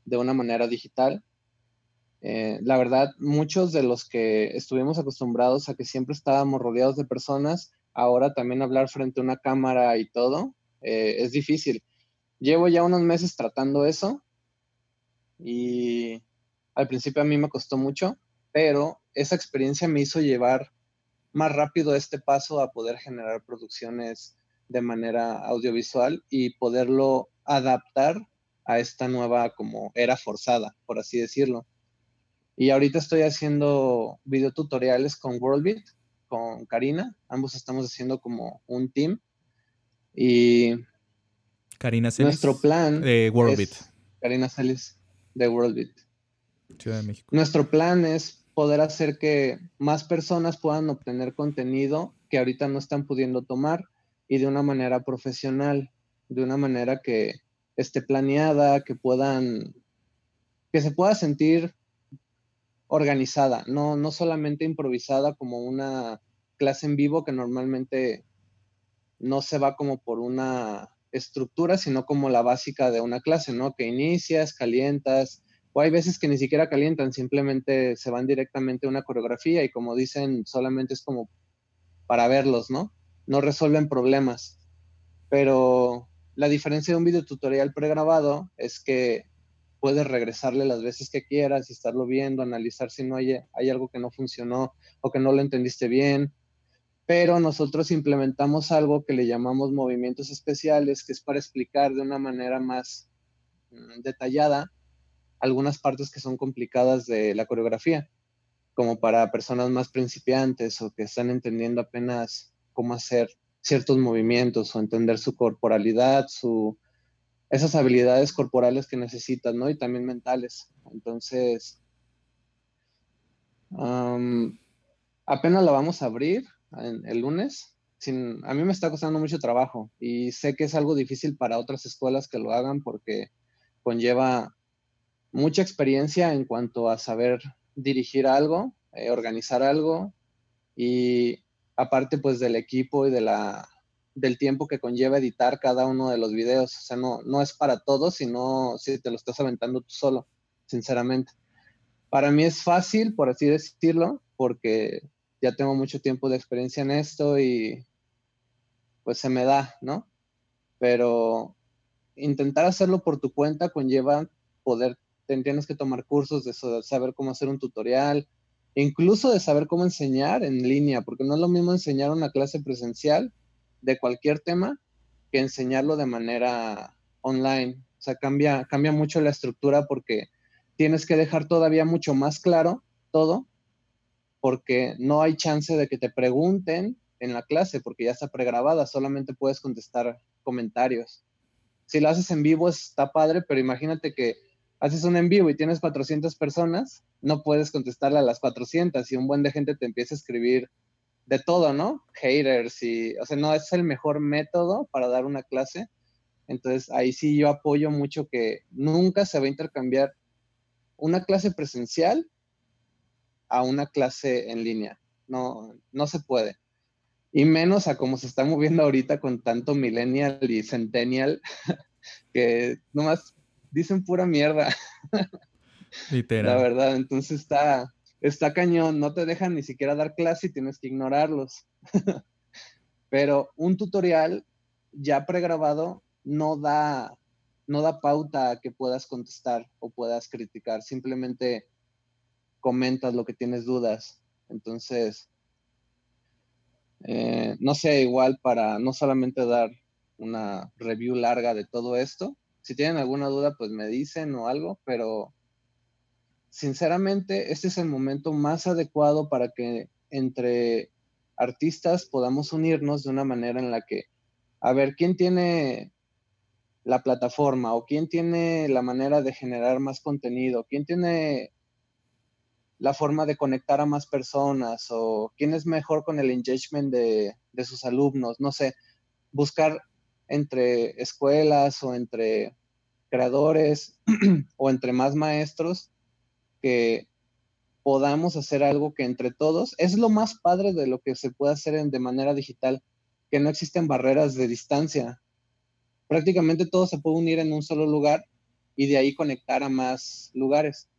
de una manera digital. Eh, la verdad, muchos de los que estuvimos acostumbrados a que siempre estábamos rodeados de personas, ahora también hablar frente a una cámara y todo, eh, es difícil. Llevo ya unos meses tratando eso y al principio a mí me costó mucho, pero esa experiencia me hizo llevar más rápido este paso a poder generar producciones de manera audiovisual y poderlo adaptar a esta nueva como era forzada, por así decirlo. Y ahorita estoy haciendo videotutoriales con WorldBeat, con Karina. Ambos estamos haciendo como un team. Y Karina Celis, nuestro plan de WorldBeat. Karina Celis de WorldBeat. Ciudad de México. Nuestro plan es poder hacer que más personas puedan obtener contenido que ahorita no están pudiendo tomar y de una manera profesional, de una manera que esté planeada, que puedan, que se pueda sentir organizada, no, no solamente improvisada como una clase en vivo que normalmente no se va como por una estructura, sino como la básica de una clase, ¿no? Que inicias, calientas, o hay veces que ni siquiera calientan, simplemente se van directamente a una coreografía y como dicen, solamente es como para verlos, ¿no? No resuelven problemas. Pero la diferencia de un video tutorial pregrabado es que puedes regresarle las veces que quieras y estarlo viendo, analizar si no hay, hay algo que no funcionó o que no lo entendiste bien. Pero nosotros implementamos algo que le llamamos movimientos especiales, que es para explicar de una manera más mm, detallada algunas partes que son complicadas de la coreografía, como para personas más principiantes o que están entendiendo apenas cómo hacer ciertos movimientos o entender su corporalidad, su, esas habilidades corporales que necesitan, ¿no? Y también mentales. Entonces, apenas la vamos a abrir el lunes. Sin, a mí me está costando mucho trabajo y sé que es algo difícil para otras escuelas que lo hagan porque conlleva mucha experiencia en cuanto a saber dirigir algo, eh, organizar algo y aparte pues del equipo y de la, del tiempo que conlleva editar cada uno de los videos. O sea, no, no es para todos, sino si te lo estás aventando tú solo, sinceramente. Para mí es fácil, por así decirlo, porque ya tengo mucho tiempo de experiencia en esto y pues se me da, ¿no? Pero intentar hacerlo por tu cuenta conlleva poder tienes que tomar cursos de saber cómo hacer un tutorial, incluso de saber cómo enseñar en línea, porque no es lo mismo enseñar una clase presencial de cualquier tema que enseñarlo de manera online. O sea, cambia, cambia mucho la estructura porque tienes que dejar todavía mucho más claro todo, porque no hay chance de que te pregunten en la clase, porque ya está pregrabada, solamente puedes contestar comentarios. Si lo haces en vivo está padre, pero imagínate que haces un en vivo y tienes 400 personas, no puedes contestarle a las 400 y un buen de gente te empieza a escribir de todo, ¿no? Haters y, o sea, no es el mejor método para dar una clase. Entonces, ahí sí yo apoyo mucho que nunca se va a intercambiar una clase presencial a una clase en línea. No, no se puede. Y menos a como se está moviendo ahorita con tanto millennial y centennial, que nomás dicen pura mierda. Literal. La verdad, entonces está, está cañón, no te dejan ni siquiera dar clase y tienes que ignorarlos. Pero un tutorial ya pregrabado no da, no da pauta a que puedas contestar o puedas criticar, simplemente comentas lo que tienes dudas. Entonces, eh, no sé, igual para no solamente dar una review larga de todo esto, si tienen alguna duda, pues me dicen o algo, pero sinceramente este es el momento más adecuado para que entre artistas podamos unirnos de una manera en la que, a ver, ¿quién tiene la plataforma o quién tiene la manera de generar más contenido? ¿Quién tiene la forma de conectar a más personas o quién es mejor con el engagement de, de sus alumnos? No sé, buscar entre escuelas o entre creadores o entre más maestros que podamos hacer algo que entre todos es lo más padre de lo que se puede hacer de manera digital, que no existen barreras de distancia. Prácticamente todo se puede unir en un solo lugar y de ahí conectar a más lugares.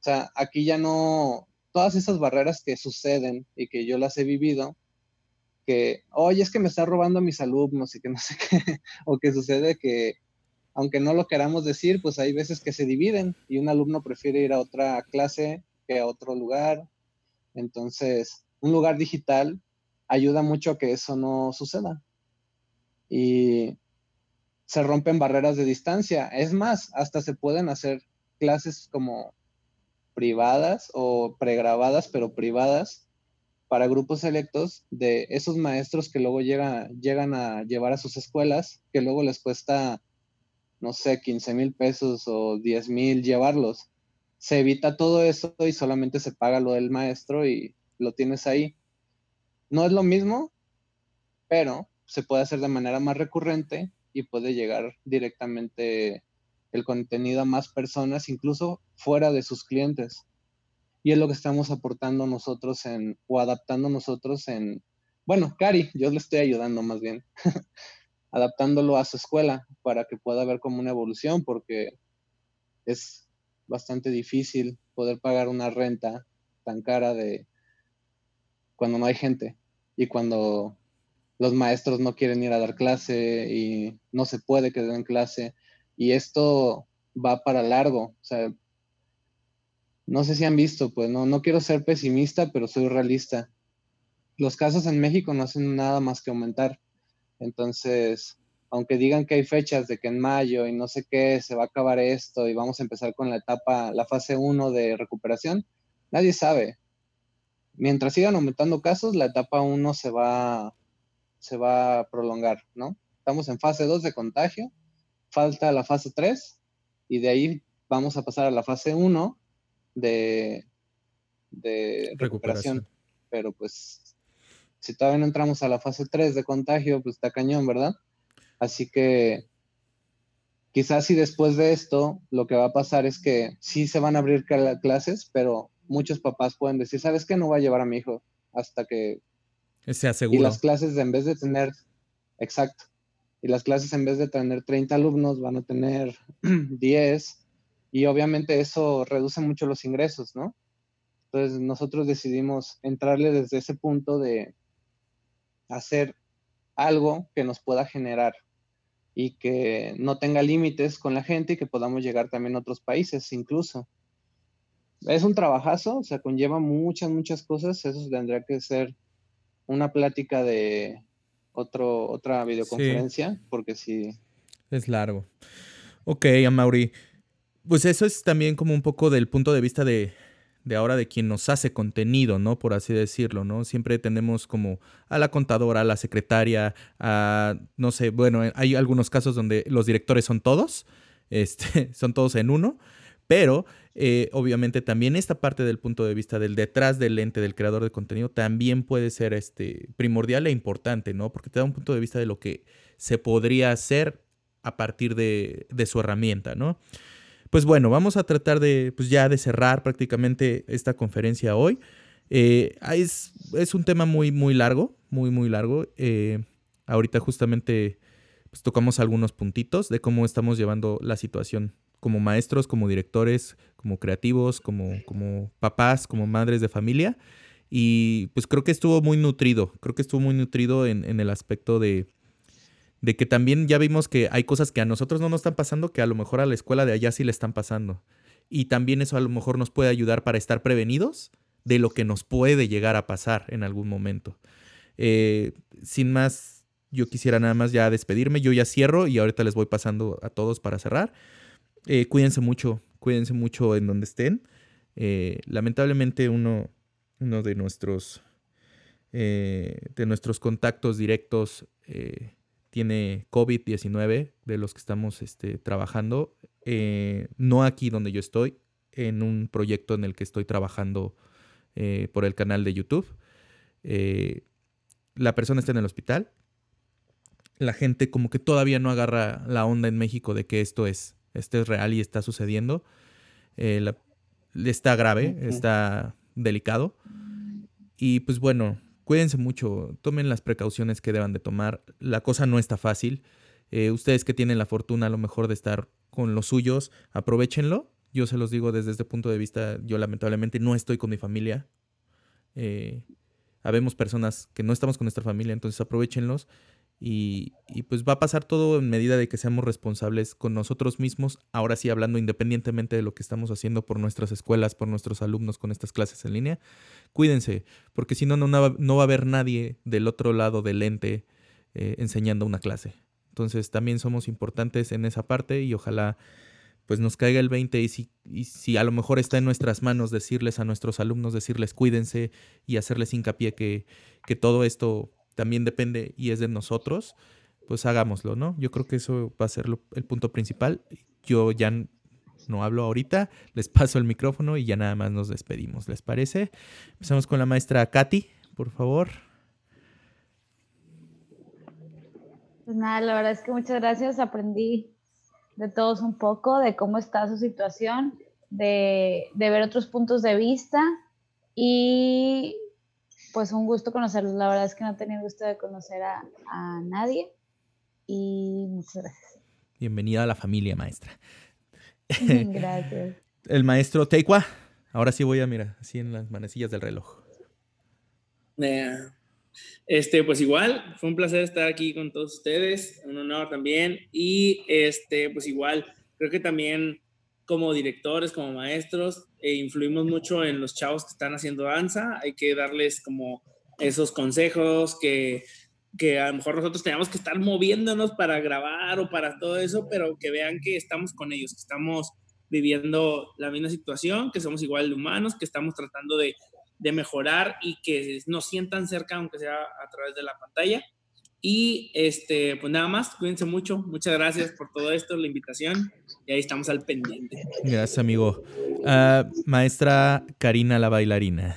O sea, aquí ya no, todas esas barreras que suceden y que yo las he vivido, que, oye, es que me está robando a mis alumnos y que no sé qué, o que sucede que, aunque no lo queramos decir, pues hay veces que se dividen y un alumno prefiere ir a otra clase que a otro lugar. Entonces, un lugar digital ayuda mucho a que eso no suceda. Y se rompen barreras de distancia. Es más, hasta se pueden hacer clases como privadas o pregrabadas, pero privadas, para grupos selectos de esos maestros que luego llegan a llevar a sus escuelas, que luego les cuesta, no sé, 15 mil pesos o 10 mil llevarlos. Se evita todo eso y solamente se paga lo del maestro y lo tienes ahí. No es lo mismo, pero se puede hacer de manera más recurrente y puede llegar directamente el contenido a más personas, incluso fuera de sus clientes. Y es lo que estamos aportando nosotros en, o adaptando nosotros en, bueno, Cari, yo le estoy ayudando más bien, adaptándolo a su escuela para que pueda ver como una evolución, porque es bastante difícil poder pagar una renta tan cara de cuando no hay gente y cuando los maestros no quieren ir a dar clase y no se puede que den clase. Y esto va para largo. O sea, no sé si han visto, pues no, no quiero ser pesimista, pero soy realista. Los casos en México no hacen nada más que aumentar. Entonces, aunque digan que hay fechas de que en mayo y no sé qué se va a acabar esto y vamos a empezar con la etapa, la fase 1 de recuperación, nadie sabe. Mientras sigan aumentando casos, la etapa 1 se va se va a prolongar, ¿no? Estamos en fase 2 de contagio, falta la fase 3 y de ahí vamos a pasar a la fase 1 de, de recuperación. Pero pues, si todavía no entramos a la fase 3 de contagio, pues está cañón, ¿verdad? Así que quizás si después de esto lo que va a pasar es que sí se van a abrir clases, pero muchos papás pueden decir, ¿sabes qué? No voy a llevar a mi hijo hasta que y las clases en vez de tener, exacto, y las clases en vez de tener 30 alumnos van a tener 10 y obviamente eso reduce mucho los ingresos, ¿no? Entonces nosotros decidimos entrarle desde ese punto de hacer algo que nos pueda generar y que no tenga límites con la gente y que podamos llegar también a otros países incluso. Es un trabajazo, o sea, conlleva muchas, muchas cosas, eso tendría que ser una plática de otro, otra videoconferencia, porque sí. Es largo. Ok, Amaury. Pues eso es también como un poco del punto de vista de, de ahora de quien nos hace contenido, ¿no? Por así decirlo, ¿no? Siempre tenemos como a la contadora, a la secretaria, a, no sé, bueno, hay algunos casos donde los directores son todos, este, son todos en uno, pero eh, obviamente también esta parte del punto de vista del detrás del lente del creador de contenido también puede ser este, primordial e importante, ¿no? Porque te da un punto de vista de lo que se podría hacer a partir de, su herramienta, ¿no? Pues bueno, vamos a tratar de, pues ya de cerrar prácticamente esta conferencia hoy. Eh, es, es, un tema muy, muy largo, muy, muy largo. Eh, ahorita justamente pues, tocamos algunos puntitos de cómo estamos llevando la situación como maestros, como directores, como creativos, como, como papás, como madres de familia. Y pues creo que estuvo muy nutrido, creo que estuvo muy nutrido en, el aspecto de, de que también ya vimos que hay cosas que a nosotros no nos están pasando, que a lo mejor a la escuela de allá sí le están pasando. Y también eso a lo mejor nos puede ayudar para estar prevenidos de lo que nos puede llegar a pasar en algún momento. Eh, sin más, yo quisiera nada más ya despedirme. Yo ya cierro y ahorita les voy pasando a todos para cerrar. Eh, cuídense mucho, cuídense mucho en donde estén. Eh, lamentablemente uno, uno de nuestros de nuestros contactos directos tiene COVID-19 de los que estamos este, trabajando. no aquí donde yo estoy, en un proyecto en el que estoy trabajando por el canal de YouTube. la persona está en el hospital. la gente como que todavía no agarra la onda en México de que esto es, esto es real y está sucediendo. Eh, la- está grave, está delicado. Y pues bueno, cuídense mucho, tomen las precauciones que deban de tomar. La cosa no está fácil. Eh, ustedes que tienen la fortuna a lo mejor de estar con los suyos, aprovechenlo. Yo se los digo desde este punto de vista, yo lamentablemente no estoy con mi familia. Eh, habemos personas que no estamos con nuestra familia, entonces aprovechenlos. Y, pues va a pasar todo en medida de que seamos responsables con nosotros mismos, ahora sí hablando independientemente de lo que estamos haciendo por nuestras escuelas, por nuestros alumnos con estas clases en línea. Cuídense, porque si no, no, no va a haber nadie del otro lado del ente eh, enseñando una clase. Entonces también somos importantes en esa parte y ojalá pues nos caiga el 20 y si, y si a lo mejor está en nuestras manos decirles a nuestros alumnos, decirles cuídense y hacerles hincapié que, que todo esto también depende y es de nosotros, pues hagámoslo, ¿no? Yo creo que eso va a ser el punto principal. Yo ya no hablo ahorita, les paso el micrófono y ya nada más nos despedimos, ¿les parece? Empezamos con la maestra Katy, por favor. Pues nada, la verdad es que muchas gracias. Aprendí de todos un poco, de cómo está su situación, de, de ver otros puntos de vista y pues un gusto conocerlos. La verdad es que no he tenido gusto de conocer a, a nadie y muchas gracias. Bienvenida a la familia, maestra. gracias. El maestro Teikwa. Ahora sí voy a, mira, así en las manecillas del reloj. Eh, Este, pues igual, fue un placer estar aquí con todos ustedes, un honor también. Y este, pues igual, creo que también como directores, como maestros, eh, influimos mucho en los chavos que están haciendo danza. Hay que darles como esos consejos que, que a lo mejor nosotros tenemos que estar moviéndonos para grabar o para todo eso, pero que vean que estamos con ellos, que estamos viviendo la misma situación, que somos igual de humanos, que estamos tratando de, de mejorar y que nos sientan cerca, aunque sea a través de la pantalla. Y este, pues nada más, cuídense mucho. Muchas gracias por todo esto, la invitación. Y ahí estamos al pendiente. Gracias, amigo. Ah, maestra Karina la bailarina.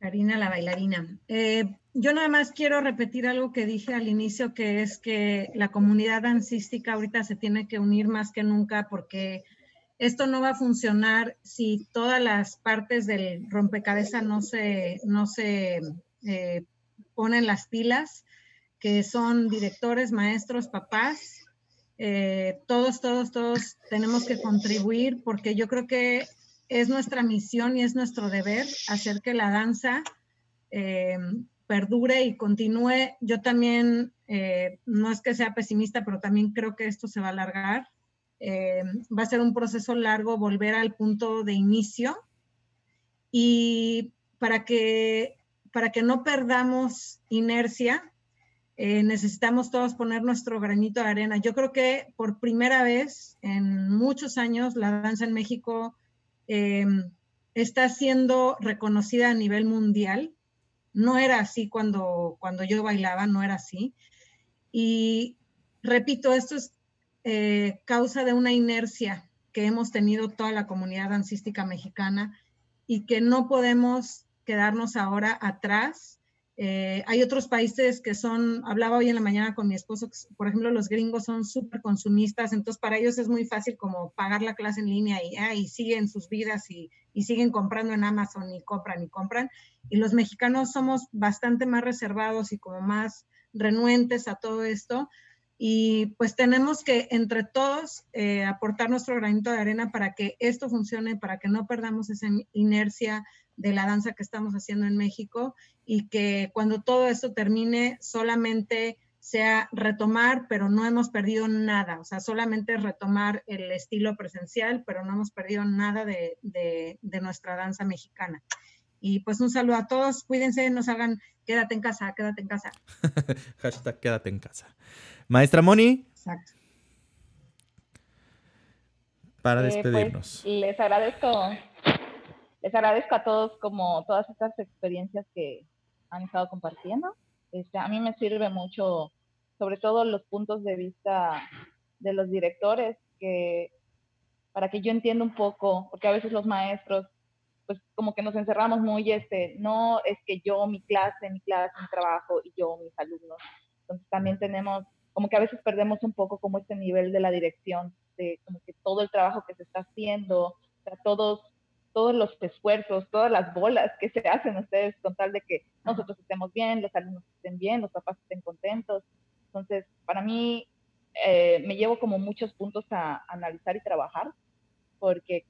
Karina la bailarina. Eh, yo nada más quiero repetir algo que dije al inicio, que es que la comunidad dancística ahorita se tiene que unir más que nunca porque esto no va a funcionar si todas las partes del rompecabezas no se, no se eh, ponen las pilas, que son directores, maestros, papás. Eh, todos, todos, todos tenemos que contribuir porque yo creo que es nuestra misión y es nuestro deber hacer que la danza eh, perdure y continúe. Yo también, eh, no es que sea pesimista, pero también creo que esto se va a alargar. Va a ser un proceso largo volver al punto de inicio y para que, para que no perdamos inercia, eh, necesitamos todos poner nuestro granito de arena. Yo creo que por primera vez en muchos años la danza en México eh, está siendo reconocida a nivel mundial. No era así cuando, cuando yo bailaba, no era así. Y repito, esto es eh, causa de una inercia que hemos tenido toda la comunidad dancística mexicana y que no podemos quedarnos ahora atrás. Eh, hay otros países que son, hablaba hoy en la mañana con mi esposo, por ejemplo, los gringos son súper consumistas, entonces para ellos es muy fácil como pagar la clase en línea y, ah, y siguen sus vidas y, y, siguen comprando en Amazon y compran y compran. Y los mexicanos somos bastante más reservados y como más renuentes a todo esto. Y pues tenemos que entre todos eh, aportar nuestro granito de arena para que esto funcione, para que no perdamos esa inercia de la danza que estamos haciendo en México y que cuando todo esto termine solamente sea retomar, pero no hemos perdido nada, o sea, solamente retomar el estilo presencial, pero no hemos perdido nada de, de, de nuestra danza mexicana. Y pues un saludo a todos, cuídense, no salgan, quédate en casa, quédate en casa. Hashtag quédate en casa. Maestra Moni. Exacto. Para despedirnos. Eh, pues, les agradezco les agradezco a todos como todas estas experiencias que han estado compartiendo. Este, a mí me sirve mucho, sobre todo los puntos de vista de los directores, que para que yo entienda un poco, porque a veces los maestros pues como que nos encerramos muy, este, no es que yo, mi clase, mi clase, mi trabajo y yo, mis alumnos. Entonces también tenemos, como que a veces perdemos un poco como este nivel de la dirección, de como que todo el trabajo que se está haciendo, o sea, todos, todos los esfuerzos, todas las bolas que se hacen ustedes con tal de que nosotros estemos bien, los alumnos estén bien, los papás estén contentos. Entonces, para mí, eh, me llevo como muchos puntos a analizar y trabajar, porque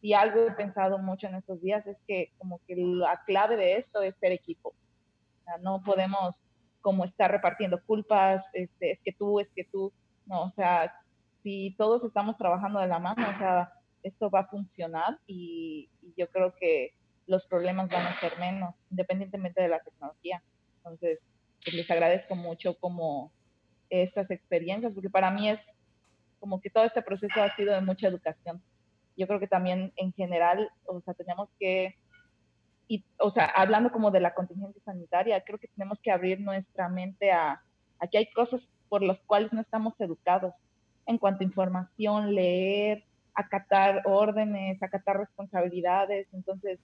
si algo he pensado mucho en estos días es que como que la clave de esto es ser equipo. O sea, no podemos como estar repartiendo culpas, este, es que tú, es que tú, no, o sea, si todos estamos trabajando de la mano, o sea, esto va a funcionar y, yo creo que los problemas van a ser menos, independientemente de la tecnología. Entonces, pues les agradezco mucho como estas experiencias, porque para mí es como que todo este proceso ha sido de mucha educación yo creo que también en general, o sea, tenemos que, y, o sea, hablando como de la contingencia sanitaria, creo que tenemos que abrir nuestra mente a, a que hay cosas por las cuales no estamos educados en cuanto a información, leer, acatar órdenes, acatar responsabilidades. Entonces,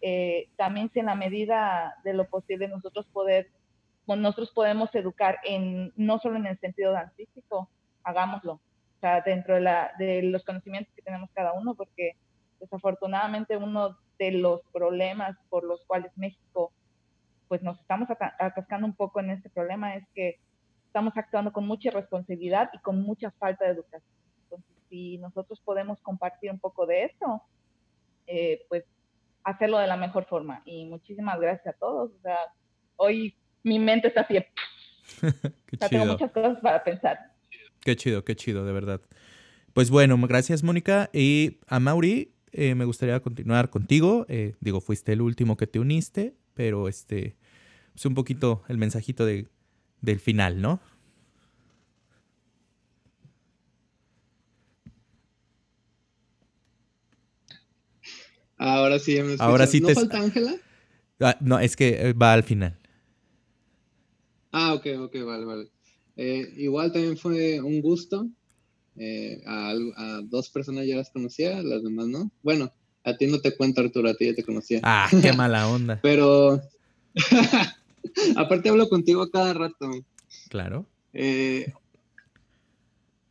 eh, también si en la medida de lo posible nosotros poder, nosotros podemos educar en no solo en el sentido dancístico, hagámoslo dentro de, la, de los conocimientos que tenemos cada uno, porque desafortunadamente uno de los problemas por los cuales México, pues nos estamos atascando un poco en este problema es que estamos actuando con mucha responsabilidad y con mucha falta de educación. Si nosotros podemos compartir un poco de eso, eh, pues hacerlo de la mejor forma. Y muchísimas gracias a todos. O sea, hoy mi mente está así. tengo muchas cosas para pensar. Qué chido, qué chido, de verdad. Pues bueno, gracias Mónica. Y a Mauri, eh, me gustaría continuar contigo. Eh, digo, fuiste el último que te uniste, pero este, es pues un poquito el mensajito de, del final, ¿no? Ahora sí, me Ahora sí ¿No te... falta Ángela? Ah, no, es que va al final. Ah, ok, ok, vale, vale. Eh, igual también fue un gusto. Eh, a, dos personas ya las conocía, las demás no. Bueno, a ti no te cuento, Arturo, a ti ya te conocía. Ah, qué mala onda. Pero aparte hablo contigo a cada rato. Claro. Eh,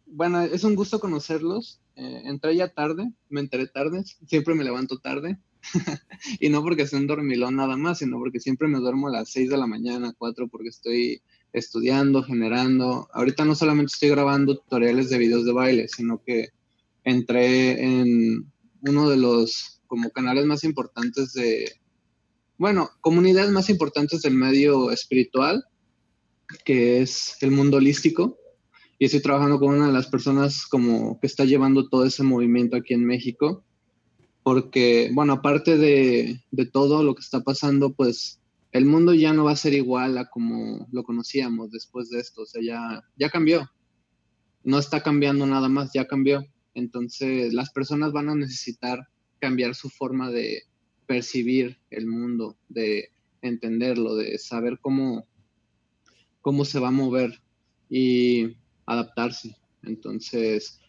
bueno, es un gusto conocerlos. Entré ya tarde, me enteré tarde, siempre me levanto tarde. y no porque sea un dormilón nada más, sino porque siempre me duermo a las 6 de la mañana, 4, porque estoy estudiando, generando. Ahorita no solamente estoy grabando tutoriales de videos de baile, sino que entré en uno de los como canales más importantes de, bueno, comunidades más importantes del medio espiritual, que es el mundo holístico. Y estoy trabajando con una de las personas como que está llevando todo ese movimiento aquí en México. Porque, bueno, aparte de, de todo lo que está pasando, pues el mundo ya no va a ser igual a como lo conocíamos después de esto, o sea, ya, ya cambió. No está cambiando nada más, ya cambió. Entonces, las personas van a necesitar cambiar su forma de percibir el mundo, de entenderlo, de saber cómo, cómo se va a mover y adaptarse. Entonces,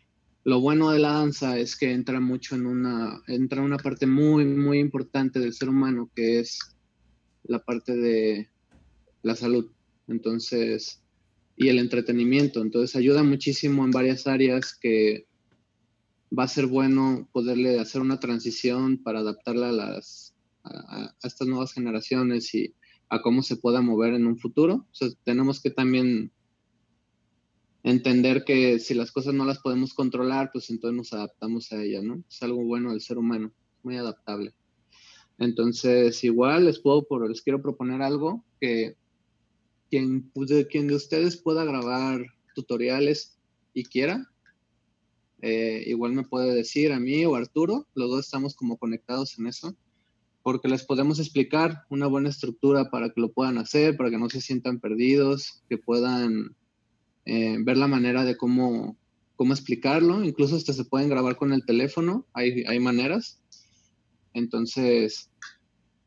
lo bueno de la danza es que entra mucho en una, entra una parte muy, muy importante del ser humano, que es la parte de la salud. Entonces, y el entretenimiento. Entonces, ayuda muchísimo en varias áreas que va a ser bueno poderle hacer una transición para adaptarla a las a, estas nuevas generaciones y a cómo se pueda mover en un futuro. O tenemos que también entender que si las cosas no las podemos controlar, pues entonces nos adaptamos a ellas, ¿no? Es algo bueno del ser humano, muy adaptable. Entonces, igual les puedo, les quiero proponer algo que quien, quien de ustedes pueda grabar tutoriales y quiera, eh, igual me puede decir a mí o a Arturo, los dos estamos como conectados en eso, porque les podemos explicar una buena estructura para que lo puedan hacer, para que no se sientan perdidos, que puedan eh, ver la manera de cómo, cómo explicarlo, incluso hasta se pueden grabar con el teléfono, hay, hay maneras. Entonces,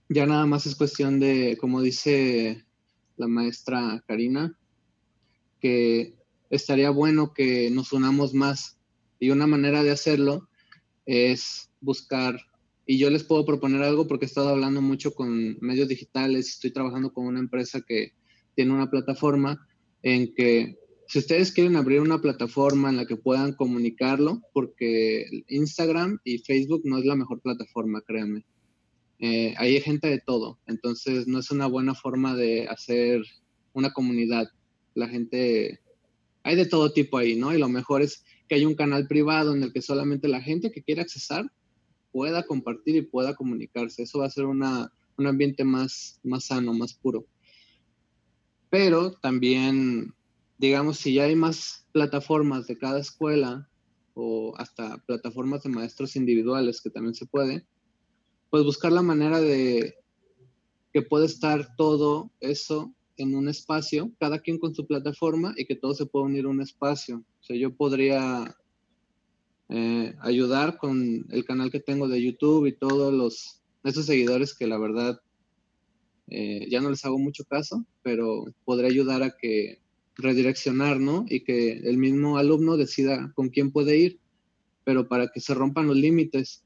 ya nada más es cuestión de, como dice la maestra Karina, que estaría bueno que nos unamos más. Y una manera de hacerlo es buscar y yo les puedo proponer algo porque he estado hablando mucho con medios digitales, estoy trabajando con una empresa que tiene una plataforma en que si ustedes quieren abrir una plataforma en la que puedan comunicarlo, porque Instagram y Facebook no es la mejor plataforma, créanme. Eh, hay gente de todo, entonces no es una buena forma de hacer una comunidad. La gente, hay de todo tipo ahí, ¿no? Y lo mejor es que hay un canal privado en el que solamente la gente que quiera accesar pueda compartir y pueda comunicarse. Eso va a ser una, un ambiente más, más sano, más puro. Pero también digamos, si ya hay más plataformas de cada escuela o hasta plataformas de maestros individuales que también se puede, pues buscar la manera de que pueda estar todo eso en un espacio, cada quien con su plataforma y que todo se pueda unir a un espacio. O sea, yo podría eh, ayudar con el canal que tengo de YouTube y todos los esos seguidores que la verdad eh, ya no les hago mucho caso, pero podría ayudar a que redireccionar, ¿no? Y que el mismo alumno decida con quién puede ir, pero para que se rompan los límites.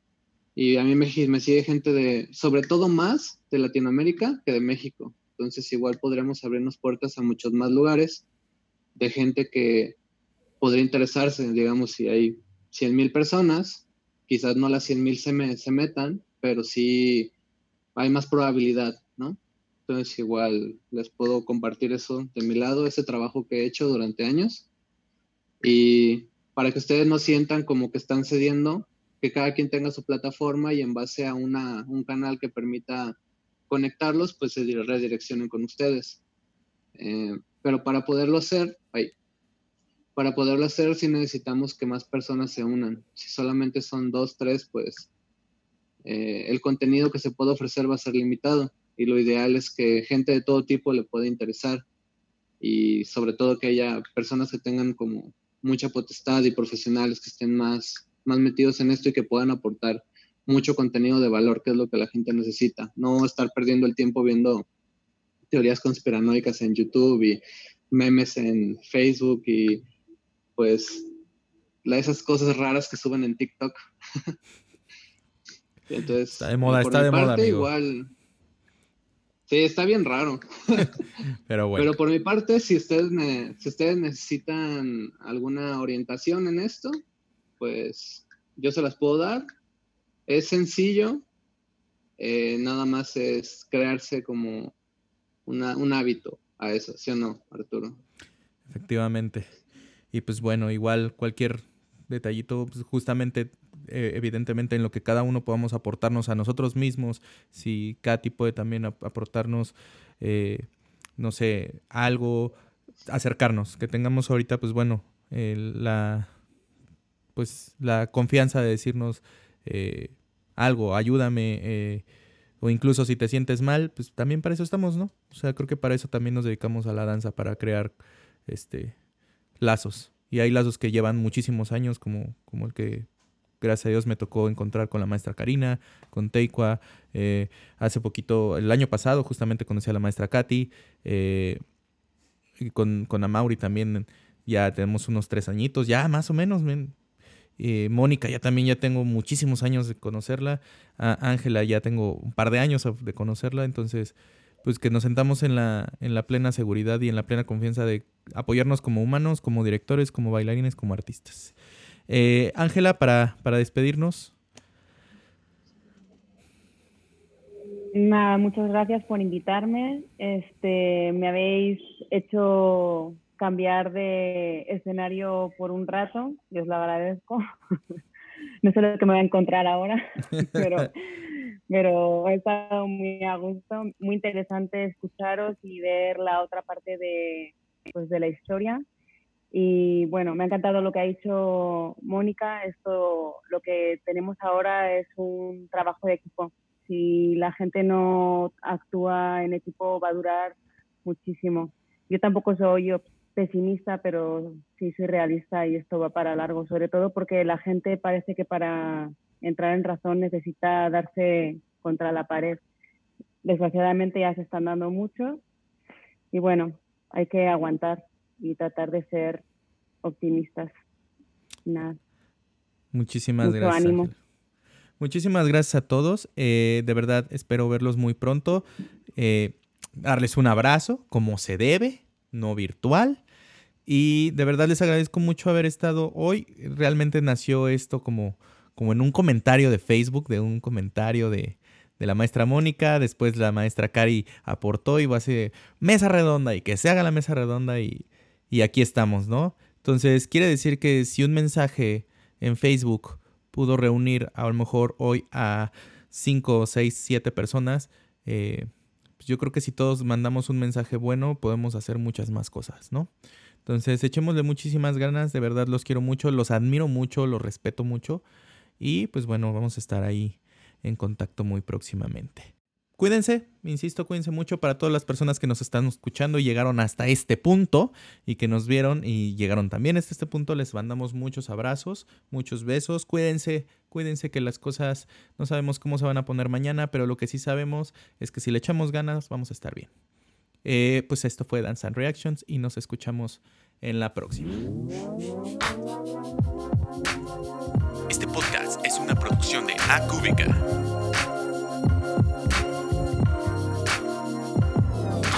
Y a mí me, me sigue gente de, sobre todo más de Latinoamérica que de México. Entonces igual podremos abrirnos puertas a muchos más lugares de gente que podría interesarse, digamos, si hay 100 mil personas, quizás no las 100 mil se, se metan, pero sí hay más probabilidad, ¿no? Entonces igual les puedo compartir eso de mi lado, ese trabajo que he hecho durante años. Y para que ustedes no sientan como que están cediendo, que cada quien tenga su plataforma y en base a una, un canal que permita conectarlos, pues se redireccionen con ustedes. Eh, pero para poderlo hacer, para poderlo hacer sí necesitamos que más personas se unan. Si solamente son dos, tres, pues eh, el contenido que se puede ofrecer va a ser limitado y lo ideal es que gente de todo tipo le pueda interesar y sobre todo que haya personas que tengan como mucha potestad y profesionales que estén más, más metidos en esto y que puedan aportar mucho contenido de valor, que es lo que la gente necesita. No estar perdiendo el tiempo viendo teorías conspiranoicas en YouTube y memes en Facebook y pues esas cosas raras que suben en TikTok. Entonces, está de moda, está de moda. Igual, Sí, está bien raro. Pero bueno. Pero por mi parte, si ustedes, si ustedes necesitan alguna orientación en esto, pues yo se las puedo dar. Es sencillo, eh, nada más es crearse como un hábito a eso, ¿sí o no, Arturo? Efectivamente. Y pues bueno, igual cualquier detallito, pues justamente eh, evidentemente en lo que cada uno podamos aportarnos a nosotros mismos, si Katy puede también aportarnos, eh, no sé, algo, acercarnos, que tengamos ahorita, pues bueno, la, pues la confianza de decirnos eh, algo, ayúdame, o incluso si te sientes mal, pues también para eso estamos, ¿no? O sea, creo que para eso también nos dedicamos a la danza, para crear este lazos. Y hay lazos que llevan muchísimos años, como, como el que gracias a Dios me tocó encontrar con la maestra Karina, con Teikwa. Eh, hace poquito, el año pasado, justamente conocí a la maestra Katy. Eh, con, con Amauri también ya tenemos unos tres añitos, ya más o menos. Eh, Mónica ya también ya tengo muchísimos años de conocerla. Ángela ya tengo un par de años de conocerla. Entonces, pues que nos sentamos en la, en la plena seguridad y en la plena confianza de apoyarnos como humanos, como directores, como bailarines, como artistas. Eh, Ángela, para, para despedirnos. Muchas gracias por invitarme. Este, me habéis hecho cambiar de escenario por un rato, y os lo agradezco. no sé lo que me voy a encontrar ahora, pero, pero he estado muy a gusto, muy interesante escucharos y ver la otra parte de, pues, de la historia. Y bueno, me ha encantado lo que ha dicho Mónica. Esto, lo que tenemos ahora es un trabajo de equipo. Si la gente no actúa en equipo, va a durar muchísimo. Yo tampoco soy pesimista, pero sí soy realista y esto va para largo, sobre todo porque la gente parece que para entrar en razón necesita darse contra la pared. Desgraciadamente ya se están dando mucho y bueno, hay que aguantar y tratar de ser optimistas. Nada. Muchísimas gracias. Ánimo. Muchísimas gracias a todos. Eh, de verdad, espero verlos muy pronto. Eh, darles un abrazo, como se debe, no virtual. Y de verdad les agradezco mucho haber estado hoy. Realmente nació esto como, como en un comentario de Facebook, de un comentario de, de la maestra Mónica. Después la maestra Cari aportó y va a ser mesa redonda y que se haga la mesa redonda y, y aquí estamos, ¿no? Entonces quiere decir que si un mensaje en Facebook pudo reunir a lo mejor hoy a 5, 6, 7 personas, eh, pues yo creo que si todos mandamos un mensaje bueno, podemos hacer muchas más cosas, ¿no? Entonces, echémosle muchísimas ganas, de verdad los quiero mucho, los admiro mucho, los respeto mucho y pues bueno, vamos a estar ahí en contacto muy próximamente. Cuídense, insisto, cuídense mucho para todas las personas que nos están escuchando y llegaron hasta este punto y que nos vieron y llegaron también hasta este punto. Les mandamos muchos abrazos, muchos besos. Cuídense, cuídense que las cosas no sabemos cómo se van a poner mañana, pero lo que sí sabemos es que si le echamos ganas vamos a estar bien. Eh, pues esto fue Dance and Reactions y nos escuchamos en la próxima. Este podcast es una producción de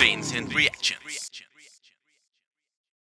Acúbica. Vincent Reactions.